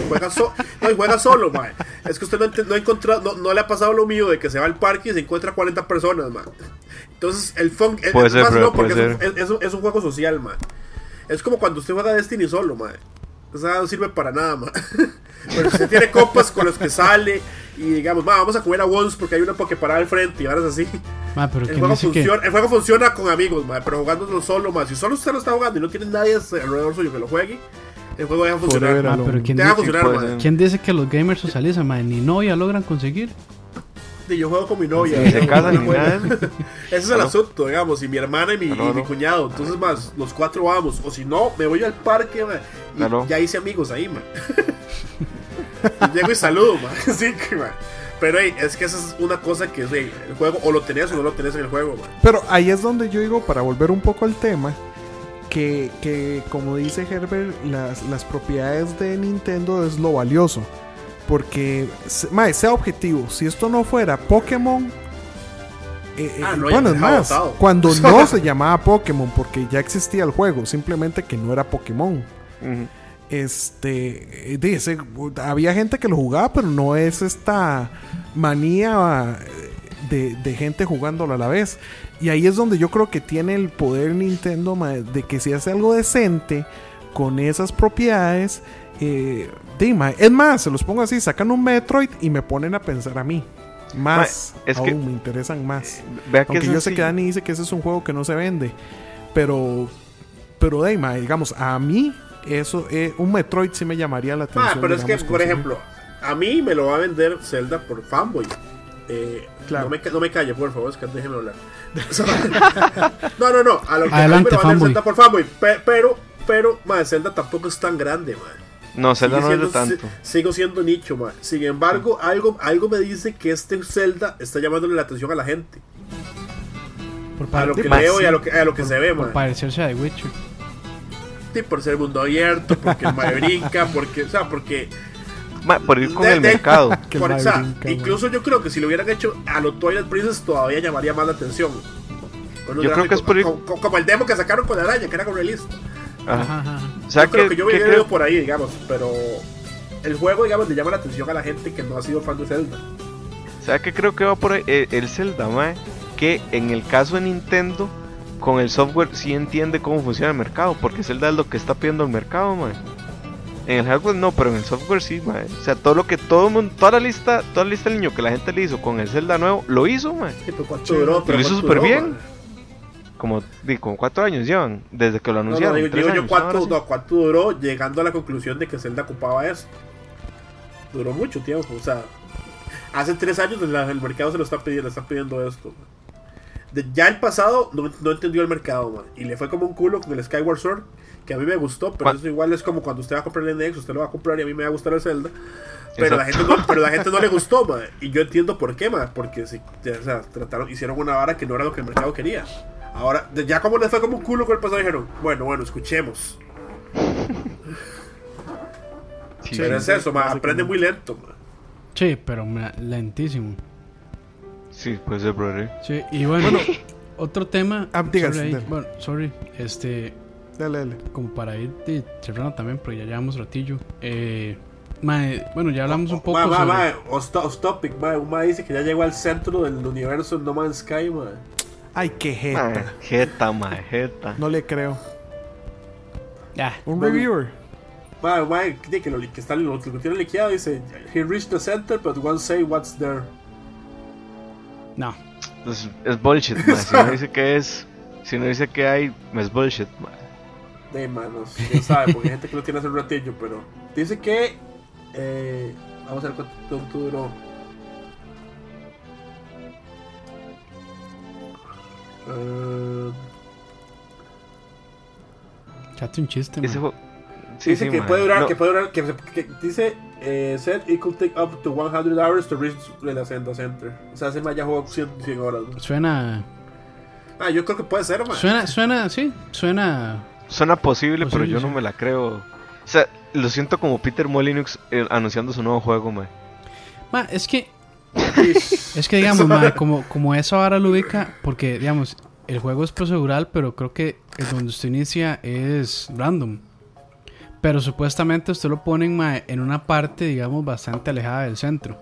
Speaker 1: Juega, so- no, juega solo, man. Es que usted no, no ha encontrado. No, le ha pasado lo mío de que se va al parque y se encuentra 40 personas, man. Entonces, el fun. es-
Speaker 3: Puede ser,
Speaker 1: más, no, porque es un juego social, man. Es como cuando usted juega Destiny solo, man. O sea, no sirve para nada, ma. *laughs* Pero si usted tiene compas con los que sale y digamos, ma, vamos a comer a Once porque hay una para al frente y ahora es así.
Speaker 2: Ma, pero
Speaker 1: El
Speaker 2: ¿quién
Speaker 1: juego,
Speaker 2: que-
Speaker 1: funciona, el juego funciona con amigos, ma, pero jugándolo solo, ma. Si solo usted lo está jugando y no tiene nadie alrededor suyo que lo juegue, el juego deja de funcionar.
Speaker 2: Ma, pero ¿quién
Speaker 1: Deja
Speaker 2: dice,
Speaker 1: funcionar,
Speaker 2: quién dice que los gamers socializan, ma? Ni novia logran conseguir.
Speaker 1: Y yo juego con mi novia. *laughs*
Speaker 3: Ni se casan
Speaker 1: no
Speaker 3: ni
Speaker 1: juego.
Speaker 3: nada. *laughs*
Speaker 1: Ese es el asunto, digamos. Y mi hermana y mi, y mi cuñado. Entonces, más, los cuatro vamos. O si no, me voy al parque, y
Speaker 3: Claro.
Speaker 1: ya hice amigos ahí, man. *laughs* Llego y saludo, man. Sí, que, ma. Pero hey, es que esa es una cosa que hey, el juego o lo tenés o no lo tenés en el juego, man.
Speaker 4: Pero ahí es donde yo digo, para volver un poco al tema, que, que como dice Herbert, las, las propiedades de Nintendo es lo valioso. Porque, mae, sea objetivo, si esto no fuera Pokémon... eh, eh,
Speaker 1: Ah, no,
Speaker 4: bueno, es más, cuando *laughs* no se llamaba Pokémon, porque ya existía el juego, simplemente que no era Pokémon. Este, eh, dice, había gente que lo jugaba, pero no es esta manía eh, de, de gente jugándolo a la vez. Y ahí es donde yo creo que tiene el poder Nintendo de que si hace algo decente con esas propiedades, eh, di, ma, es más, se los pongo así, sacan un Metroid y me ponen a pensar a mí. Más,
Speaker 3: Ma, es
Speaker 4: aún
Speaker 3: que-
Speaker 4: me interesan más.
Speaker 3: Vea que
Speaker 4: Aunque yo sé que Dani dice que ese es un juego que no se vende. Pero, pero de ahí, ma, digamos, a mí, eso, eh, un Metroid sí me llamaría la atención.
Speaker 1: Ah, pero es que, por ejemplo, a mí me lo va a vender Zelda por fanboy. Eh,
Speaker 4: Claro.
Speaker 1: no, me, no me calle, por favor, es que déjeme hablar. *laughs* no, no, no. A lo que
Speaker 2: Adelante,
Speaker 1: me lo va a vender. Zelda por fanboy. pe- Pero, pero, ma, Zelda tampoco es tan grande, man.
Speaker 3: No, Zelda no es de
Speaker 1: si-
Speaker 3: tanto.
Speaker 1: sigo siendo nicho, man. Sin embargo, algo, algo me dice que este Zelda está llamándole la atención a la gente.
Speaker 2: Por,
Speaker 1: A lo que
Speaker 3: Más,
Speaker 1: leo y a lo que, a lo que se ve,
Speaker 2: por
Speaker 1: man.
Speaker 2: parecerse a The Witcher.
Speaker 1: Sí, por ser mundo abierto, porque el mae brinca, porque, o sea, porque
Speaker 3: Ma, por ir con
Speaker 1: De-
Speaker 3: el
Speaker 1: de-
Speaker 3: mercado. *laughs*
Speaker 4: Que
Speaker 1: Por- o sea,
Speaker 4: mae brinca,
Speaker 1: incluso yo creo que si lo hubieran hecho a los Twilight Princess todavía llamaría más la atención.
Speaker 3: Yo creo que es por
Speaker 1: como- como el demo que sacaron con la araña, que era con realista.
Speaker 3: Ajá. O sea
Speaker 1: yo creo que yo hubiera ido por ahí, digamos, pero el juego, digamos, le llama la atención a la gente que no ha sido fan de Zelda.
Speaker 3: ¿Sabe qué creo que va por ahí? El, el Zelda, mae, que en el caso de Nintendo, con el software sí entiende cómo funciona el mercado, porque Zelda es lo que está pidiendo el mercado, mae. En el hardware no, pero en el software sí, mae. O sea, todo lo que todo el mundo, toda la lista, toda la lista del niño que la gente le hizo con el Zelda nuevo, lo hizo, mae.
Speaker 1: Sí, pero ¿cuánto duró?
Speaker 3: Lo hizo
Speaker 1: ¿cuánto
Speaker 3: súper bien.
Speaker 1: man?
Speaker 3: Como, como cuatro años llevan, desde que lo
Speaker 1: No, no,
Speaker 3: anunciaron.
Speaker 1: digo, yo cuánto, no, cuánto duró llegando a la conclusión de que Zelda ocupaba esto. Duró mucho tiempo, o sea, hace tres años el, el mercado se lo está pidiendo, le está pidiendo esto. De- ya el pasado no, no entendió el mercado, man, y le fue como un culo con el Skyward Sword, que a mí me gustó, pero
Speaker 3: ¿Cuál?
Speaker 1: eso igual es como cuando usted va a comprar el NX, usted lo va a comprar y a mí me va a gustar el Zelda. Pero la, gente no, pero la gente no le *laughs* gustó, man, y yo entiendo por qué, man, porque si, o sea, trataron, hicieron una vara que no era lo que el mercado quería. Ahora, de- ya como les fue como un culo con el pasado, dijeron, bueno, bueno, escuchemos. *laughs*
Speaker 3: Sí,
Speaker 1: Pero
Speaker 3: sí,
Speaker 1: es eso, ma, aprende muy lento. ma.
Speaker 2: Sí, pero me- lentísimo.
Speaker 3: sí, puede ser, brother.
Speaker 2: Sí, y bueno, *laughs* otro tema.
Speaker 4: Ah,
Speaker 2: sorry,
Speaker 4: dale.
Speaker 2: bueno, sorry, este,
Speaker 4: Dale, dale.
Speaker 2: como para ir de- cerrando también, porque ya llevamos ratillo. Eh, mae, bueno, ya hablamos un poco
Speaker 1: Ma, ma,
Speaker 2: sobre.
Speaker 1: ma, off to- off topic, ma, un ma dice que ya llegó al centro del universo en No Man's Sky, ma.
Speaker 4: Ay, qué jeta.
Speaker 3: Mae, jeta, mae, jeta.
Speaker 4: No le creo.
Speaker 2: Ya,
Speaker 4: Un reviewer.
Speaker 1: Ma, ma, que, que lo que está lo, lo que tiene liquidado dice, he reached the center, but won't say what's there.
Speaker 2: no.
Speaker 3: Es, es bullshit, mae. Si no dice que es. Si no dice que hay, es bullshit, mae.
Speaker 1: De manos, quién sabe, porque hay gente que lo tiene hace un ratillo, pero dice que, eh, vamos a ver cuánto, cuánto duró. Eh,
Speaker 2: Chate un chiste,
Speaker 3: Ese
Speaker 2: mae.
Speaker 3: juego. Sí,
Speaker 1: dice
Speaker 3: sí,
Speaker 1: que puede durar,
Speaker 3: No,
Speaker 1: que puede durar, que, que dice, eh, said it could take up to 100 hours to reach the Senda Center. O sea, ese ya jugó 100, 100 horas. ¿no?
Speaker 2: Suena.
Speaker 1: Ah, yo creo que puede ser, man.
Speaker 2: Suena, suena, sí, suena.
Speaker 3: Suena posible, pero yo no me la creo. O sea, lo siento como Peter Molyneux eh, anunciando su nuevo juego, mae.
Speaker 2: Ma, es que. Es que digamos, ma, como, como eso ahora lo ubica, porque digamos, el juego es procedural, pero creo que el donde usted inicia es random. Pero supuestamente usted lo ponen ma, en una parte, digamos, bastante alejada del centro.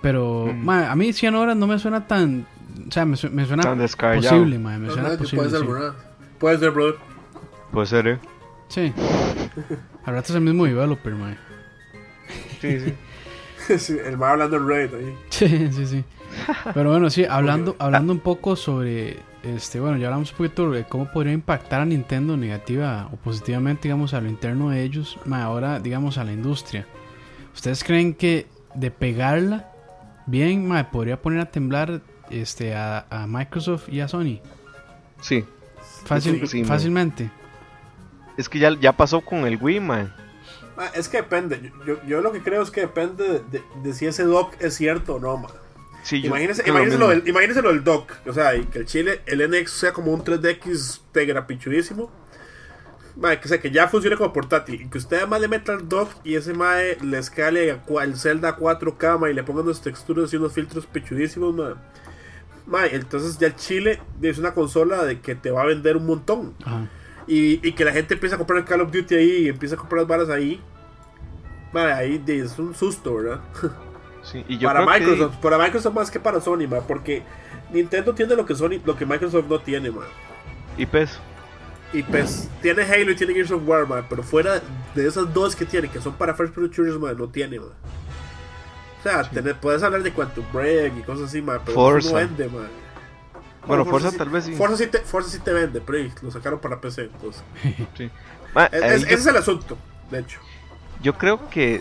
Speaker 2: Pero,
Speaker 3: Mm.
Speaker 2: ma, a mí 100 horas no me suena tan. O sea, me, su- me suena
Speaker 3: Tan
Speaker 2: posible, ma, me
Speaker 1: No,
Speaker 2: suena
Speaker 1: no,
Speaker 2: posible.
Speaker 1: puede ser,
Speaker 2: sí.
Speaker 1: Puede ser, brother.
Speaker 3: Puede ser, eh.
Speaker 2: Sí. *laughs* Al rato es el mismo developer, mae.
Speaker 3: Sí, sí. *laughs* *laughs*
Speaker 1: Sí, el más hablando en Reddit ahí. *laughs*
Speaker 2: Sí, sí, sí. Pero bueno, sí, hablando, hablando un poco sobre, este, bueno, ya hablamos un poquito de cómo podría impactar a Nintendo negativa o positivamente, digamos, a lo interno de ellos, ma, ahora, digamos, a la industria. ¿Ustedes creen que de pegarla bien, ma, podría poner a temblar este, a, a Microsoft y a Sony?
Speaker 3: Sí.
Speaker 2: Fácil-
Speaker 3: sí, ma.
Speaker 2: fácilmente.
Speaker 3: Es que ya, ya pasó con el Wii, man.
Speaker 1: Ah, es que depende. Yo, yo, yo lo que creo es que depende de, de- de si ese doc es cierto o no, man.
Speaker 3: Sí,
Speaker 1: Imagínese, imagínese, lo del, imagínese lo del dock. O sea, y que el chile, el NX sea como un 3DX tegra pichudísimo. Mae, que, sea, que ya funcione como portátil. Y que usted además le meta el dock y ese mae le escale el Zelda a 4K mae, y le ponga unas texturas y unos filtros pichudísimos. Mae. Mae, entonces ya el chile es una consola de que te va a vender un montón.
Speaker 2: Ajá.
Speaker 1: Y, y que la gente empieza a comprar el Call of Duty ahí y empieza a comprar las varas ahí. Mae, ahí es un susto, ¿verdad? *laughs*
Speaker 3: Sí, y yo
Speaker 1: para
Speaker 3: creo que-
Speaker 1: Microsoft, para Microsoft más que para Sony, ma, porque Nintendo tiene lo que Sony, lo que Microsoft no tiene, ma.
Speaker 3: Y pues,
Speaker 1: Y pues tiene Halo y tiene Gears of War, ma, pero fuera de esas dos que tiene, que son para first person shooters, ma, no tiene, ma. O sea, tenés- puedes hablar de Quantum Break y cosas así, ma, pero
Speaker 3: Forza.
Speaker 1: no vende, ma.
Speaker 3: Bueno,
Speaker 1: No,
Speaker 3: Forza tal vez sí.
Speaker 1: Forza sí te, Forza sí te vende, pero lo sacaron para PC, entonces. *laughs*
Speaker 3: sí. Ma,
Speaker 1: Es-
Speaker 3: ahí
Speaker 1: es-
Speaker 3: yo-
Speaker 1: ese es el asunto, de hecho.
Speaker 3: Yo creo que,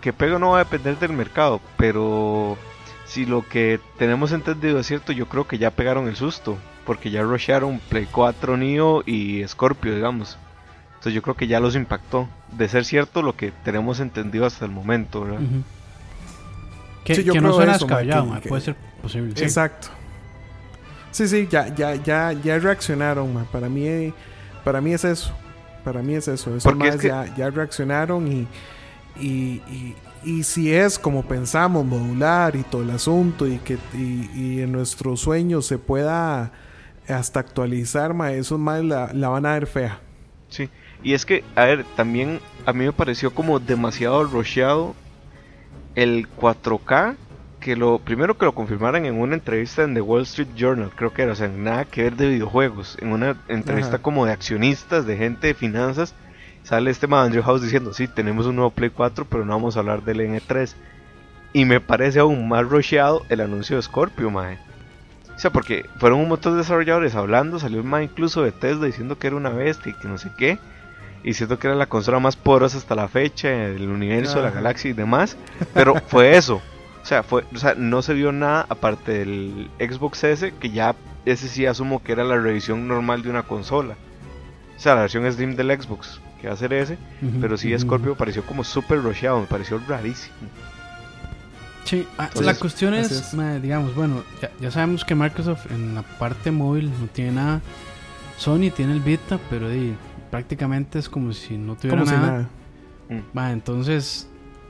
Speaker 3: que pego no va a depender del mercado, pero si lo que tenemos entendido es cierto, yo creo que ya pegaron el susto, porque ya rushearon Play 4 Neo y Scorpio, digamos. Entonces yo creo que ya los impactó, de ser cierto lo que tenemos entendido hasta el momento, ¿verdad?
Speaker 2: Que,
Speaker 4: Sí, yo
Speaker 2: que no
Speaker 4: creo
Speaker 2: suena
Speaker 4: eso,
Speaker 2: descabellado,
Speaker 4: que-
Speaker 2: puede ser posible. sí.
Speaker 4: Exacto. Sí, sí, ya, ya, ya, ya reaccionaron. Para mí, para mí es eso. Para mí es eso. Esos
Speaker 3: es
Speaker 4: más
Speaker 3: que-
Speaker 4: ya, ya reaccionaron y, y, y, y si es como pensamos, modular y todo el asunto y que y, en nuestros sueños se pueda hasta actualizar, ma, esos más la, la van a ver fea.
Speaker 3: Sí, y es que, a ver, también a mí me pareció como demasiado rusheado el 4K, que lo primero que lo confirmaran en una entrevista en The Wall Street Journal, creo que era, o sea, nada que ver de videojuegos, en una entrevista
Speaker 4: Ajá.
Speaker 3: como de accionistas, de gente de finanzas, sale este man Andrew House diciendo, sí, tenemos un nuevo Play 4, pero no vamos a hablar del N3. Y me parece aún más rusheado el anuncio de Scorpio, mae. O sea, porque fueron un montón de desarrolladores hablando, salió un man incluso de Tesla diciendo que era una bestia y que no sé qué. Y diciendo que era la consola más poderosa hasta la fecha del universo, la galaxia y demás. Pero fue eso. O sea, fue, o sea, no se vio nada aparte del Xbox S, que ya ese sí asumo que era la revisión normal de una consola. O sea, la versión Slim del Xbox, que va a ser ese. Pero sí,
Speaker 2: ujú.
Speaker 3: Scorpio me pareció como súper rusheado, me pareció rarísimo.
Speaker 2: Sí, ah,
Speaker 3: Entonces,
Speaker 2: la cuestión es,
Speaker 4: es.
Speaker 2: ma, digamos, bueno, ya, ya sabemos que Microsoft en la parte móvil no tiene nada. Sony tiene el Vita, pero di, prácticamente es como si no tuviera
Speaker 4: Como si
Speaker 2: nada.
Speaker 4: nada.
Speaker 2: Ma, entonces,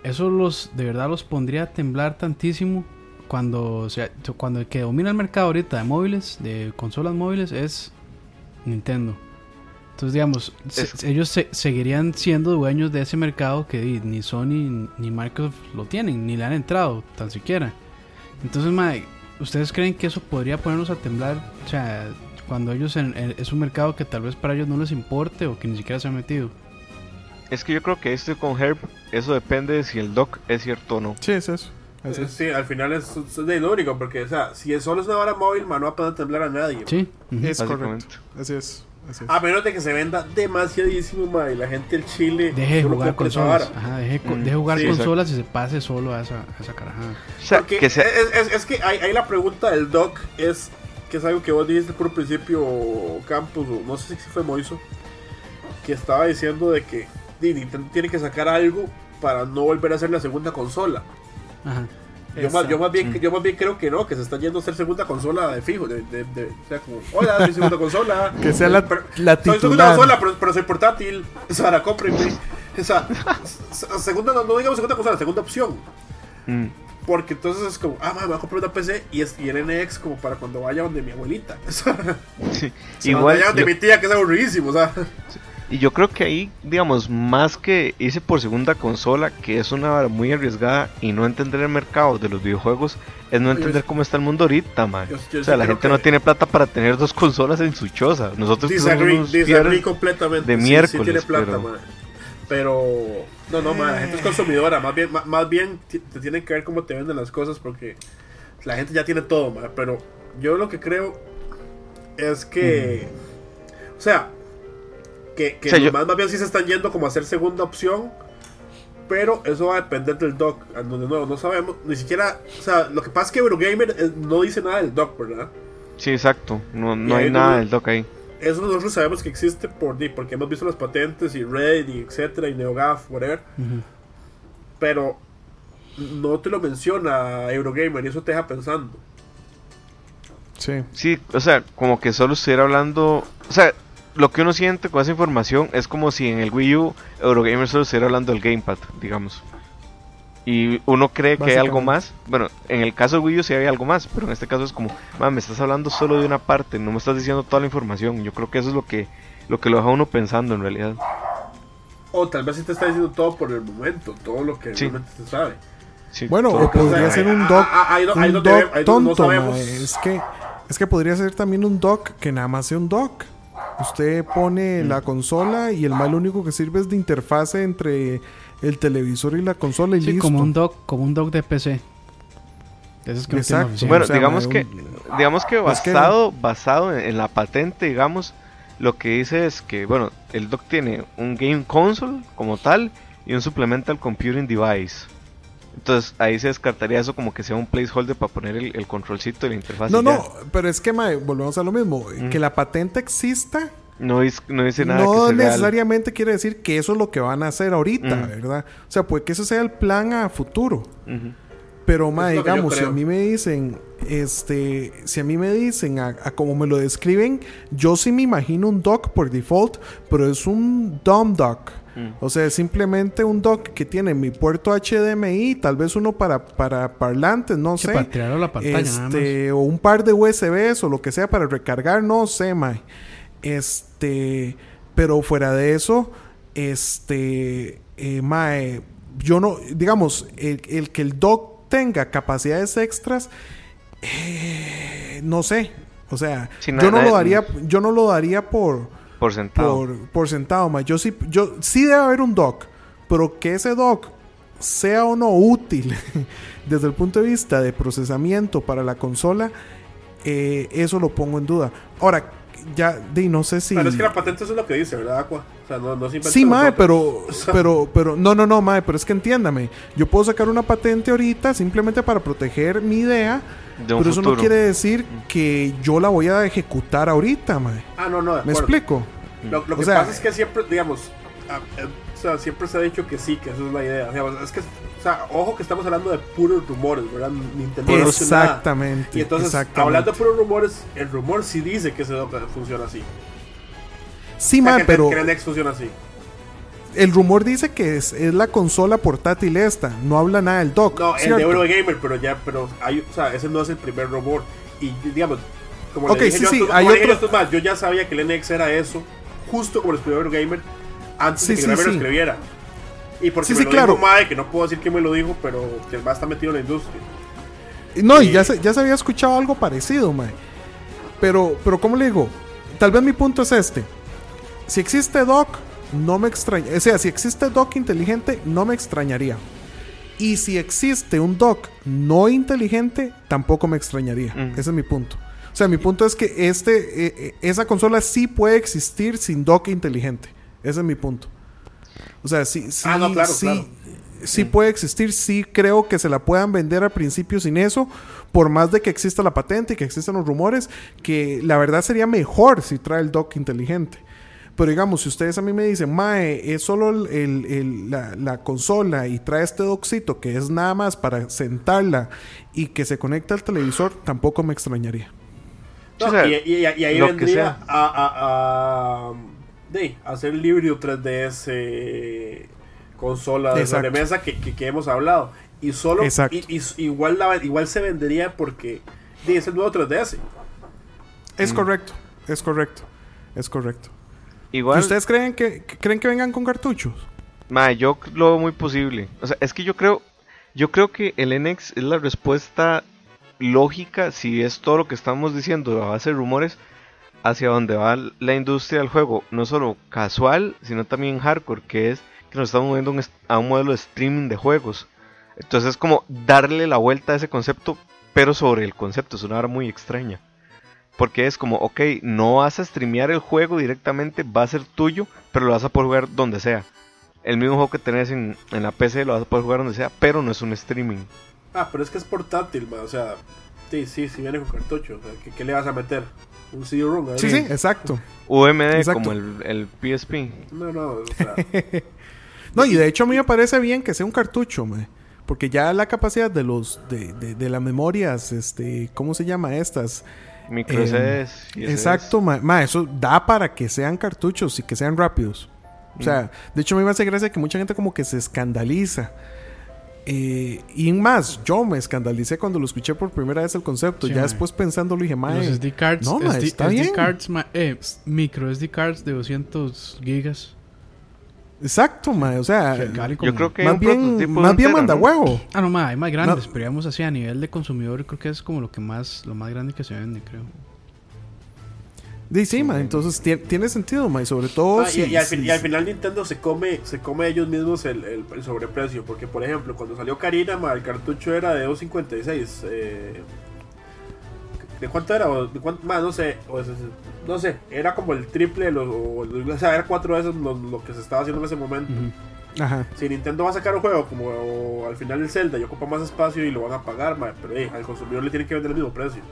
Speaker 2: eso los de verdad los pondría a temblar tantísimo cuando, o sea, cuando el que domina el mercado ahorita de móviles, de consolas móviles, es Nintendo. Entonces, digamos, se- ellos se- seguirían siendo dueños de ese mercado que ni Sony ni Microsoft lo tienen, ni le han entrado, tan siquiera. Entonces, ¿ustedes creen que eso podría ponernos a temblar? O sea, cuando ellos en- en- es un mercado que tal vez para ellos no les importe o que ni siquiera se han metido.
Speaker 3: Es que yo creo que esto con Herb, eso depende de si el doc es cierto o no.
Speaker 4: Sí, es eso. Así
Speaker 1: Eh,
Speaker 4: es.
Speaker 1: Sí, al final es, es de lo único, porque, o sea, si es solo es una vara móvil, man, no va a poder temblar a nadie. man.
Speaker 2: Sí.
Speaker 4: Es correcto. Así es. Así es.
Speaker 1: A menos de que se venda demasiadísimo, ma, y la gente del Chile
Speaker 2: Deje de jugar consolas.
Speaker 1: vara.
Speaker 2: Ajá, deje,
Speaker 3: Mm,
Speaker 2: deje jugar
Speaker 1: sí,
Speaker 2: consolas y se pase solo a esa, a esa carajada.
Speaker 3: O sea,
Speaker 1: Porque
Speaker 3: que sea...
Speaker 1: es, es- es que ahí, ahí la pregunta del doc es que es algo que vos dijiste por principio, Campos, o no sé si fue Moiso, que estaba diciendo de que Nintendo tiene que sacar algo para no volver a hacer la segunda consola.
Speaker 2: Ajá.
Speaker 1: Yo más, yo, más bien, yo más bien creo que no, que se está yendo a hacer segunda consola de fijo. De, de- de- o sea, como, hola, soy segunda consola. *laughs*
Speaker 4: Que sea la,
Speaker 1: Pero-
Speaker 4: la
Speaker 1: soy segunda
Speaker 4: titular.
Speaker 1: consola, pero, pero soy portátil. O sea, la cómprenme. O sea, segunda, no, no digamos segunda consola, segunda opción.
Speaker 3: Mm,
Speaker 1: Porque entonces es como, ah, me voy a comprar una PC y, es, y el NX como para cuando vaya donde mi abuelita. *laughs* O sea,
Speaker 3: sí. Igual,
Speaker 1: vaya donde
Speaker 3: yo-
Speaker 1: mi tía, que es aburridísimo. O sea,
Speaker 3: y yo creo que ahí, digamos, más que irse por segunda consola, que es una vara muy arriesgada y no entender el mercado de los videojuegos, es no entender cómo está el mundo ahorita, man.
Speaker 1: Yo- yo
Speaker 3: o sea,
Speaker 1: sí
Speaker 3: la gente
Speaker 1: que-
Speaker 3: no tiene plata para tener dos *laughs* consolas en su choza. Nosotros
Speaker 1: disagree,
Speaker 3: unos
Speaker 1: disagree completamente.
Speaker 3: de
Speaker 1: Sí, sí
Speaker 3: miércoles,
Speaker 1: tiene plata,
Speaker 3: pero-
Speaker 1: man. Pero, no, no, ma, la gente es consumidora. Más bien, más bien te tienen que ver cómo te venden las cosas porque la gente ya tiene todo, ma. Pero yo lo que creo es que, o sea, que, que
Speaker 3: O sea, yo-
Speaker 1: nomás más bien sí se están yendo como a hacer segunda opción. Pero eso va a depender del dock. a Donde no, no sabemos, ni siquiera. O sea, lo que pasa es que Eurogamer eh, no dice nada del dock, ¿verdad?
Speaker 3: Sí, exacto. No, no hay nada
Speaker 1: no-
Speaker 3: del dock ahí.
Speaker 1: Eso nosotros sabemos que existe por, porque hemos visto las patentes y Reddit y etcétera, y NeoGAF, whatever.
Speaker 2: Ujú.
Speaker 1: Pero no te lo menciona Eurogamer y eso te deja pensando.
Speaker 4: Sí.
Speaker 3: Sí, o sea, como que solo estuviera hablando. O sea, lo que uno siente con esa información es como si en el Wii U Eurogamer solo estuviera hablando del Gamepad, digamos. Y uno cree que hay algo más. Bueno, en el caso del Wii U sí hay algo más, pero en este caso es como, "Ma, me estás hablando solo de una parte, no me estás diciendo toda la información. Yo creo que eso es lo que lo que lo deja uno pensando en realidad.
Speaker 1: O tal vez sí te está diciendo todo por el momento, todo lo que
Speaker 3: Sí.
Speaker 1: realmente se sabe.
Speaker 3: Sí,
Speaker 4: Bueno, o podría ser un
Speaker 1: ah,
Speaker 4: doc,
Speaker 1: ah, ahí
Speaker 4: un doc
Speaker 1: no
Speaker 4: tonto. Es que, es que podría ser también un dock que nada más sea un dock. Usted pone
Speaker 1: Mm.
Speaker 4: la consola y el mal único que sirve es de interfase entre el televisor y la consola y
Speaker 2: Sí,
Speaker 4: listo.
Speaker 2: como un dock, como un dock de PC. De esos que no
Speaker 4: Exacto.
Speaker 2: oficina.
Speaker 3: Bueno,
Speaker 4: o sea,
Speaker 3: digamos
Speaker 4: mae,
Speaker 3: que
Speaker 4: un-
Speaker 3: digamos que
Speaker 4: Es que-
Speaker 3: basado basado en, en la patente, digamos, lo que dice es que bueno, el dock tiene un game console como tal y un supplemental computing device. Entonces ahí se descartaría eso como que sea un placeholder para poner el, el controlcito y la interfaz.
Speaker 4: No,
Speaker 3: y ya.
Speaker 4: no, pero es que mae, volvemos a lo mismo. Que la patente exista
Speaker 3: No, dis- no dice nada
Speaker 4: no
Speaker 3: que sea real.
Speaker 4: necesariamente quiere decir que eso es lo que van a hacer ahorita,
Speaker 3: Mm.
Speaker 4: ¿verdad? O sea, puede que ese sea el plan a futuro.
Speaker 3: Ujú.
Speaker 4: Pero, ma,
Speaker 1: Es lo que yo
Speaker 4: digamos, si a mí me dicen, este, si a mí me dicen a, a como me lo describen, yo sí me imagino un dock por default, pero es un dumb dock.
Speaker 3: Mm.
Speaker 4: O sea, es simplemente un dock que tiene mi puerto HDMI, tal vez uno para, para parlantes, no
Speaker 2: Sí,
Speaker 4: sé.
Speaker 2: para tirarlo a la pantalla, nada más.
Speaker 4: este, o un par de USBs o lo que sea para recargar, no sé, ma. Este, pero fuera de eso, este, eh, mae, yo no, digamos, el, el que el dock tenga capacidades extras, eh, no sé. O sea, yo no lo daría, yo no lo daría por,
Speaker 3: Por sentado.
Speaker 4: por, por. Yo sí, yo sí debe haber un dock, pero que ese dock sea o no útil *laughs* desde el punto de vista de procesamiento para la consola, eh, eso lo pongo en duda. Ahora, ya, di, no sé si.
Speaker 1: Pero es que la patente eso es lo que dice, ¿verdad, Aqua? O sea, no, no se
Speaker 4: Sí, mae, pero, *laughs*
Speaker 1: O sea,
Speaker 4: pero, pero, no, no, no, mae, pero es que entiéndame. Yo puedo sacar una patente ahorita simplemente para proteger mi idea,
Speaker 3: de un
Speaker 4: pero eso no quiere decir que yo la voy a ejecutar ahorita, mae.
Speaker 1: Ah, no, no, de
Speaker 4: ¿Me
Speaker 1: acuerdo.
Speaker 4: explico?
Speaker 1: Lo, lo
Speaker 4: O
Speaker 1: que
Speaker 4: sea-
Speaker 1: pasa es que siempre, digamos, ah, eh, o sea, siempre se ha dicho que sí, que esa es la idea. Digamos, es que, o sea, ojo que estamos hablando de puros rumores, ¿verdad? Nintendo no nada.
Speaker 4: Exactamente.
Speaker 1: Y entonces,
Speaker 4: exactamente.
Speaker 1: hablando de puros rumores, el rumor sí dice que ese funciona así.
Speaker 4: Sí,
Speaker 1: O sea,
Speaker 4: mae,
Speaker 1: que,
Speaker 4: pero
Speaker 1: que el Nex funciona así.
Speaker 4: el rumor dice que es, es la consola portátil esta. No habla nada del dock.
Speaker 1: No, el de Eurogamer, pero ya, pero hay, o sea, ese no es el primer rumor. Y digamos, como
Speaker 4: Ok,
Speaker 1: le dije
Speaker 4: sí,
Speaker 1: yo,
Speaker 4: sí, hay
Speaker 1: dije
Speaker 4: otro-
Speaker 1: más, yo ya sabía que el NX era eso, justo como lo escribió Eurogamer, antes
Speaker 4: Sí,
Speaker 1: de que
Speaker 4: sí,
Speaker 1: lo escribiera. Y porque
Speaker 4: Sí,
Speaker 1: me
Speaker 4: sí,
Speaker 1: lo
Speaker 4: claro.
Speaker 1: dijo Mae, que no puedo decir que me lo dijo, pero que el Mae está metido en la industria.
Speaker 4: No, y ya se, ya se había escuchado algo parecido, mae. Pero, pero ¿cómo le digo? Tal vez mi punto es este. Si existe dock, no me extraña. O sea, si existe dock inteligente, no me extrañaría. Y si existe un dock no inteligente, tampoco me extrañaría.
Speaker 3: Mm.
Speaker 4: Ese es mi punto. O sea, mi punto es que este, eh, eh, esa consola sí puede existir sin dock inteligente. Ese es mi punto. O sea, sí, sí,
Speaker 1: Ah, no, claro,
Speaker 4: sí,
Speaker 1: claro.
Speaker 4: sí puede existir. Sí creo que se la puedan vender al principio sin eso. Por más de que exista la patente y que existan los rumores, que la verdad sería mejor si trae el dock inteligente. Pero digamos, si ustedes a mí me dicen, Mae, es solo el- el- el- la, la consola y trae este dockcito que es nada más para sentarla y que se conecta al televisor, tampoco me extrañaría.
Speaker 1: No,
Speaker 3: O sea,
Speaker 1: y, y- y ahí
Speaker 3: lo que
Speaker 1: vendría
Speaker 3: sea.
Speaker 1: a, a, a, de, hacer el híbrido 3DS consola de sobremesa que, que, que hemos hablado. Y solo,
Speaker 4: Exacto.
Speaker 1: y, y- igual, la, igual se vendería porque de, es el nuevo 3DS.
Speaker 4: Es
Speaker 3: Mm.
Speaker 4: correcto, es correcto, es correcto.
Speaker 3: Igual,
Speaker 4: ¿Ustedes creen que, que- creen que vengan con cartuchos?
Speaker 3: Ma, yo lo veo muy posible. O sea, es que yo creo, yo creo que el NX es la respuesta lógica, si es todo lo que estamos diciendo a base de rumores, hacia donde va la industria del juego, no solo casual, sino también hardcore, que es que nos estamos moviendo a un modelo de streaming de juegos. Entonces es como darle la vuelta a ese concepto, pero sobre el concepto. Es una hora muy extraña. Porque es como, ok, no vas a streamear el juego directamente, va a ser tuyo, pero lo vas a poder jugar donde sea. El mismo juego que tenés en, en la PC lo vas a poder jugar donde sea, pero no es un streaming.
Speaker 1: Ah, pero es que es portátil, o sea, sí, sí, sí viene con cartucho. O sea, ¿qué, le vas a meter? Un.
Speaker 4: Sí, sí, exacto.
Speaker 3: UMD como el, el, PSP.
Speaker 1: No, no, o sea. *laughs*
Speaker 4: no, y de hecho a mí me parece bien que sea un cartucho, me. Porque ya la capacidad de los de, de, de las memorias, este, ¿cómo se llama estas?
Speaker 3: Micro eh,
Speaker 4: Exacto, ma, eso da para que sean cartuchos y que sean rápidos. O sea, mm. de hecho me hace gracia que mucha gente como que se escandaliza. Eh, y más, yo me escandalicé cuando lo escuché por primera vez el concepto. ya después pensándolo dije, mae.
Speaker 2: Los SD cards, no, está bien. cards, eh, micro SD cards de 200 gigas.
Speaker 4: Exacto, mae. O sea,
Speaker 3: yo creo que
Speaker 4: más bien, más bien manda huevo.
Speaker 2: Ah, no, mae, hay más grandes, pero digamos así a nivel de consumidor, creo que es como lo que más, lo más grande que se vende, creo.
Speaker 4: Sí, sí, ma, entonces tiene, sentido, ma, y sobre todo
Speaker 1: ah, y, al final Nintendo se come se come ellos mismos el, el, sobreprecio, porque por ejemplo, cuando salió Karina, ma, el cartucho era de 2.56. Eh, ¿De cuánto era? ¿De cuánto? no sé, no sé, era como el triple, lo, o, sea, era cuatro veces lo, que se estaba haciendo en ese momento. Ajá. Si Nintendo va a sacar un juego como al final el Zelda y ocupa más espacio y lo van a pagar, ma, pero al consumidor le tiene que vender el mismo precio.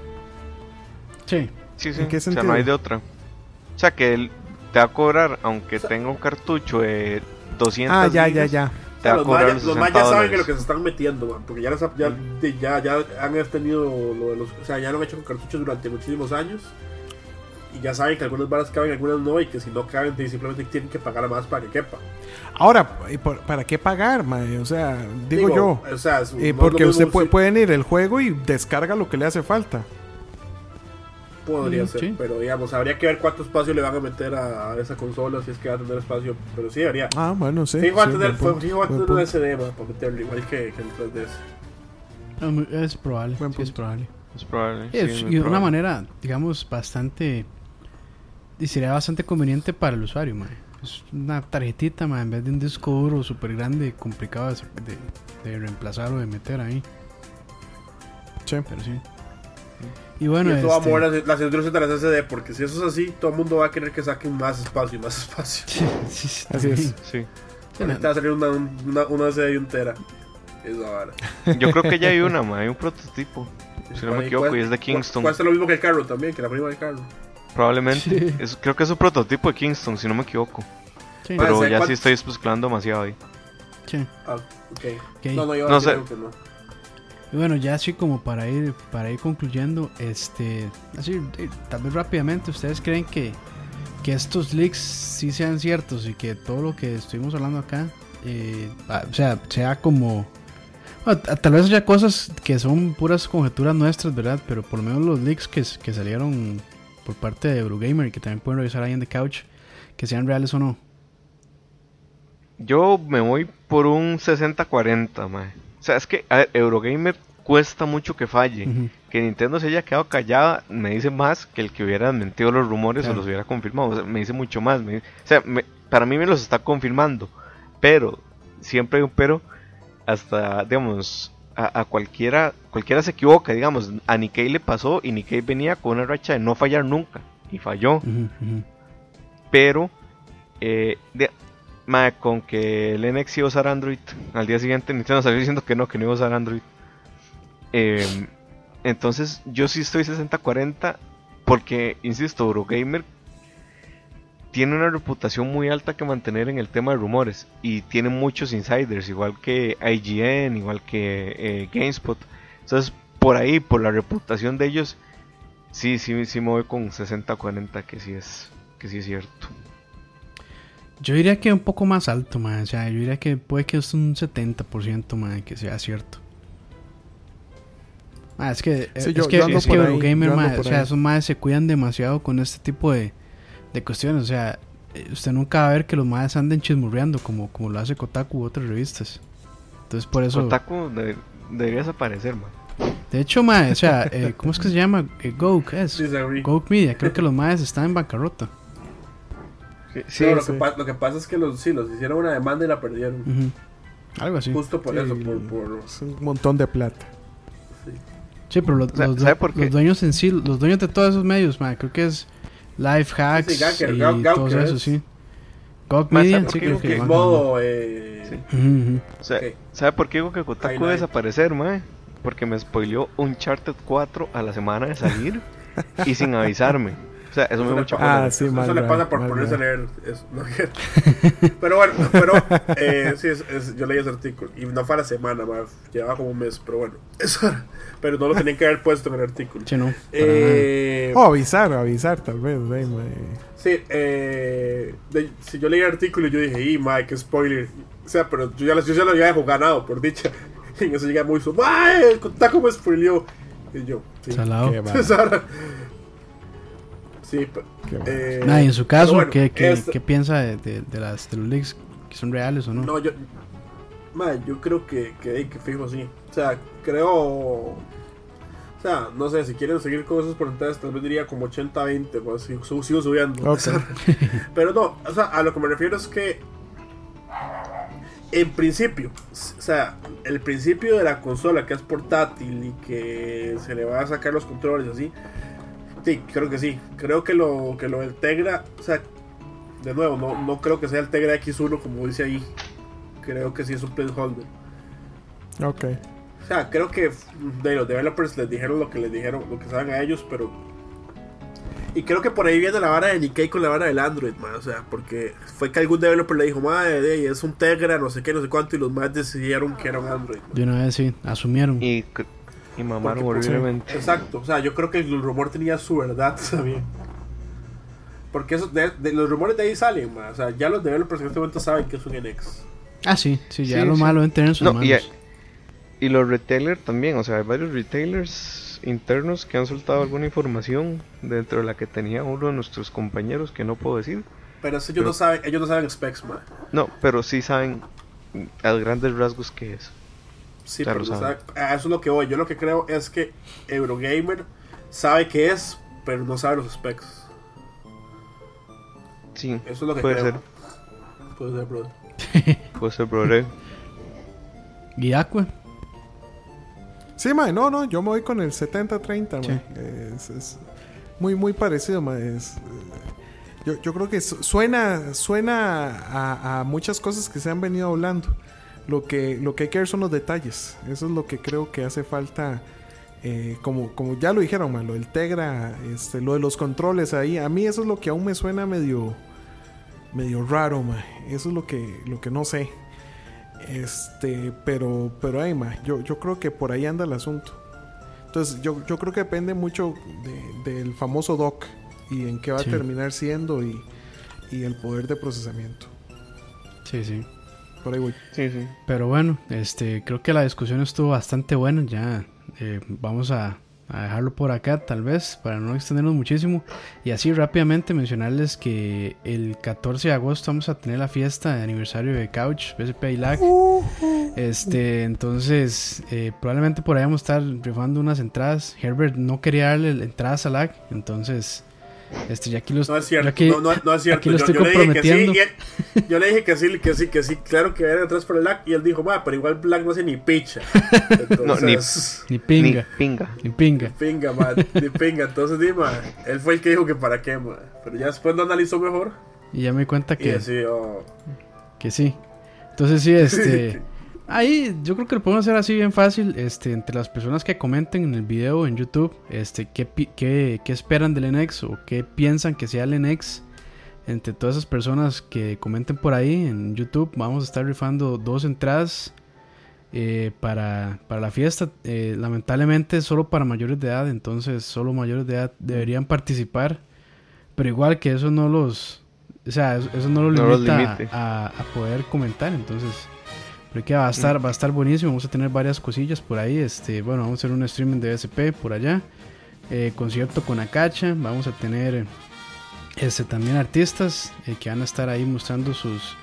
Speaker 2: Sí.
Speaker 3: Sí, sí. ¿En o sea, no hay de otra. O sea, que él te va a cobrar, aunque tenga un cartucho de 200
Speaker 4: Ah, ya, ya, ya.
Speaker 1: Te va a cobrar los, los mayas saben que lo que se están metiendo, man, porque ya, ya, ya, ya, han tenido lo de los, o sea, ya lo han hecho con cartuchos durante muchísimos años y ya saben que algunas balas caben, algunas no, y que si no caben, simplemente tienen que pagar más para que quepa.
Speaker 4: Ahora, ¿para qué pagar, mae? O sea, digo, yo. O sea, eh, porque usted puede, pueden ir el juego y descarga lo que le hace falta.
Speaker 1: Podría mm, ser, pero digamos, habría que ver cuánto espacio le van a meter a, esa consola, si es que va a tener espacio, pero sí debería.
Speaker 4: Ah, bueno, sí.
Speaker 1: Sí, va a tener, sí, va a tener un SD para meterlo, igual que, que el 3DS.
Speaker 2: Ah, es probable, sí, es probable.
Speaker 3: Es probable.
Speaker 2: y de una manera, digamos, bastante. Y sería bastante conveniente para el usuario, man. Es una tarjetita, man, en vez de un disco duro súper grande, complicado de, de, reemplazar o de meter ahí.
Speaker 4: Sí.
Speaker 2: Pero sí. Y bueno,
Speaker 1: y esto va a mover este las, industrias de las SD, porque si eso es así, todo el mundo va a querer que saquen más espacio y más espacio. *laughs*
Speaker 2: Sí, sí,
Speaker 4: así es.
Speaker 3: Sí.
Speaker 1: Ahorita va a salir una, una, una SD de un tera. Eso ahora. *laughs*
Speaker 3: Yo creo que ya hay una, ma, hay un prototipo. Si no me equivoco, y es de Kingston.
Speaker 1: Puede ser lo mismo que el carro también, que la prima del carro.
Speaker 3: Probablemente. Es, creo que es un prototipo de Kingston, si no me equivoco. Sí. Pero ya sí estoy especulando demasiado ahí.
Speaker 2: Sí.
Speaker 1: Ah, okay. okay. No, no, yo
Speaker 3: no sé.
Speaker 1: Que no.
Speaker 2: Y bueno, ya así como para ir, para ir concluyendo, este, así, eh, tal vez rápidamente, ¿ustedes creen que, que estos leaks sí sean ciertos y que todo lo que estuvimos hablando acá, eh, o sea, sea como... tal vez haya cosas que son puras conjeturas nuestras, ¿verdad? Pero por lo menos los leaks que, que salieron por parte de Eurogamer y que también pueden revisar ahí en The Couch, que sean reales o no.
Speaker 3: Yo me voy por un 60-40, mae. O sea, es que Eurogamer cuesta mucho que falle. Que Nintendo se haya quedado callada me dice más que el que hubiera mentido los rumores o los hubiera confirmado. me dice mucho más. o sea, para mí me los está confirmando. Pero, siempre hay un pero. Hasta, digamos, a, cualquiera, cualquiera se equivoca. Digamos, a Nikkei le pasó y Nikkei venía con una racha de no fallar nunca. Y falló. Pero, eh, con que el NX iba a usar Android, al día siguiente Nintendo salió diciendo que no, que no iba a usar Android. Em, entonces yo sí estoy 60-40 porque, insisto, Eurogamer tiene una reputación muy alta que mantener en el tema de rumores y tiene muchos insiders, igual que IGN, igual que eh, GameSpot. Entonces, por ahí, por la reputación de ellos, sí, sí, sí me voy con 60-40, que sí es, que sí es cierto.
Speaker 2: Yo diría que un poco más alto, man. O sea, yo diría que puede que es un 70%, man, que sea cierto. Ah, es que, es, que es que Eurogamer, o sea, esos madres se cuidan demasiado con este tipo de, de cuestiones. O sea, eh, usted nunca va a ver que los madres anden chismurreando como, como lo hace Kotaku u otras revistas. Entonces, por eso.
Speaker 3: Kotaku debería desaparecer, man.
Speaker 2: De hecho, madre, o sea, eh, ¿cómo es que se llama? Eh, es. Gouk Media. Creo que los madres están en bancarrota.
Speaker 3: Sí,
Speaker 1: No, lo,
Speaker 4: sí.
Speaker 1: Que pa- lo que pasa es que los, sí, los hicieron una demanda y la perdieron.
Speaker 2: Ujú. Algo así.
Speaker 1: Justo por
Speaker 4: Sí,
Speaker 1: eso, por, por-
Speaker 4: Es un montón de plata.
Speaker 2: Sí, pero los, los,
Speaker 3: ¿sabe por qué?
Speaker 2: los dueños en sí, los dueños de todos esos medios, man, creo que es Life Hacks
Speaker 1: Sí, Gawker,
Speaker 2: y
Speaker 1: Gaw-
Speaker 2: todos
Speaker 1: Gawker
Speaker 2: esos,
Speaker 1: es.
Speaker 2: sí. GOG
Speaker 3: Ma,
Speaker 2: Media,
Speaker 3: ¿sabe por
Speaker 2: sí,
Speaker 3: qué
Speaker 2: creo
Speaker 3: digo
Speaker 2: que
Speaker 1: modo. Eh,
Speaker 3: Sí.
Speaker 2: Ujú, ujú.
Speaker 3: O sea,
Speaker 1: Ok.
Speaker 3: ¿sabe por qué digo que Kotaku desaparecer, mae? Porque me spoileó Uncharted 4 a la semana de salir *laughs* y sin avisarme. O sea, eso me
Speaker 1: Eso le
Speaker 3: mucha
Speaker 1: pasa-
Speaker 4: Ah, sí,
Speaker 1: eso
Speaker 4: mal
Speaker 1: le
Speaker 4: drive,
Speaker 1: pasa por
Speaker 4: mal
Speaker 1: ponerse a leer eso. ¿no? *laughs* pero bueno, pero eh, sí, es- es- yo leí ese artículo y no fue a la semana, ma, llevaba como un mes, pero bueno, *laughs* eso pero no lo tenían que haber puesto en el artículo.
Speaker 2: Sí, no.
Speaker 1: Eh,
Speaker 4: O avisar, avisar tal vez. mae.
Speaker 1: Sí, eh, de- si yo leí el artículo y yo dije, y Mike, qué spoiler. O sea, pero yo ya, yo ya lo había ganado, por dicha. *laughs* Y en eso llega muy su, ¡Mae! El Kotaku me spoileó. Y yo, sí.
Speaker 2: Salado.
Speaker 1: Sí, eh,
Speaker 2: Nah, y en su caso,
Speaker 1: bueno,
Speaker 2: ¿qué, qué,
Speaker 1: esta-
Speaker 2: qué piensa de, de, de las, de los leaks? ¿Que son reales o no?
Speaker 1: No, yo. Yo creo que, que, que fijo sí. O sea, creo. O sea, no sé, si quieren seguir con esos porcentajes, tal vez diría como 80-20, pues si- su- sigo subiendo. *laughs* Pero no, o sea, a lo que me refiero es que. En principio, o sea, el principio de la consola que es portátil y que se le va a sacar los controles así. Sí, creo que sí. Creo que lo, que lo del Tegra, o sea, de nuevo, no, no creo que sea el Tegra X1 como dice ahí. Creo que sí es un placeholder.
Speaker 4: Ok.
Speaker 1: O sea, creo que de los developers les dijeron lo que les dijeron, lo que saben a ellos, pero. Y creo que por ahí viene la vara de Nikkei con la vara del Android, man. O sea, porque fue que algún developer le dijo, madre, de, es un Tegra, no sé qué, no sé cuánto, y los más decidieron que era un Android. man.
Speaker 2: De una vez sí, asumieron.
Speaker 3: Y, y mamaron
Speaker 1: Porque, pues,
Speaker 3: horriblemente.
Speaker 1: Exacto, o sea, yo creo que el rumor tenía su verdad *laughs* también. Porque eso, de, de- los rumores de ahí salen, man. O sea, ya los developers en este momento saben que es un NX.
Speaker 2: Ah, sí, sí, ya
Speaker 3: Sí,
Speaker 2: lo
Speaker 3: sí.
Speaker 2: malo deben tener en sus
Speaker 3: No,
Speaker 2: manos.
Speaker 3: y, y los retailers también, o sea, hay varios retailers internos que han soltado alguna información dentro de la que tenía uno de nuestros compañeros que no puedo decir.
Speaker 1: Pero eso ellos
Speaker 3: Pero-
Speaker 1: no saben, ellos no saben specs, man.
Speaker 3: No, pero sí saben a grandes rasgos qué es.
Speaker 1: Sí,
Speaker 3: Ya
Speaker 1: pero no
Speaker 3: saben.
Speaker 1: sabe- a eso es lo que voy. Yo lo que creo es que Eurogamer sabe qué es, pero no sabe los specs.
Speaker 3: Sí,
Speaker 1: Eso es lo que
Speaker 3: puede
Speaker 1: creo.
Speaker 3: ser,
Speaker 1: Puede ser, brother. *laughs*
Speaker 3: puede ser, brother.
Speaker 2: ¿Y Aqua?
Speaker 4: Sí, mae, no, no, yo me voy con el 70-30,
Speaker 2: Sí.
Speaker 4: Es, es muy, muy parecido, mae. Es, eh, yo, yo creo que su- suena, suena a, a muchas cosas que se han venido hablando. Lo que, lo que hay que ver son los detalles. Eso es lo que creo que hace falta. eh, como, como ya lo dijeron, mae, lo del Tegra, este, lo de los controles ahí. A mí eso es lo que aún me suena medio, medio raro, mae. Eso es lo que, lo que no sé. Este, pero, pero ay, ma, yo, yo creo que por ahí anda el asunto. Entonces, yo, yo creo que depende mucho de- del famoso dock y en qué va
Speaker 2: Sí.
Speaker 4: a terminar siendo y, y el poder de procesamiento.
Speaker 2: Sí, sí.
Speaker 4: Por ahí voy.
Speaker 3: Sí, sí.
Speaker 2: Pero bueno, este, creo que la discusión estuvo bastante buena. Ya eh, vamos a, a dejarlo por acá, tal vez, para no extendernos muchísimo. Y así rápidamente mencionarles que el 14 de agosto vamos a tener la fiesta de aniversario de Couch, BSP y LAG. Este, entonces, eh, probablemente por ahí vamos a estar rifando unas entradas. Herbert no quería darle entradas a LAG, entonces, este, ya aquí los.
Speaker 1: No es cierto,
Speaker 2: aquí-
Speaker 1: no, no, no es cierto.
Speaker 2: aquí lo
Speaker 1: yo,
Speaker 2: estoy
Speaker 1: yo le dije que sí, él- yo le dije que sí, que sí, que sí, claro que era atrás por el lag. Y él dijo, ma, pero igual Black no hace ni picha. *laughs*
Speaker 3: No, ni-
Speaker 1: Entonces,
Speaker 2: Ni pinga,
Speaker 3: Ni pinga.
Speaker 2: ni pinga.
Speaker 1: pinga, ma, ni pinga. Entonces, di, ma, él fue el que dijo que para qué, ma. Pero ya después lo analizó mejor.
Speaker 2: Y ya me di cuenta que,
Speaker 1: oh,
Speaker 2: que sí. Entonces sí, *laughs* este... Ahí yo creo que lo podemos hacer así bien fácil, este, entre las personas que comenten en el video en YouTube, este, qué, qué, qué esperan del NX o qué piensan que sea el NX. Entre todas esas personas que comenten por ahí en YouTube, vamos a estar rifando dos entradas eh, para, para la fiesta. Eh, lamentablemente solo para mayores de edad, entonces solo mayores de edad deberían participar. Pero igual que eso no los... O sea, eso, eso no los
Speaker 3: No
Speaker 2: limita a poder comentar, entonces... Creo que va a estar, va a estar buenísimo. Vamos a tener varias cosillas por ahí. Este, bueno, vamos a hacer un streaming de SP por allá. Eh, concierto con Akacha. Vamos a tener este, también artistas eh, que van a estar ahí mostrando sus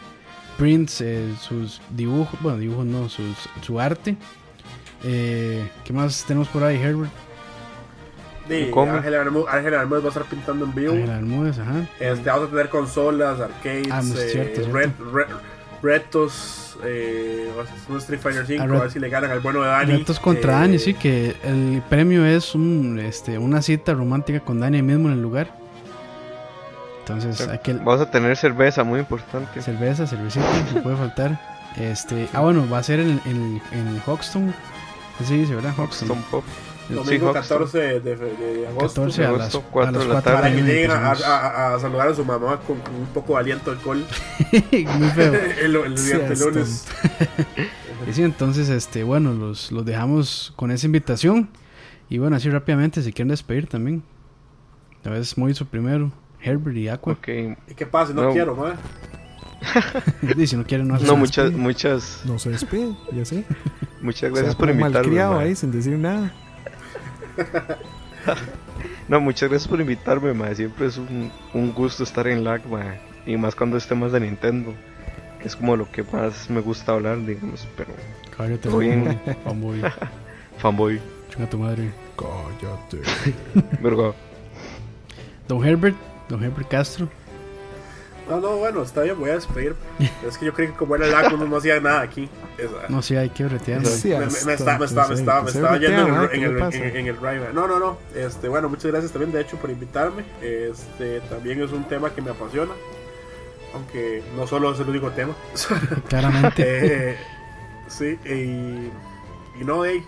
Speaker 2: prints, eh, sus dibujos. Bueno, dibujos no, sus, su arte. Eh, ¿Qué más tenemos por ahí, Herbert?
Speaker 1: Sí. Ángel Bermúdez, va a estar pintando en vivo.
Speaker 2: Ángel Bermúdez, ajá.
Speaker 1: Este, vamos a tener consolas, arcades,
Speaker 2: Ah, no, es
Speaker 1: eh,
Speaker 2: cierto, es
Speaker 1: ret- re- retos, eh, un Street Fighter 5,
Speaker 2: Ah,
Speaker 1: a
Speaker 2: ret-
Speaker 1: ver si le ganan al bueno de Dani.
Speaker 2: Retos contra
Speaker 1: Eh,
Speaker 2: Dani, sí, que el premio es un, este, una cita romántica con Dani mismo en el lugar. Entonces, aquel
Speaker 3: Vamos a tener cerveza, muy importante.
Speaker 2: cerveza, cervecita, no puede faltar. Este, ah, bueno, va a ser en, en, en Hoxton. Así dice, ¿verdad? Hoxton.
Speaker 3: Pop.
Speaker 1: Domingo
Speaker 3: Sí, Hoxton.
Speaker 1: 14 de, de- de agosto.
Speaker 2: 14 a las,
Speaker 3: agosto,
Speaker 2: a
Speaker 3: cuatro
Speaker 2: las
Speaker 3: de la
Speaker 2: 4
Speaker 3: tarde.
Speaker 1: Para que lleguen a, a- a saludar a su mamá con, un poco de aliento de alcohol *laughs*
Speaker 2: Muy feo. *laughs*
Speaker 1: el, el
Speaker 4: Sí,
Speaker 1: lunes.
Speaker 2: Y *laughs* sí, entonces, este, bueno, los, los dejamos con esa invitación. Y bueno, así rápidamente, si quieren despedir también. A veces Moiso primero, Herbert y Aqua.
Speaker 3: Ok.
Speaker 1: ¿Y qué pasa? No,
Speaker 3: No.
Speaker 1: quiero, madre.
Speaker 2: Y si no quieren, no,
Speaker 3: No, muchas, muchas,
Speaker 4: No se despide, y así.
Speaker 3: muchas gracias
Speaker 4: va
Speaker 3: por
Speaker 4: como
Speaker 3: invitarme.
Speaker 4: ahí sin decir nada. *laughs*
Speaker 3: No, muchas gracias por invitarme, mae. Siempre es un, un gusto estar en lag, mae. Y más cuando es temas de Nintendo. Que es como lo que más me gusta hablar, digamos. Pero,
Speaker 2: Cállate,
Speaker 3: bien.
Speaker 2: fanboy. *laughs*
Speaker 3: fanboy.
Speaker 2: Chinga tu madre.
Speaker 4: Cállate.
Speaker 3: Verga.
Speaker 2: Don Herbert, Don Herbert Castro.
Speaker 1: No, no, bueno, está bien, voy a despedir. es que yo creí que como era el uno no hacía nada aquí. Esa-
Speaker 2: No sé, hay que bretear.
Speaker 4: Sí,
Speaker 1: me, me- me está- me está- me
Speaker 4: sí,
Speaker 1: estaba, me yendo en el,
Speaker 4: ¿Qué
Speaker 1: en el, en- en el drive. No, no, no. Este, bueno, muchas gracias también, de hecho, por invitarme. Este, también es un tema que me apasiona. Aunque no solo es el único tema.
Speaker 2: Claramente. *laughs*
Speaker 1: Eh, sí, y, y no, hey,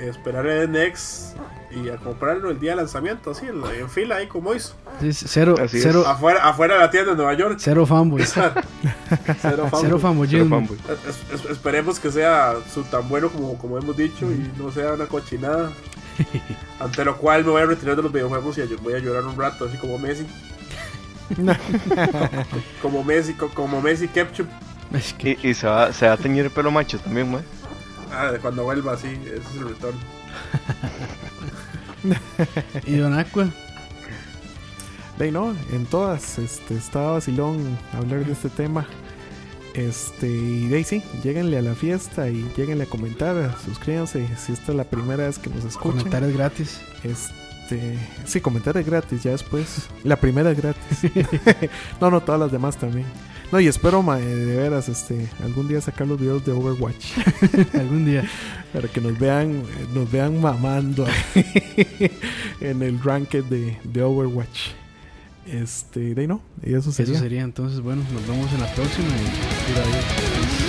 Speaker 1: esperar el Next y a comprarlo el día de lanzamiento, así, en, la- en fila ahí como hizo.
Speaker 2: Sí, cero, cero,
Speaker 1: Afuera, afuera de la tienda de Nueva York.
Speaker 2: cero fanboys. *laughs*
Speaker 1: Cero
Speaker 2: Cero
Speaker 1: fanboy.
Speaker 3: Fanboy.
Speaker 1: Es- es- esperemos que sea su tan bueno como, como hemos dicho y no sea una cochinada. *laughs* Ante lo cual me voy a retirar de los videojuegos y voy a llorar un rato, así como Messi. *laughs* como Messi, co- como Messi Ketchup.
Speaker 3: Y, y se, va, se va a teñir el pelo macho también, mae.
Speaker 1: Ah, de cuando vuelva así, ese es el retorno. *laughs*
Speaker 2: Y Don Aqua.
Speaker 4: De ahí no, en todas, este, estaba vacilón hablar de este tema. Este, y de ahí sí, lléguenle a la fiesta y lléguenle a comentar, suscríbanse si esta es la primera vez que nos escuchan.
Speaker 2: Comentarios gratis.
Speaker 4: Este, sí, comentar es gratis, ya después. La primera es gratis. *laughs* *laughs* no, no, todas las demás también. No, y espero, mae, de veras, este, algún día sacar los videos de Overwatch *laughs*
Speaker 2: Algún día.
Speaker 4: para que nos vean, nos vean mamando *laughs* en el ranked de, de Overwatch. Este, de ahí no, y eso sería.
Speaker 2: Eso sería entonces, bueno, nos vemos en la próxima y, y adiós.